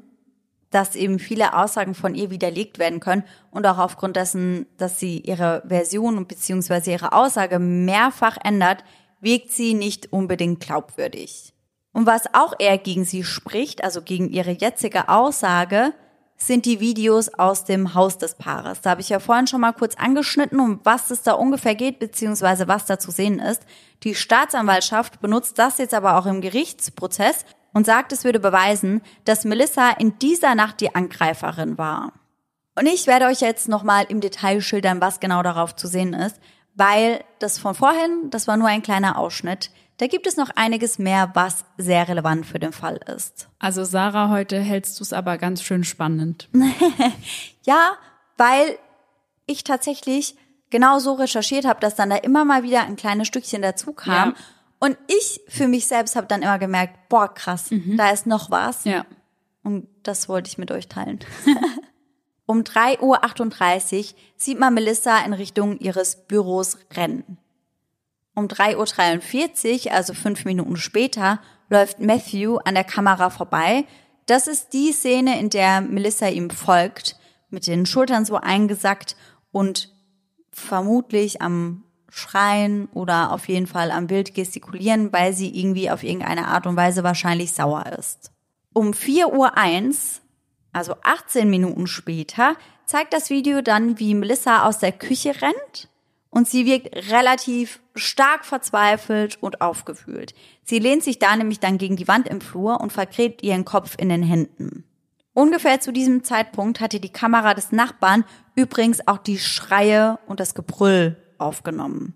dass eben viele Aussagen von ihr widerlegt werden können und auch aufgrund dessen, dass sie ihre Version bzw. ihre Aussage mehrfach ändert, wirkt sie nicht unbedingt glaubwürdig. Und was auch eher gegen sie spricht, also gegen ihre jetzige Aussage, sind die Videos aus dem Haus des Paares. Da habe ich ja vorhin schon mal kurz angeschnitten, um was es da ungefähr geht, beziehungsweise was da zu sehen ist. Die Staatsanwaltschaft benutzt das jetzt aber auch im Gerichtsprozess und sagt, es würde beweisen, dass Melissa in dieser Nacht die Angreiferin war. Und ich werde euch jetzt nochmal im Detail schildern, was genau darauf zu sehen ist, weil das von vorhin, das war nur ein kleiner Ausschnitt. Da gibt es noch einiges mehr, was sehr relevant für den Fall ist. Also Sarah, heute hältst du es aber ganz schön spannend. ja, weil ich tatsächlich genau so recherchiert habe, dass dann da immer mal wieder ein kleines Stückchen dazu kam. Ja. Und ich für mich selbst habe dann immer gemerkt, boah, krass, mhm. da ist noch was. Ja. Und das wollte ich mit euch teilen. um 3.38 Uhr sieht man Melissa in Richtung ihres Büros rennen. Um 3.43 Uhr, also fünf Minuten später, läuft Matthew an der Kamera vorbei. Das ist die Szene, in der Melissa ihm folgt, mit den Schultern so eingesackt und vermutlich am Schreien oder auf jeden Fall am Wild gestikulieren, weil sie irgendwie auf irgendeine Art und Weise wahrscheinlich sauer ist. Um 4.01 Uhr, also 18 Minuten später, zeigt das Video dann, wie Melissa aus der Küche rennt und sie wirkt relativ stark verzweifelt und aufgewühlt. Sie lehnt sich da nämlich dann gegen die Wand im Flur und vergräbt ihren Kopf in den Händen. Ungefähr zu diesem Zeitpunkt hatte die Kamera des Nachbarn übrigens auch die Schreie und das Gebrüll aufgenommen.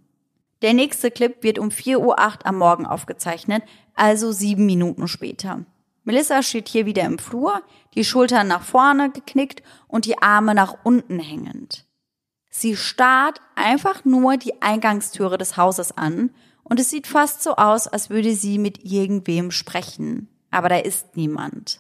Der nächste Clip wird um 4.08 Uhr am Morgen aufgezeichnet, also sieben Minuten später. Melissa steht hier wieder im Flur, die Schultern nach vorne geknickt und die Arme nach unten hängend. Sie starrt einfach nur die Eingangstüre des Hauses an und es sieht fast so aus, als würde sie mit irgendwem sprechen. Aber da ist niemand.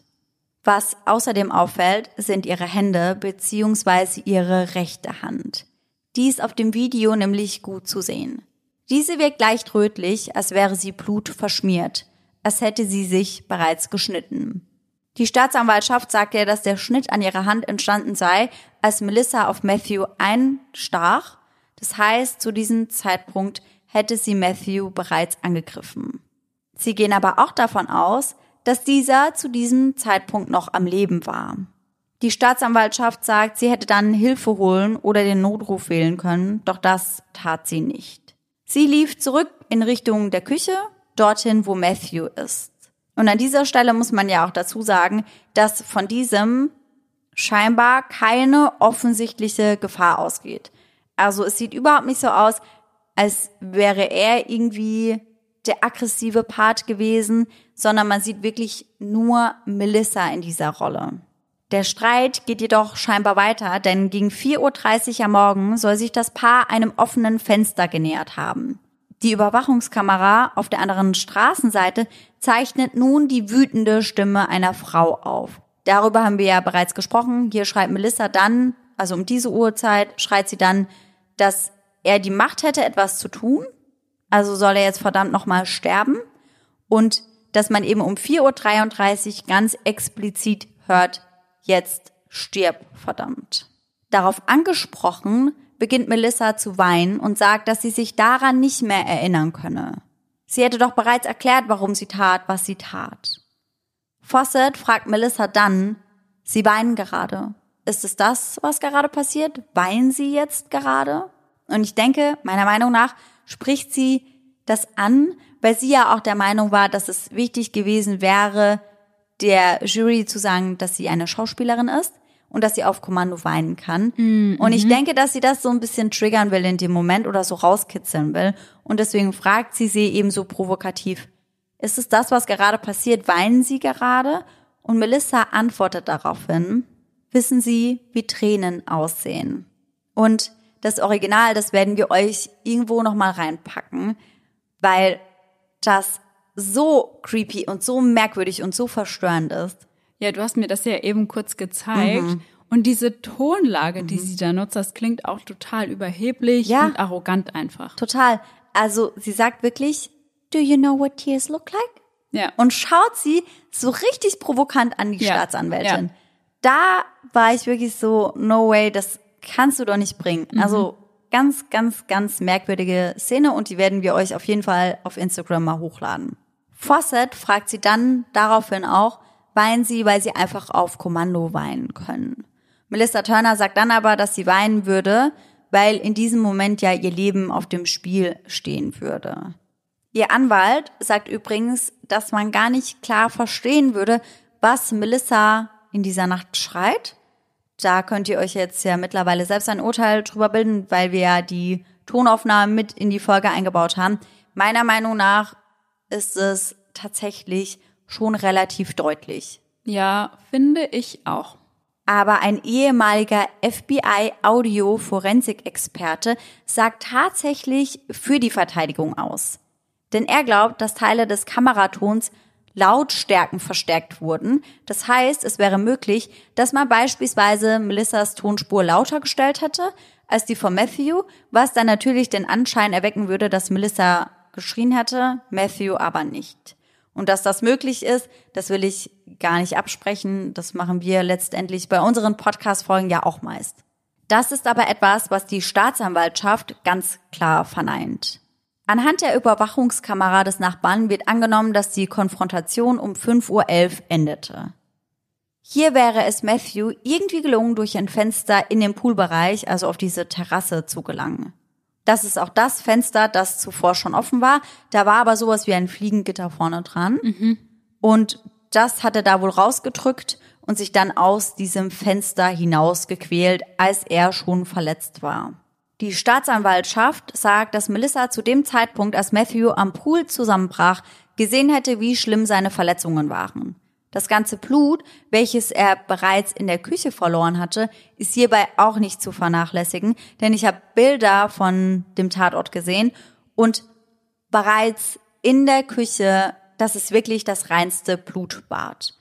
Was außerdem auffällt, sind ihre Hände bzw. ihre rechte Hand. Die ist auf dem Video nämlich gut zu sehen. Diese wirkt leicht rötlich, als wäre sie blutverschmiert, als hätte sie sich bereits geschnitten. Die Staatsanwaltschaft sagt ja, dass der Schnitt an ihrer Hand entstanden sei, als Melissa auf Matthew einstach. Das heißt, zu diesem Zeitpunkt hätte sie Matthew bereits angegriffen. Sie gehen aber auch davon aus, dass dieser zu diesem Zeitpunkt noch am Leben war. Die Staatsanwaltschaft sagt, sie hätte dann Hilfe holen oder den Notruf wählen können, doch das tat sie nicht. Sie lief zurück in Richtung der Küche, dorthin, wo Matthew ist. Und an dieser Stelle muss man ja auch dazu sagen, dass von diesem scheinbar keine offensichtliche Gefahr ausgeht. Also es sieht überhaupt nicht so aus, als wäre er irgendwie der aggressive Part gewesen, sondern man sieht wirklich nur Melissa in dieser Rolle. Der Streit geht jedoch scheinbar weiter, denn gegen 4.30 Uhr am Morgen soll sich das Paar einem offenen Fenster genähert haben. Die Überwachungskamera auf der anderen Straßenseite zeichnet nun die wütende Stimme einer Frau auf. Darüber haben wir ja bereits gesprochen. Hier schreibt Melissa dann, also um diese Uhrzeit, schreit sie dann, dass er die Macht hätte, etwas zu tun. Also soll er jetzt verdammt nochmal sterben. Und dass man eben um 4.33 Uhr ganz explizit hört, jetzt stirb verdammt. Darauf angesprochen beginnt Melissa zu weinen und sagt, dass sie sich daran nicht mehr erinnern könne. Sie hätte doch bereits erklärt, warum sie tat, was sie tat. Fawcett fragt Melissa dann, Sie weinen gerade. Ist es das, was gerade passiert? Weinen Sie jetzt gerade? Und ich denke, meiner Meinung nach spricht sie das an, weil sie ja auch der Meinung war, dass es wichtig gewesen wäre, der Jury zu sagen, dass sie eine Schauspielerin ist und dass sie auf Kommando weinen kann. Mhm. Und ich denke, dass sie das so ein bisschen triggern will in dem Moment oder so rauskitzeln will. Und deswegen fragt sie sie eben so provokativ, ist es das, was gerade passiert? Weinen Sie gerade? Und Melissa antwortet daraufhin, wissen Sie, wie Tränen aussehen? Und das Original, das werden wir euch irgendwo nochmal reinpacken, weil das so creepy und so merkwürdig und so verstörend ist. Ja, du hast mir das ja eben kurz gezeigt. Mhm. Und diese Tonlage, die sie da nutzt, das klingt auch total überheblich Ja. und arrogant einfach. Total. Also sie sagt wirklich, do you know what tears look like? Ja. Und schaut sie so richtig provokant an die Ja, Staatsanwältin. ja. Da war ich wirklich so, no way, das kannst du doch nicht bringen. Mhm. Also ganz, ganz, ganz merkwürdige Szene und die werden wir euch auf jeden Fall auf Instagram mal hochladen. Fawcett fragt sie dann daraufhin auch, weinen sie, weil sie einfach auf Kommando weinen können. Melissa Turner sagt dann aber, dass sie weinen würde, weil in diesem Moment ja ihr Leben auf dem Spiel stehen würde. Ihr Anwalt sagt übrigens, dass man gar nicht klar verstehen würde, was Melissa in dieser Nacht schreit. Da könnt ihr euch jetzt ja mittlerweile selbst ein Urteil drüber bilden, weil wir ja die Tonaufnahmen mit in die Folge eingebaut haben. Meiner Meinung nach ist es tatsächlich schon relativ deutlich. Ja, finde ich auch. Aber ein ehemaliger FBI-Audio-Forensik-Experte sagt tatsächlich für die Verteidigung aus. Denn er glaubt, dass Teile des Kameratons Lautstärken verstärkt wurden. Das heißt, es wäre möglich, dass man beispielsweise Melissas Tonspur lauter gestellt hätte als die von Matthew, was dann natürlich den Anschein erwecken würde, dass Melissa geschrien hätte, Matthew aber nicht. Und dass das möglich ist, das will ich gar nicht absprechen. Das machen wir letztendlich bei unseren Podcast-Folgen ja auch meist. Das ist aber etwas, was die Staatsanwaltschaft ganz klar verneint. Anhand der Überwachungskamera des Nachbarn wird angenommen, dass die Konfrontation um 5.11 Uhr endete. Hier wäre es Matthew irgendwie gelungen, durch ein Fenster in den Poolbereich, also auf diese Terrasse, zu gelangen. Das ist auch das Fenster, das zuvor schon offen war. Da war aber sowas wie ein Fliegengitter vorne dran. Und das hat er da wohl rausgedrückt und sich dann aus diesem Fenster hinausgequält, als er schon verletzt war. Die Staatsanwaltschaft sagt, dass Melissa zu dem Zeitpunkt, als Matthew am Pool zusammenbrach, gesehen hätte, wie schlimm seine Verletzungen waren. Das ganze Blut, welches er bereits in der Küche verloren hatte, ist hierbei auch nicht zu vernachlässigen, denn ich habe Bilder von dem Tatort gesehen und bereits in der Küche, das ist wirklich das reinste Blutbad.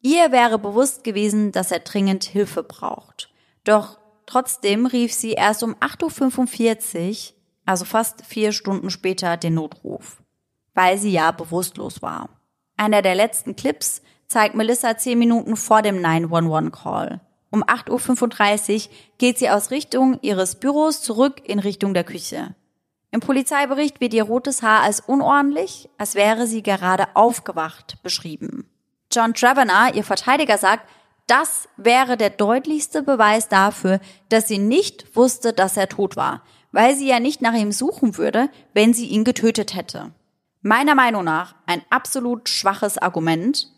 Ihr wäre bewusst gewesen, dass er dringend Hilfe braucht. Doch trotzdem rief sie erst um 8.45 Uhr, also fast vier Stunden später, den Notruf, weil sie ja bewusstlos war. Einer der letzten Clips zeigt Melissa zehn Minuten vor dem 911-Call. Um 8.35 Uhr geht sie aus Richtung ihres Büros zurück in Richtung der Küche. Im Polizeibericht wird ihr rotes Haar als unordentlich, als wäre sie gerade aufgewacht, beschrieben. John Travener, ihr Verteidiger, sagt, das wäre der deutlichste Beweis dafür, dass sie nicht wusste, dass er tot war, weil sie ja nicht nach ihm suchen würde, wenn sie ihn getötet hätte. Meiner Meinung nach ein absolut schwaches Argument,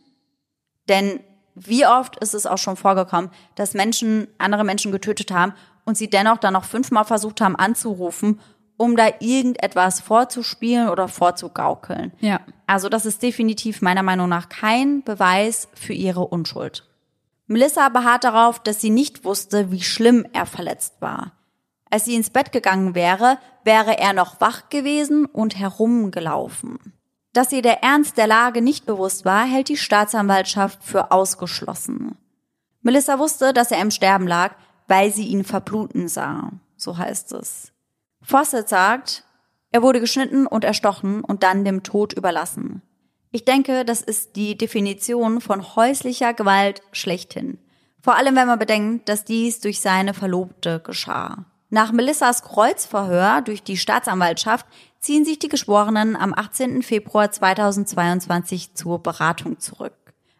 denn wie oft ist es auch schon vorgekommen, dass Menschen andere Menschen getötet haben und sie dennoch dann noch fünfmal versucht haben anzurufen, um da irgendetwas vorzuspielen oder vorzugaukeln. Ja. Also das ist definitiv meiner Meinung nach kein Beweis für ihre Unschuld. Melissa beharrt darauf, dass sie nicht wusste, wie schlimm er verletzt war. Als sie ins Bett gegangen wäre, wäre er noch wach gewesen und herumgelaufen. Dass ihr der Ernst der Lage nicht bewusst war, hält die Staatsanwaltschaft für ausgeschlossen. Melissa wusste, dass er im Sterben lag, weil sie ihn verbluten sah. So heißt es. Fawcett sagt, er wurde geschnitten und erstochen und dann dem Tod überlassen. Ich denke, das ist die Definition von häuslicher Gewalt schlechthin. Vor allem, wenn man bedenkt, dass dies durch seine Verlobte geschah. Nach Melissas Kreuzverhör durch die Staatsanwaltschaft ziehen sich die Geschworenen am 18. Februar 2022 zur Beratung zurück.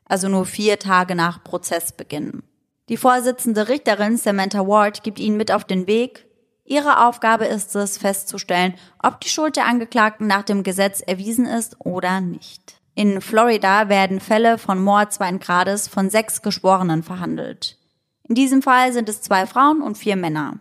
Also nur vier Tage nach Prozessbeginn. Die Vorsitzende Richterin Samantha Ward gibt ihnen mit auf den Weg. Ihre Aufgabe ist es, festzustellen, ob die Schuld der Angeklagten nach dem Gesetz erwiesen ist oder nicht. In Florida werden Fälle von Mord zweiten Grades von sechs Geschworenen verhandelt. In diesem Fall sind es zwei Frauen und vier Männer.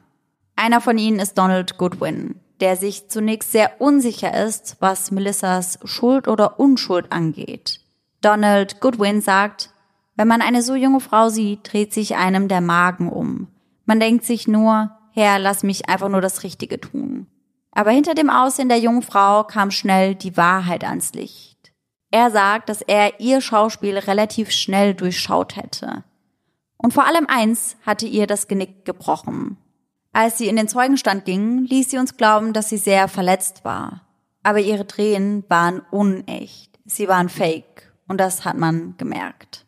Einer von ihnen ist Donald Goodwin, der sich zunächst sehr unsicher ist, was Melissas Schuld oder Unschuld angeht. Donald Goodwin sagt, wenn man eine so junge Frau sieht, dreht sich einem der Magen um. Man denkt sich nur, Herr, lass mich einfach nur das Richtige tun. Aber hinter dem Aussehen der jungen Frau kam schnell die Wahrheit ans Licht. Er sagt, dass er ihr Schauspiel relativ schnell durchschaut hätte. Und vor allem eins hatte ihr das Genick gebrochen. Als sie in den Zeugenstand ging, ließ sie uns glauben, dass sie sehr verletzt war. Aber ihre Tränen waren unecht. Sie waren fake. Und das hat man gemerkt.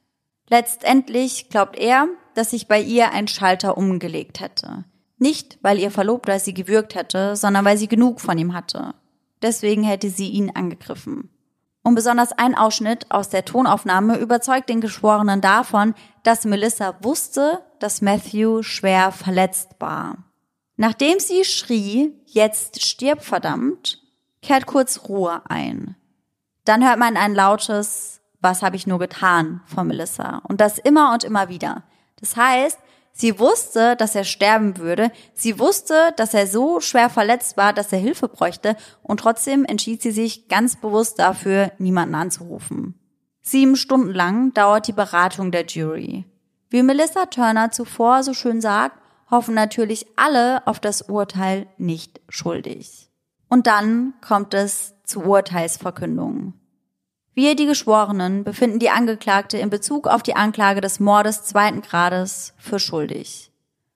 Letztendlich glaubt er, dass sich bei ihr ein Schalter umgelegt hätte. Nicht, weil ihr Verlobter sie gewürgt hätte, sondern weil sie genug von ihm hatte. Deswegen hätte sie ihn angegriffen. Und besonders ein Ausschnitt aus der Tonaufnahme überzeugt den Geschworenen davon, dass Melissa wusste, dass Matthew schwer verletzt war. Nachdem sie schrie, jetzt stirb verdammt, kehrt kurz Ruhe ein. Dann hört man ein lautes, was habe ich nur getan von Melissa. Und das immer und immer wieder. Das heißt, sie wusste, dass er sterben würde. Sie wusste, dass er so schwer verletzt war, dass er Hilfe bräuchte. Und trotzdem entschied sie sich ganz bewusst dafür, niemanden anzurufen. Sieben Stunden lang dauert die Beratung der Jury. Wie Melissa Turner zuvor so schön sagt, hoffen natürlich alle auf das Urteil nicht schuldig. Und dann kommt es zur Urteilsverkündung. Wir, die Geschworenen, befinden die Angeklagte in Bezug auf die Anklage des Mordes zweiten Grades für schuldig.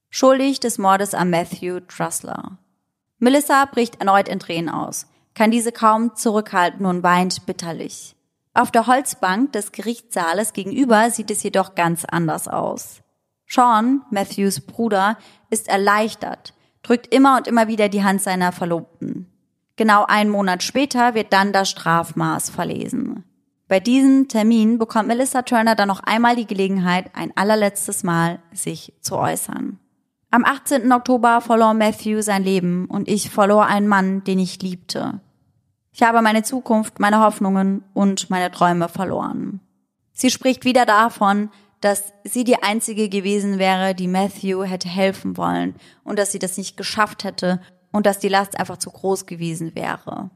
Schuldig des Mordes an Matthew Trussler. Melissa bricht erneut in Tränen aus, kann diese kaum zurückhalten und weint bitterlich. Auf der Holzbank des Gerichtssaales gegenüber sieht es jedoch ganz anders aus. Sean, Matthews Bruder, ist erleichtert, drückt immer und immer wieder die Hand seiner Verlobten. Genau einen Monat später wird dann das Strafmaß verlesen. Bei diesem Termin bekommt Melissa Turner dann noch einmal die Gelegenheit, ein allerletztes Mal sich zu äußern. Am 18. Oktober verlor Matthew sein Leben und ich verlor einen Mann, den ich liebte. Ich habe meine Zukunft, meine Hoffnungen und meine Träume verloren. Sie spricht wieder davon, dass sie die einzige gewesen wäre, die Matthew hätte helfen wollen und dass sie das nicht geschafft hätte und dass die Last einfach zu groß gewesen wäre.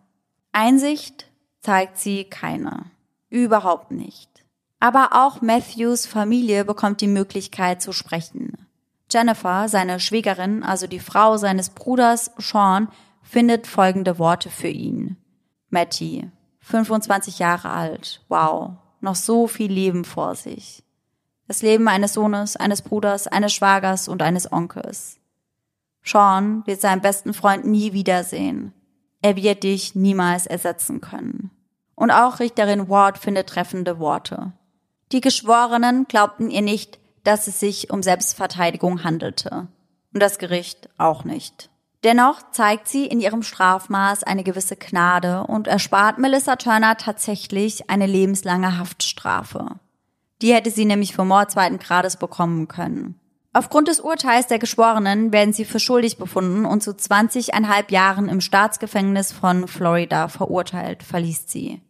Einsicht zeigt sie keine. Überhaupt nicht. Aber auch Matthews Familie bekommt die Möglichkeit zu sprechen. Jennifer, seine Schwägerin, also die Frau seines Bruders Sean, findet folgende Worte für ihn. Matty, 25 Jahre alt, wow, noch so viel Leben vor sich. Das Leben eines Sohnes, eines Bruders, eines Schwagers und eines Onkels. Sean wird seinen besten Freund nie wiedersehen. Er wird dich niemals ersetzen können. Und auch Richterin Ward findet treffende Worte. Die Geschworenen glaubten ihr nicht, dass es sich um Selbstverteidigung handelte. Und das Gericht auch nicht. Dennoch zeigt sie in ihrem Strafmaß eine gewisse Gnade und erspart Melissa Turner tatsächlich eine lebenslange Haftstrafe. Die hätte sie nämlich für Mord zweiten Grades bekommen können. Aufgrund des Urteils der Geschworenen werden sie für schuldig befunden und zu 20,5 Jahren im Staatsgefängnis von Florida verurteilt, verließ sie.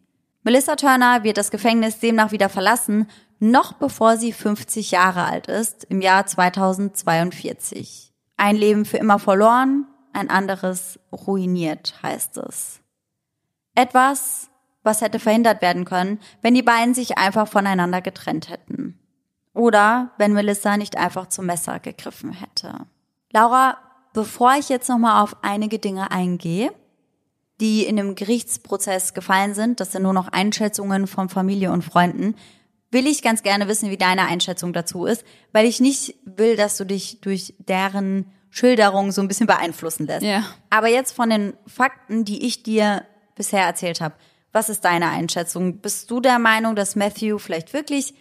Melissa Turner wird das Gefängnis demnach wieder verlassen, noch bevor sie 50 Jahre alt ist, im Jahr 2042. Ein Leben für immer verloren, ein anderes ruiniert, heißt es. Etwas, was hätte verhindert werden können, wenn die beiden sich einfach voneinander getrennt hätten. Oder wenn Melissa nicht einfach zum Messer gegriffen hätte. Laura, bevor ich jetzt nochmal auf einige Dinge eingehe, die in dem Gerichtsprozess gefallen sind, das sind nur noch Einschätzungen von Familie und Freunden, will ich ganz gerne wissen, wie deine Einschätzung dazu ist, weil ich nicht will, dass du dich durch deren Schilderung so ein bisschen beeinflussen lässt. Ja. Aber jetzt von den Fakten, die ich dir bisher erzählt habe, was ist deine Einschätzung? Bist du der Meinung, dass Matthew vielleicht wirklich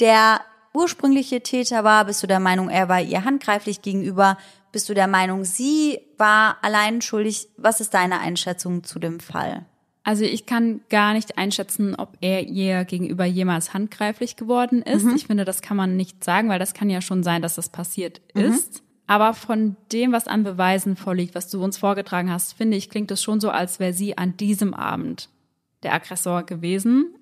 der ursprüngliche Täter war? Bist du der Meinung, er war ihr handgreiflich gegenüber? Bist du der Meinung, sie war allein schuldig? Was ist deine Einschätzung zu dem Fall? Also ich kann gar nicht einschätzen, ob er ihr gegenüber jemals handgreiflich geworden ist. Mhm. Ich finde, das kann man nicht sagen, weil das kann ja schon sein, dass das passiert Mhm. ist. Aber von dem, was an Beweisen vorliegt, was du uns vorgetragen hast, finde ich, klingt es schon so, als wäre sie an diesem Abend der Aggressor gewesen.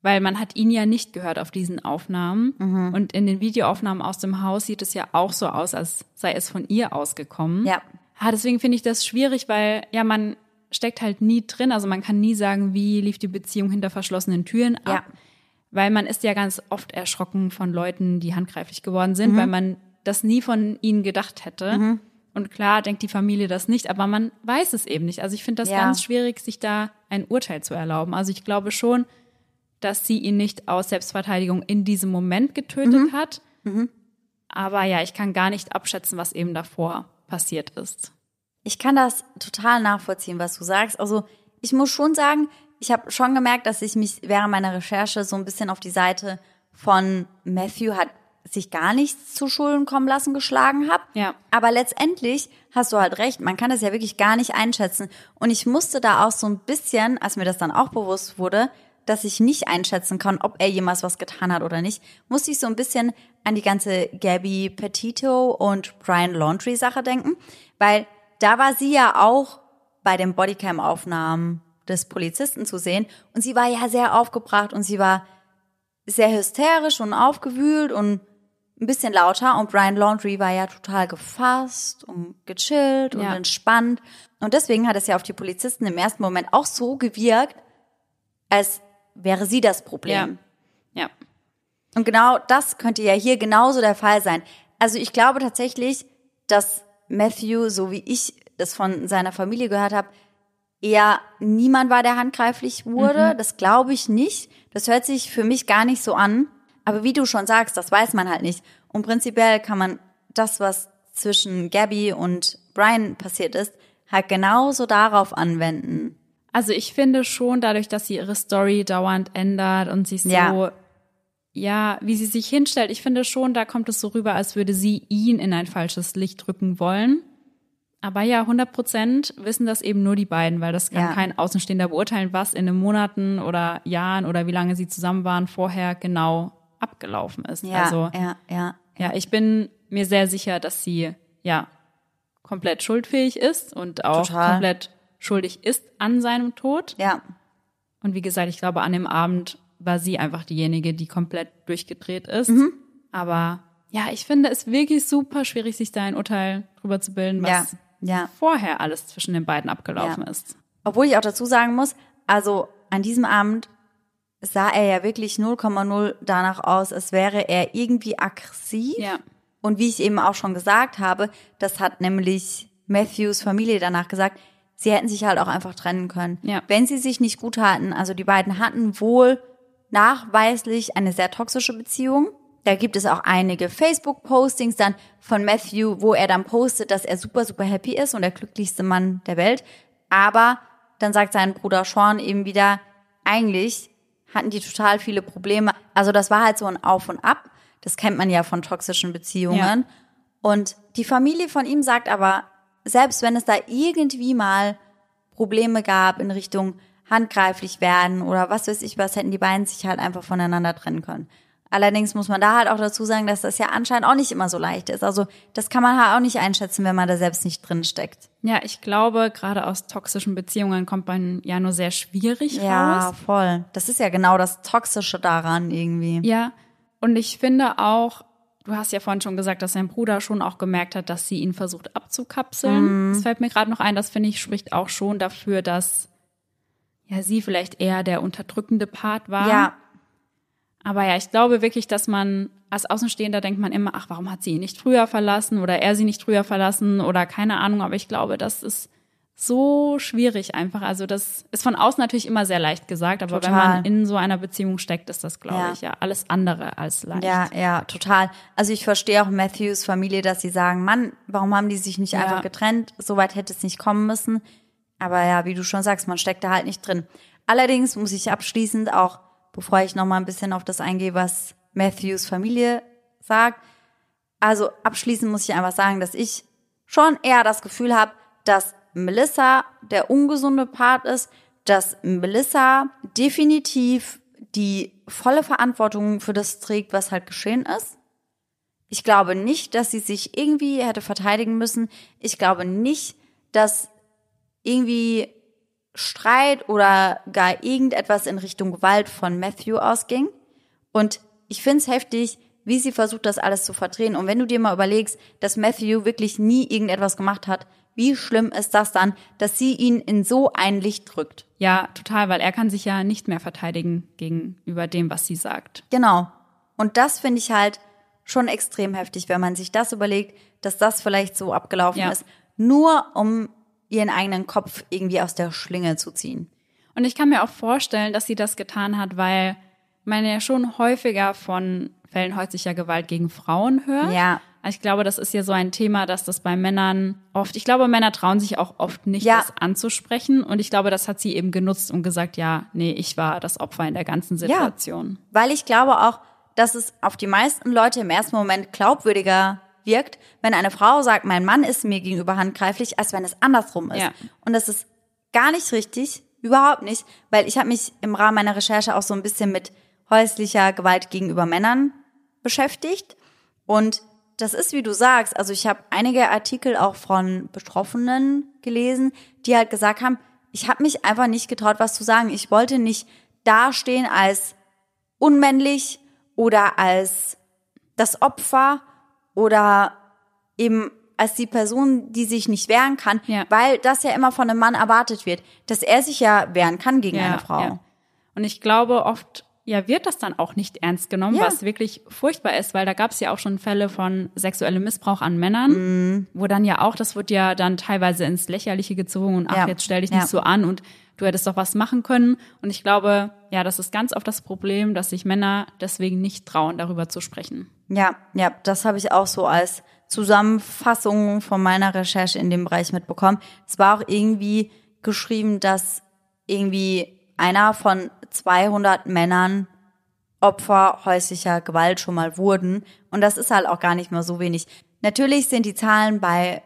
Weil man hat ihn ja nicht gehört auf diesen Aufnahmen. Mhm. Und in den Videoaufnahmen aus dem Haus sieht es ja auch so aus, als sei es von ihr ausgekommen. Ja. Ja, deswegen finde ich das schwierig, weil ja man steckt halt nie drin. Also man kann nie sagen, wie lief die Beziehung hinter verschlossenen Türen ab. Ja. Weil man ist ja ganz oft erschrocken von Leuten, die handgreiflich geworden Mhm. sind, weil man das nie von ihnen gedacht hätte. Und klar denkt die Familie das nicht, aber man weiß es eben nicht. Also ich finde das Ja. ganz schwierig, sich da ein Urteil zu erlauben. Also ich glaube schon, dass sie ihn nicht aus Selbstverteidigung in diesem Moment getötet hat. Aber ja, ich kann gar nicht abschätzen, was eben davor passiert ist. Ich kann das total nachvollziehen, was du sagst. Also ich muss schon sagen, ich habe schon gemerkt, dass ich mich während meiner Recherche so ein bisschen auf die Seite von Matthew hat sich gar nichts zu Schulden kommen lassen geschlagen habe. Ja. Aber letztendlich hast du halt recht, man kann das ja wirklich gar nicht einschätzen. Und ich musste da auch so ein bisschen, als mir das dann auch bewusst wurde, dass ich nicht einschätzen kann, ob er jemals was getan hat oder nicht, musste ich so ein bisschen an die ganze Gabby Petito und Brian Laundry Sache denken, weil da war sie ja auch bei den Bodycam-Aufnahmen des Polizisten zu sehen und sie war ja sehr aufgebracht und sie war sehr hysterisch und aufgewühlt und ein bisschen lauter und Brian Laundry war ja total gefasst und gechillt und Ja. entspannt und deswegen hat es ja auf die Polizisten im ersten Moment auch so gewirkt, als wäre sie das Problem. Ja. Und genau das könnte ja hier genauso der Fall sein. Also ich glaube tatsächlich, dass Matthew, so wie ich das von seiner Familie gehört habe, eher niemand war, der handgreiflich wurde. Das glaube ich nicht. Das hört sich für mich gar nicht so an. Aber wie du schon sagst, das weiß man halt nicht. Und prinzipiell kann man das, was zwischen Gabby und Brian passiert ist, halt genauso darauf anwenden. Also ich finde schon, dadurch, dass sie ihre Story dauernd ändert und sich so, Ja. ja. wie sie sich hinstellt, ich finde schon, da kommt es so rüber, als würde sie ihn in ein falsches Licht drücken wollen. Aber ja, 100 Prozent wissen das eben nur die beiden, weil das kann Ja. kein Außenstehender beurteilen, was in den Monaten oder Jahren oder wie lange sie zusammen waren vorher genau abgelaufen ist. Ja, also ja, ja. ja, ich bin mir sehr sicher, dass sie ja komplett schuldfähig ist und auch Total. komplett schuldig ist an seinem Tod. Ja, Und wie gesagt, ich glaube, an dem Abend war sie einfach diejenige, die komplett durchgedreht ist. Mhm. Aber ja, ich finde es wirklich super schwierig, sich da ein Urteil drüber zu bilden, ja, was ja. vorher alles zwischen den beiden abgelaufen Ja. ist. Obwohl ich auch dazu sagen muss, also an diesem Abend sah er ja wirklich 0,0 danach aus, als wäre er irgendwie aggressiv. Ja. Und wie ich eben auch schon gesagt habe, das hat nämlich Matthews Familie danach gesagt, sie hätten sich halt auch einfach trennen können. Ja. Wenn sie sich nicht gut hatten, also die beiden hatten wohl nachweislich eine sehr toxische Beziehung. Da gibt es auch einige Facebook-Postings dann von Matthew, wo er dann postet, dass er super, super happy ist und der glücklichste Mann der Welt. Aber dann sagt sein Bruder Sean eben wieder, eigentlich hatten die total viele Probleme. Also das war halt so ein Auf und Ab. Das kennt man ja von toxischen Beziehungen. Und die Familie von ihm sagt aber, selbst wenn es da irgendwie mal Probleme gab in Richtung handgreiflich werden oder was weiß ich was, hätten die beiden sich halt einfach voneinander trennen können. Allerdings muss man da halt auch dazu sagen, dass das ja anscheinend auch nicht immer so leicht ist. Also das kann man halt auch nicht einschätzen, wenn man da selbst nicht drin steckt. Ja, ich glaube, gerade aus toxischen Beziehungen kommt man ja nur sehr schwierig Ja, raus. voll. Das ist ja genau das Toxische daran irgendwie. Ja, und ich finde auch, du hast ja vorhin schon gesagt, dass sein Bruder schon auch gemerkt hat, dass sie ihn versucht abzukapseln. Das fällt mir gerade noch ein, das finde ich spricht auch schon dafür, dass ja sie vielleicht eher der unterdrückende Part war. Ja, Aber ja, ich glaube wirklich, dass man als Außenstehender denkt man immer, ach, warum hat sie ihn nicht früher verlassen oder er sie nicht früher verlassen oder keine Ahnung. Aber ich glaube, das ist so schwierig einfach. Also das ist von außen natürlich immer sehr leicht gesagt, aber wenn Total. man in so einer Beziehung steckt, ist das, glaube Ja. ich, ja alles andere als leicht. Ja, ja, total. Also ich verstehe auch Matthews Familie, dass sie sagen, Mann, warum haben die sich nicht Ja. einfach getrennt? Soweit hätte es nicht kommen müssen. Aber ja, wie du schon sagst, man steckt da halt nicht drin. Allerdings muss ich abschließend auch, bevor ich noch mal ein bisschen auf das eingehe, was Matthews Familie sagt, also abschließend muss ich einfach sagen, dass ich schon eher das Gefühl habe, dass Melissa der ungesunde Part ist, dass Melissa definitiv die volle Verantwortung für das trägt, was halt geschehen ist. Ich glaube nicht, dass sie sich irgendwie hätte verteidigen müssen. Ich glaube nicht, dass irgendwie Streit oder gar irgendetwas in Richtung Gewalt von Matthew ausging. Und ich find's heftig, wie sie versucht, das alles zu verdrehen. Und wenn du dir mal überlegst, dass Matthew wirklich nie irgendetwas gemacht hat, wie schlimm ist das dann, dass sie ihn in so ein Licht drückt? Ja, total, weil er kann sich ja nicht mehr verteidigen gegenüber dem, was sie sagt. Genau. Und das finde ich halt schon extrem heftig, wenn man sich das überlegt, dass das vielleicht so abgelaufen Ja. ist, nur um ihren eigenen Kopf irgendwie aus der Schlinge zu ziehen. Und ich kann mir auch vorstellen, dass sie das getan hat, weil man ja schon häufiger von Fällen häuslicher Gewalt gegen Frauen hört. Ja. Ich glaube, das ist ja so ein Thema, dass das bei Männern oft, ich glaube, Männer trauen sich auch oft nicht, Ja. das anzusprechen. Und ich glaube, das hat sie eben genutzt und gesagt, ja, nee, ich war das Opfer in der ganzen Situation. Weil ich glaube auch, dass es auf die meisten Leute im ersten Moment glaubwürdiger wirkt, wenn eine Frau sagt, mein Mann ist mir gegenüber handgreiflich, als wenn es andersrum ist. Ja. Und das ist gar nicht richtig, überhaupt nicht, weil ich habe mich im Rahmen meiner Recherche auch so ein bisschen mit häuslicher Gewalt gegenüber Männern beschäftigt. Und das ist, wie du sagst, also ich habe einige Artikel auch von Betroffenen gelesen, die halt gesagt haben, ich habe mich einfach nicht getraut, was zu sagen. Ich wollte nicht dastehen als unmännlich oder als das Opfer oder eben als die Person, die sich nicht wehren kann, Ja. weil das ja immer von einem Mann erwartet wird, dass er sich ja wehren kann gegen eine Frau. Ja. Und ich glaube, oft ja, wird das dann auch nicht ernst genommen, Ja. was wirklich furchtbar ist, weil da gab es ja auch schon Fälle von sexuellem Missbrauch an Männern, Mhm. wo dann ja auch, das wird ja dann teilweise ins Lächerliche gezogen und ach, Ja. jetzt stell dich Ja. nicht so an und du hättest doch was machen können. Und ich glaube, ja, das ist ganz oft das Problem, dass sich Männer deswegen nicht trauen, darüber zu sprechen. Ja, ja, das habe ich auch so als Zusammenfassung von meiner Recherche in dem Bereich mitbekommen. Es war auch irgendwie geschrieben, dass irgendwie einer von 200 Männern Opfer häuslicher Gewalt schon mal wurden. Und das ist halt auch gar nicht mehr so wenig. Natürlich sind die Zahlen bei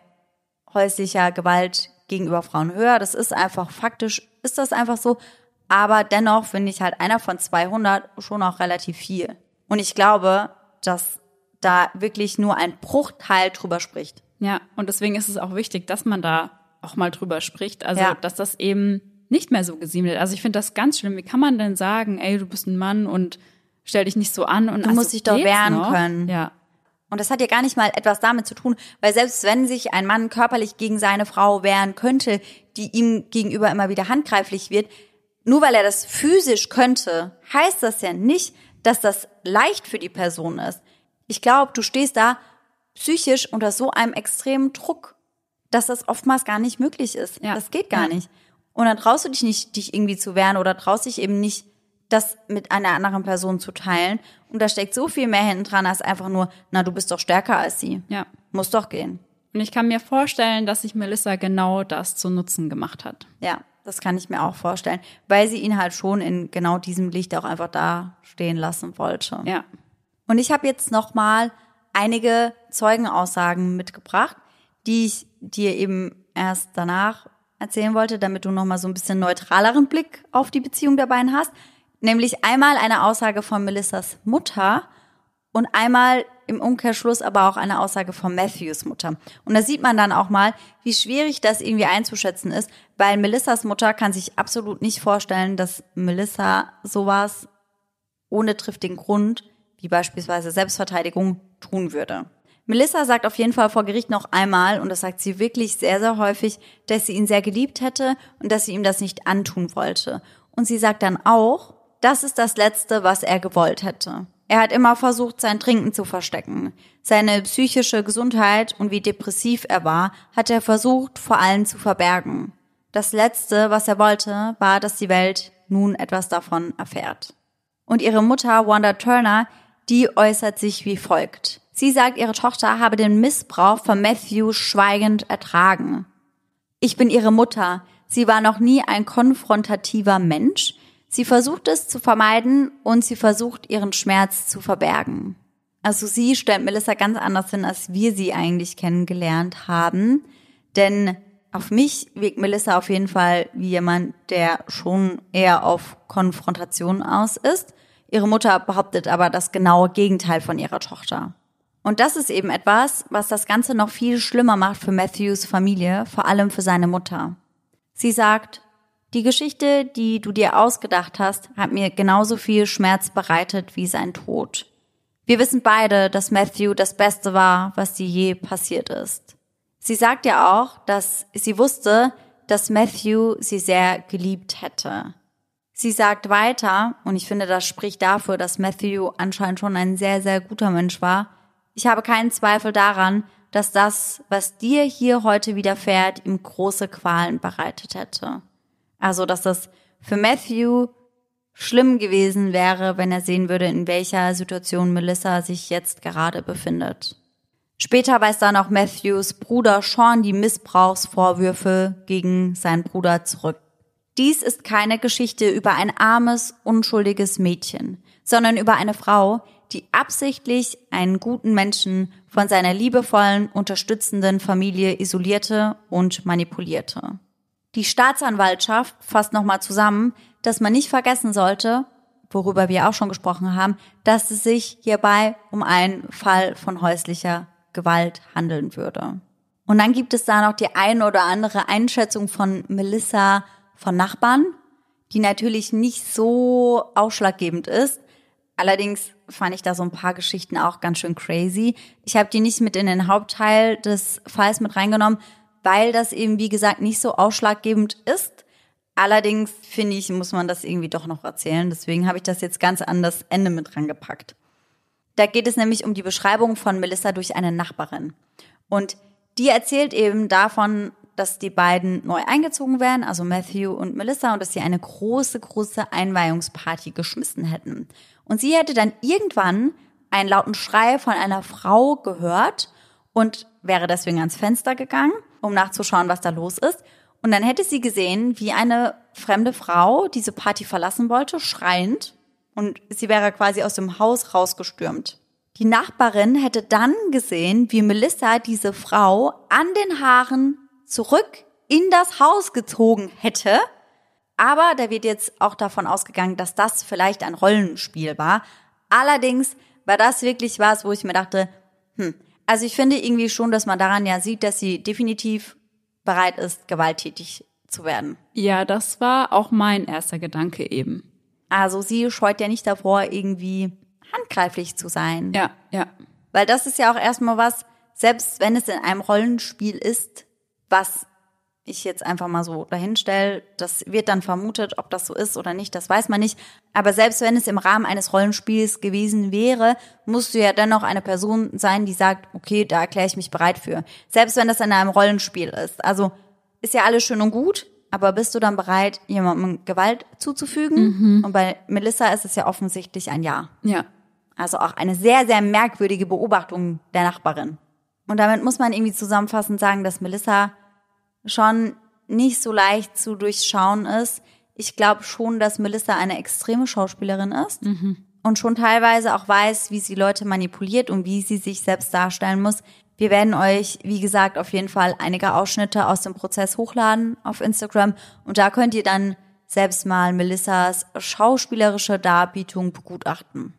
häuslicher Gewalt gegenüber Frauen höher. Das ist einfach faktisch, ist das einfach so. Aber dennoch finde ich halt einer von 200 schon auch relativ viel. Und ich glaube, dass da wirklich nur ein Bruchteil drüber spricht. Ja, und deswegen ist es auch wichtig, dass man da auch mal drüber spricht. Also, Ja. dass das eben nicht mehr so gesehen wird. Also, ich finde das ganz schlimm. Wie kann man denn sagen, ey, du bist ein Mann und stell dich nicht so an und Du also, musst dich doch wehren noch? können. Ja. Und das hat ja gar nicht mal etwas damit zu tun, weil selbst wenn sich ein Mann körperlich gegen seine Frau wehren könnte, die ihm gegenüber immer wieder handgreiflich wird, nur weil er das physisch könnte, heißt das ja nicht, dass das leicht für die Person ist. Ich glaube, du stehst da psychisch unter so einem extremen Druck, dass das oftmals gar nicht möglich ist. Ja. Das geht gar Ja. nicht. Und dann traust du dich nicht, dich irgendwie zu wehren oder traust dich eben nicht, das mit einer anderen Person zu teilen. Und da steckt so viel mehr hinten dran als einfach nur, na, du bist doch stärker als sie. Ja. Muss doch gehen. Und ich kann mir vorstellen, dass sich Melissa genau das zu Nutzen gemacht hat. Ja, das kann ich mir auch vorstellen, weil sie ihn halt schon in genau diesem Licht auch einfach da stehen lassen wollte. Ja. Und ich habe jetzt noch mal einige Zeugenaussagen mitgebracht, die ich dir eben erst danach erzählen wollte, damit du noch mal so ein bisschen neutraleren Blick auf die Beziehung der beiden hast. Nämlich einmal eine Aussage von Melissas Mutter und einmal im Umkehrschluss aber auch eine Aussage von Matthews Mutter. Und da sieht man dann auch mal, wie schwierig das irgendwie einzuschätzen ist, weil Melissas Mutter kann sich absolut nicht vorstellen, dass Melissa sowas ohne triftigen Grund, wie beispielsweise Selbstverteidigung, tun würde. Melissa sagt auf jeden Fall vor Gericht noch einmal, und das sagt sie wirklich sehr, sehr häufig, dass sie ihn sehr geliebt hätte und dass sie ihm das nicht antun wollte. Und sie sagt dann auch, das ist das Letzte, was er gewollt hätte. Er hat immer versucht, sein Trinken zu verstecken. Seine psychische Gesundheit und wie depressiv er war, hat er versucht, vor allen zu verbergen. Das Letzte, was er wollte, war, dass die Welt nun etwas davon erfährt. Und ihre Mutter, Wanda Turner, die äußert sich wie folgt. Sie sagt, ihre Tochter habe den Missbrauch von Matthew schweigend ertragen. Ich bin ihre Mutter. Sie war noch nie ein konfrontativer Mensch. Sie versucht es zu vermeiden und sie versucht ihren Schmerz zu verbergen. Also sie stellt Melissa ganz anders hin, als wir sie eigentlich kennengelernt haben. Denn auf mich wirkt Melissa auf jeden Fall wie jemand, der schon eher auf Konfrontation aus ist. Ihre Mutter behauptet aber das genaue Gegenteil von ihrer Tochter. Und das ist eben etwas, was das Ganze noch viel schlimmer macht für Matthews Familie, vor allem für seine Mutter. Sie sagt, die Geschichte, die du dir ausgedacht hast, hat mir genauso viel Schmerz bereitet wie sein Tod. Wir wissen beide, dass Matthew das Beste war, was dir je passiert ist. Sie sagt ja auch, dass sie wusste, dass Matthew sie sehr geliebt hätte. Sie sagt weiter, und ich finde, das spricht dafür, dass Matthew anscheinend schon ein sehr, sehr guter Mensch war. Ich habe keinen Zweifel daran, dass das, was dir hier heute widerfährt, ihm große Qualen bereitet hätte. Also, dass das für Matthew schlimm gewesen wäre, wenn er sehen würde, in welcher Situation Melissa sich jetzt gerade befindet. Später weist dann auch Matthews Bruder Sean die Missbrauchsvorwürfe gegen seinen Bruder zurück. Dies ist keine Geschichte über ein armes, unschuldiges Mädchen, sondern über eine Frau, die absichtlich einen guten Menschen von seiner liebevollen, unterstützenden Familie isolierte und manipulierte. Die Staatsanwaltschaft fasst nochmal zusammen, dass man nicht vergessen sollte, worüber wir auch schon gesprochen haben, dass es sich hierbei um einen Fall von häuslicher Gewalt handeln würde. Und dann gibt es da noch die ein oder andere Einschätzung von Melissa von Nachbarn, die natürlich nicht so ausschlaggebend ist. Allerdings fand ich da so ein paar Geschichten auch ganz schön crazy. Ich habe die nicht mit in den Hauptteil des Falls mit reingenommen, weil das eben, wie gesagt, nicht so ausschlaggebend ist. Allerdings finde ich, muss man das irgendwie doch noch erzählen. Deswegen habe ich das jetzt ganz an das Ende mit rangepackt. Da geht es nämlich um die Beschreibung von Melissa durch eine Nachbarin. Und die erzählt eben davon, dass die beiden neu eingezogen wären, also Matthew und Melissa, und dass sie eine große, große Einweihungsparty geschmissen hätten. Und sie hätte dann irgendwann einen lauten Schrei von einer Frau gehört und wäre deswegen ans Fenster gegangen, um nachzuschauen, was da los ist. Und dann hätte sie gesehen, wie eine fremde Frau diese Party verlassen wollte, schreiend. Und sie wäre quasi aus dem Haus rausgestürmt. Die Nachbarin hätte dann gesehen, wie Melissa diese Frau an den Haaren zurück in das Haus gezogen hätte. Aber da wird jetzt auch davon ausgegangen, dass das vielleicht ein Rollenspiel war. Allerdings war das wirklich was, wo ich mir dachte, hm, also ich finde irgendwie schon, dass man daran ja sieht, dass sie definitiv bereit ist, gewalttätig zu werden. Ja, das war auch mein erster Gedanke eben. Also sie scheut ja nicht davor, irgendwie handgreiflich zu sein. Ja, ja. Weil das ist ja auch erstmal was, selbst wenn es in einem Rollenspiel ist, was ich jetzt einfach mal so dahinstelle, das wird dann vermutet, ob das so ist oder nicht, das weiß man nicht. Aber selbst wenn es im Rahmen eines Rollenspiels gewesen wäre, musst du ja dennoch eine Person sein, die sagt, okay, da erkläre ich mich bereit für. Selbst wenn das in einem Rollenspiel ist. Also ist ja alles schön und gut, aber bist du dann bereit, jemandem Gewalt zuzufügen? Mhm. Und bei Melissa ist es ja offensichtlich ein Ja. Ja. Also auch eine sehr, sehr merkwürdige Beobachtung der Nachbarin. Und damit muss man irgendwie zusammenfassend sagen, dass Melissa schon nicht so leicht zu durchschauen ist. Ich glaube schon, dass Melissa eine extreme Schauspielerin ist mhm. und schon teilweise auch weiß, wie sie Leute manipuliert und wie sie sich selbst darstellen muss. Wir werden euch, wie gesagt, auf jeden Fall einige Ausschnitte aus dem Prozess hochladen auf Instagram und da könnt ihr dann selbst mal Melissas schauspielerische Darbietung begutachten.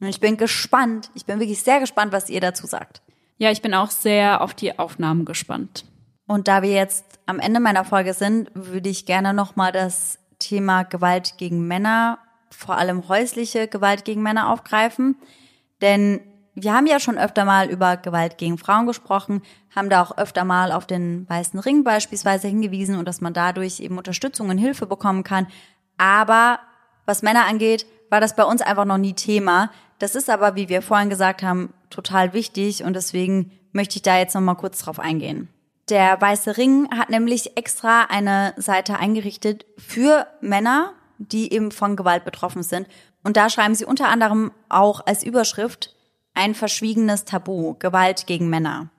Und ich bin gespannt, ich bin wirklich sehr gespannt, was ihr dazu sagt. Ja, ich bin auch sehr auf die Aufnahmen gespannt. Und da wir jetzt am Ende meiner Folge sind, würde ich gerne nochmal das Thema Gewalt gegen Männer, vor allem häusliche Gewalt gegen Männer aufgreifen. Denn wir haben ja schon öfter mal über Gewalt gegen Frauen gesprochen, haben da auch öfter mal auf den weißen Ring beispielsweise hingewiesen und dass man dadurch eben Unterstützung und Hilfe bekommen kann. Aber was Männer angeht, war das bei uns einfach noch nie Thema. Das ist aber, wie wir vorhin gesagt haben, total wichtig und deswegen möchte ich da jetzt nochmal kurz drauf eingehen. Der Weiße Ring hat nämlich extra eine Seite eingerichtet für Männer, die eben von Gewalt betroffen sind. Und da schreiben sie unter anderem auch als Überschrift ein verschwiegenes Tabu, Gewalt gegen Männer.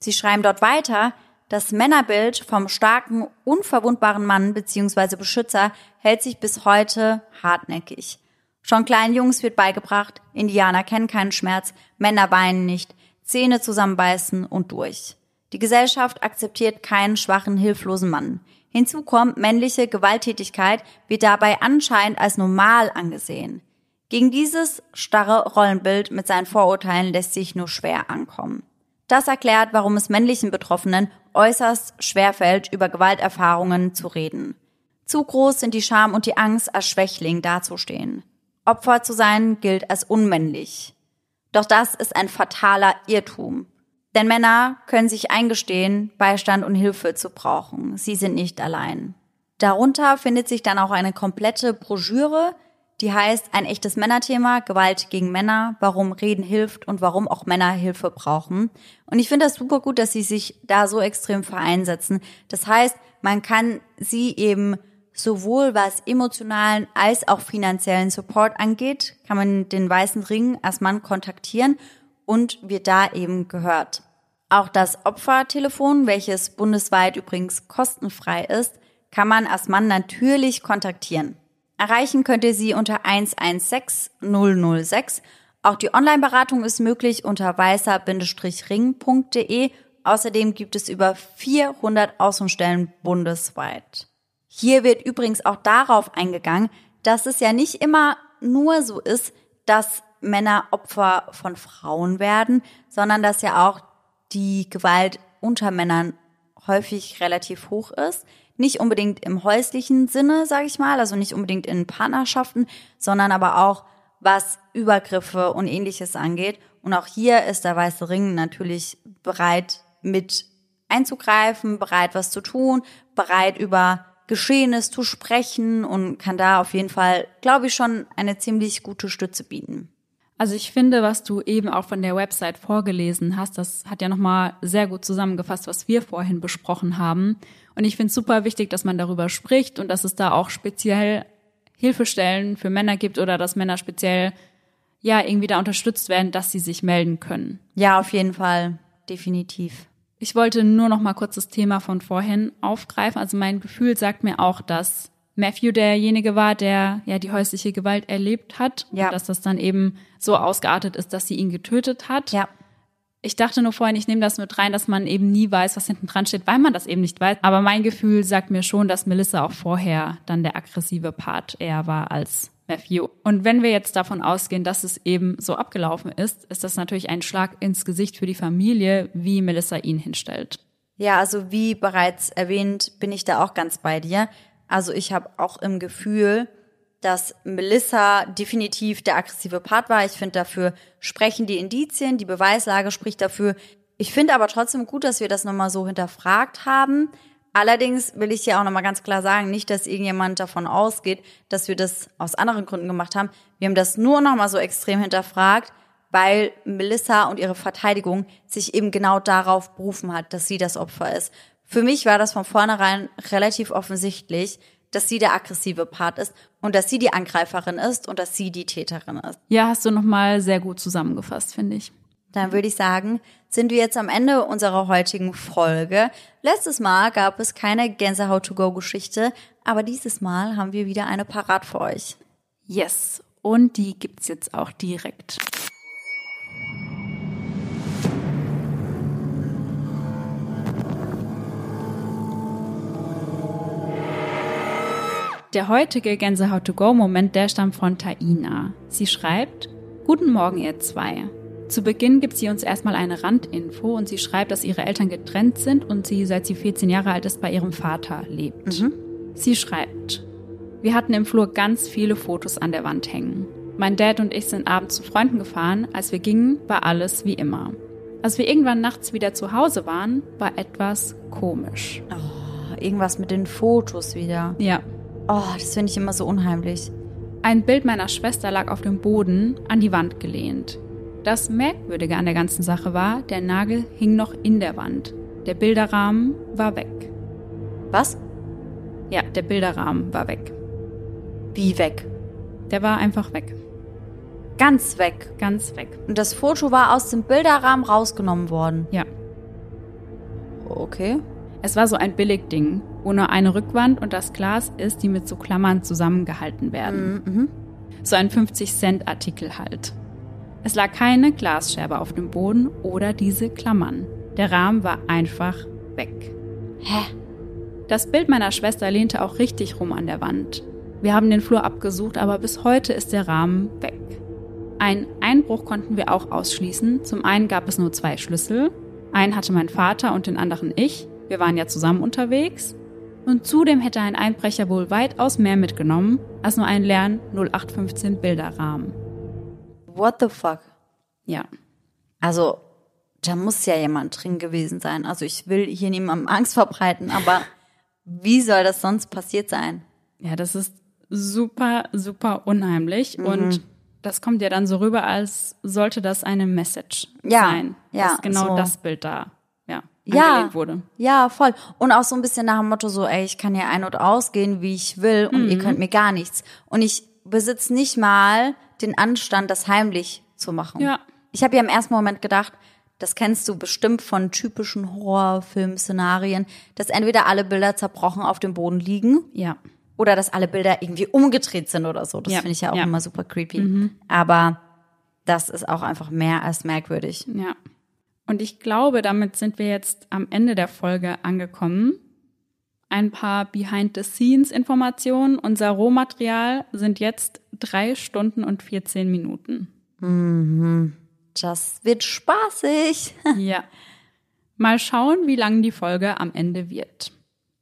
Sie schreiben dort weiter, das Männerbild vom starken, unverwundbaren Mann bzw. Beschützer hält sich bis heute hartnäckig. Schon kleinen Jungs wird beigebracht, Indianer kennen keinen Schmerz, Männer weinen nicht, Zähne zusammenbeißen und durch. Die Gesellschaft akzeptiert keinen schwachen, hilflosen Mann. Hinzu kommt, männliche Gewalttätigkeit wird dabei anscheinend als normal angesehen. Gegen dieses starre Rollenbild mit seinen Vorurteilen lässt sich nur schwer ankommen. Das erklärt, warum es männlichen Betroffenen äußerst schwerfällt, über Gewalterfahrungen zu reden. Zu groß sind die Scham und die Angst, als Schwächling dazustehen. Opfer zu sein gilt als unmännlich. Doch das ist ein fataler Irrtum. Denn Männer können sich eingestehen, Beistand und Hilfe zu brauchen. Sie sind nicht allein. Darunter findet sich dann auch eine komplette Broschüre, die heißt ein echtes Männerthema, Gewalt gegen Männer, warum Reden hilft und warum auch Männer Hilfe brauchen. Und ich finde das super gut, dass sie sich da so extrem für einsetzen. Das heißt, man kann sie eben sowohl was emotionalen als auch finanziellen Support angeht, kann man den Weißen Ring als Mann kontaktieren und wird da eben gehört. Auch das Opfertelefon, welches bundesweit übrigens kostenfrei ist, kann man als Mann natürlich kontaktieren. Erreichen könnt ihr sie unter 116 006. Auch die Online-Beratung ist möglich unter weißer-ring.de. Außerdem gibt es über 400 Außenstellen bundesweit. Hier wird übrigens auch darauf eingegangen, dass es ja nicht immer nur so ist, dass Männer Opfer von Frauen werden, sondern dass ja auch die Gewalt unter Männern häufig relativ hoch ist. Nicht unbedingt im häuslichen Sinne, sage ich mal, also nicht unbedingt in Partnerschaften, sondern aber auch was Übergriffe und ähnliches angeht. Und auch hier ist der Weiße Ring natürlich bereit mit einzugreifen, bereit was zu tun, bereit über Geschehenes zu sprechen und kann da auf jeden Fall, glaube ich, schon eine ziemlich gute Stütze bieten. Also ich finde, was du eben auch von der Website vorgelesen hast, das hat ja nochmal sehr gut zusammengefasst, was wir vorhin besprochen haben. Und ich finde es super wichtig, dass man darüber spricht und dass es da auch speziell Hilfestellen für Männer gibt oder dass Männer speziell ja irgendwie da unterstützt werden, dass sie sich melden können. Ja, auf jeden Fall, definitiv. Ich wollte nur noch mal kurz das Thema von vorhin aufgreifen. Also mein Gefühl sagt mir auch, dass Matthew derjenige war, der ja die häusliche Gewalt erlebt hat. Ja. Dass das dann eben so ausgeartet ist, dass sie ihn getötet hat. Ja. Ich dachte nur vorhin, ich nehme das mit rein, dass man eben nie weiß, was hinten dran steht, weil man das eben nicht weiß. Aber mein Gefühl sagt mir schon, dass Melissa auch vorher dann der aggressive Part eher war als Matthew. Und wenn wir jetzt davon ausgehen, dass es eben so abgelaufen ist, ist das natürlich ein Schlag ins Gesicht für die Familie, wie Melissa ihn hinstellt. Ja, also wie bereits erwähnt, bin ich da auch ganz bei dir. Also ich habe auch im Gefühl, dass Melissa definitiv der aggressive Part war. Ich finde, dafür sprechen die Indizien, die Beweislage spricht dafür. Ich finde aber trotzdem gut, dass wir das nochmal so hinterfragt haben. Allerdings will ich ja auch nochmal ganz klar sagen, nicht, dass irgendjemand davon ausgeht, dass wir das aus anderen Gründen gemacht haben. Wir haben das nur nochmal so extrem hinterfragt, weil Melissa und ihre Verteidigung sich eben genau darauf berufen hat, dass sie das Opfer ist. Für mich war das von vornherein relativ offensichtlich, dass sie der aggressive Part ist und dass sie die Angreiferin ist und dass sie die Täterin ist. Ja, hast du nochmal sehr gut zusammengefasst, finde ich. Dann würde ich sagen, sind wir jetzt am Ende unserer heutigen Folge. Letztes Mal gab es keine Gänsehaut-to-go-Geschichte, aber dieses Mal haben wir wieder eine parat für euch. Yes. Und die gibt's jetzt auch direkt. Der heutige Gänsehaut-to-go-Moment, der stammt von Taina. Sie schreibt, Guten Morgen, ihr zwei. Zu Beginn gibt sie uns erstmal eine Randinfo und sie schreibt, dass ihre Eltern getrennt sind und sie, seit sie 14 Jahre alt ist, bei ihrem Vater lebt. Mhm. Sie schreibt, wir hatten im Flur ganz viele Fotos an der Wand hängen. Mein Dad und ich sind abends zu Freunden gefahren. Als wir gingen, war alles wie immer. Als wir irgendwann nachts wieder zu Hause waren, war etwas komisch. Irgendwas mit den Fotos wieder. Ja. Oh, das finde ich immer so unheimlich. Ein Bild meiner Schwester lag auf dem Boden an die Wand gelehnt. Das Merkwürdige an der ganzen Sache war, der Nagel hing noch in der Wand. Der Bilderrahmen war weg. Was? Ja, der Bilderrahmen war weg. Wie weg? Der war einfach weg. Ganz weg. Ganz weg. Und das Foto war aus dem Bilderrahmen rausgenommen worden. Ja. Okay. Es war so ein Billigding, wo nur eine Rückwand und das Glas ist, die mit so Klammern zusammengehalten werden. So ein 50-Cent-Artikel halt. Es lag keine Glasscherbe auf dem Boden oder diese Klammern. Der Rahmen war einfach weg. Hä? Das Bild meiner Schwester lehnte auch richtig rum an der Wand. Wir haben den Flur abgesucht, aber bis heute ist der Rahmen weg. Einen Einbruch konnten wir auch ausschließen. Zum einen gab es nur zwei Schlüssel. Einen hatte mein Vater und den anderen ich. Wir waren ja zusammen unterwegs. Und zudem hätte ein Einbrecher wohl weitaus mehr mitgenommen als nur einen leeren 0815 Bilderrahmen. What the fuck? Ja. Also, da muss ja jemand drin gewesen sein. Also ich will hier niemandem Angst verbreiten, aber wie soll das sonst passiert sein? Ja, das ist super, super unheimlich. Und das kommt ja dann so rüber, als sollte das eine Message Ja, sein. ja, Das ist genau so. das Bild da. Ja. Wurde. Ja, voll. Und auch so ein bisschen nach dem Motto so, ey, ich kann hier ein- und ausgehen, wie ich will und Mhm. ihr könnt mir gar nichts. Und ich besitze nicht mal den Anstand, das heimlich zu machen. Ja. Ich habe ja im ersten Moment gedacht, das kennst du bestimmt von typischen Horrorfilm-Szenarien, dass entweder alle Bilder zerbrochen auf dem Boden liegen Ja. oder dass alle Bilder irgendwie umgedreht sind oder so. Das Ja, finde ich ja auch ja. Mhm. immer super creepy. Aber das ist auch einfach mehr als merkwürdig. Ja. Und ich glaube, damit sind wir jetzt am Ende der Folge angekommen. Ein paar Behind-the-Scenes-Informationen. Unser Rohmaterial sind jetzt drei Stunden und 14 Minuten. Das wird spaßig. Ja. Mal schauen, wie lang die Folge am Ende wird.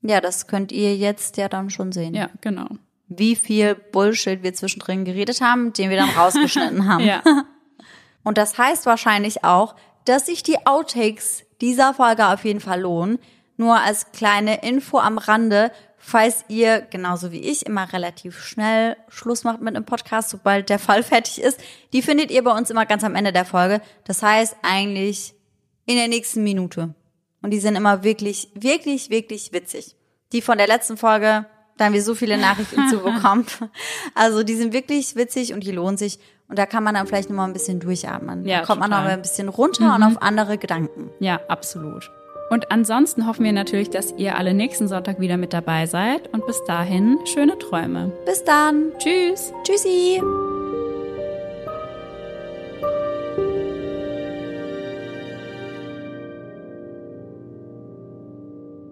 Ja, das könnt ihr jetzt ja dann schon sehen. Ja, genau. Wie viel Bullshit wir zwischendrin geredet haben, den wir dann rausgeschnitten haben. Ja. Und das heißt wahrscheinlich auch, dass sich die Outtakes dieser Folge auf jeden Fall lohnen. Nur als kleine Info am Rande, falls ihr, genauso wie ich, immer relativ schnell Schluss macht mit einem Podcast, sobald der Fall fertig ist, die findet ihr bei uns immer ganz am Ende der Folge. Das heißt eigentlich in der nächsten Minute. Und die sind immer wirklich, wirklich, wirklich witzig. Die von der letzten Folge, da haben wir so viele Nachrichten zu bekommen. Also die sind wirklich witzig und die lohnen sich. Und da kann man dann vielleicht nochmal ein bisschen durchatmen. Ja, da kommt man total. noch ein bisschen runter und auf andere Gedanken. Ja, absolut. Und ansonsten hoffen wir natürlich, dass ihr alle nächsten Sonntag wieder mit dabei seid. Und bis dahin, schöne Träume. Bis dann. Tschüss. Tschüssi.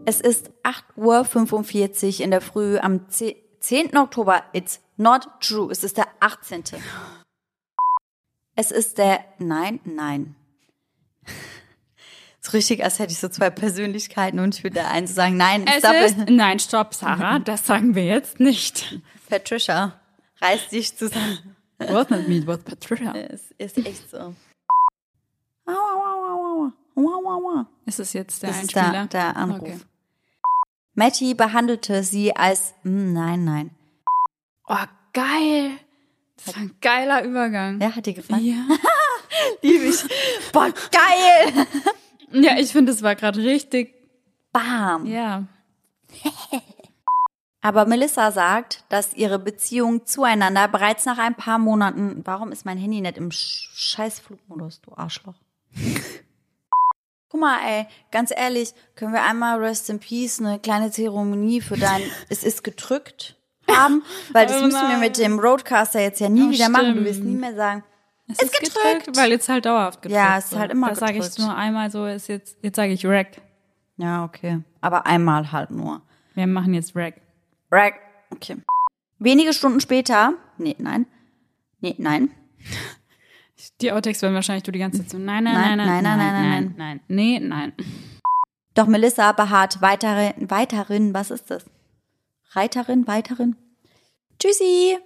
Es ist 8.45 Uhr in der Früh am 10. 10. Oktober. It's not true. Es ist der 18. Es ist der, nein, nein. So richtig, als hätte ich so zwei Persönlichkeiten und ich würde der einen sagen, nein, Es stop ist, nein, stopp, Sarah, das sagen wir jetzt nicht. Patricia, reiß dich zusammen. What not me, what Patricia? Es ist echt so. Aua, aua, aua, aua, aua, aua. Ist es jetzt der Das ist Einspieler? der, der Anruf. Okay. Matty behandelte sie als, hm, nein, nein. Oh, geil. Das war ein geiler Übergang. Ja, hat dir gefallen? Ja. Lieb ich. Boah, geil! Ja, ich finde, es war gerade richtig. Bam. Ja. Aber Melissa sagt, dass ihre Beziehung zueinander bereits nach ein paar Monaten, warum ist mein Handy nicht im Sch- scheiß Flugmodus, du Arschloch? Guck mal, ey, ganz ehrlich, können wir einmal Rest in Peace eine kleine Zeremonie für dein Es ist gedrückt haben? Weil das Oh müssen wir mit dem Roadcaster jetzt ja nie Oh, wieder machen. Du stimmt. wirst nie mehr sagen, Es ist gedrückt. Weil jetzt halt dauerhaft gedrückt Ja, es ist halt immer Da sage ich gedrückt. nur einmal so, ist jetzt, jetzt sage ich Rack. Ja, okay. Aber einmal halt nur. Wir machen jetzt Rack. Right. Okay. Wenige Stunden später, nee, nein, nee, nein, Die Outtakes werden wahrscheinlich du die ganze Zeit so, nein, nein, Nein, nein, nein, nein, nein, nein, nein, nein, nein, nee, nein. Doch Melissa beharrt weiterin, weiterin, was ist das? Reiterin, weiterin? Tschüssi!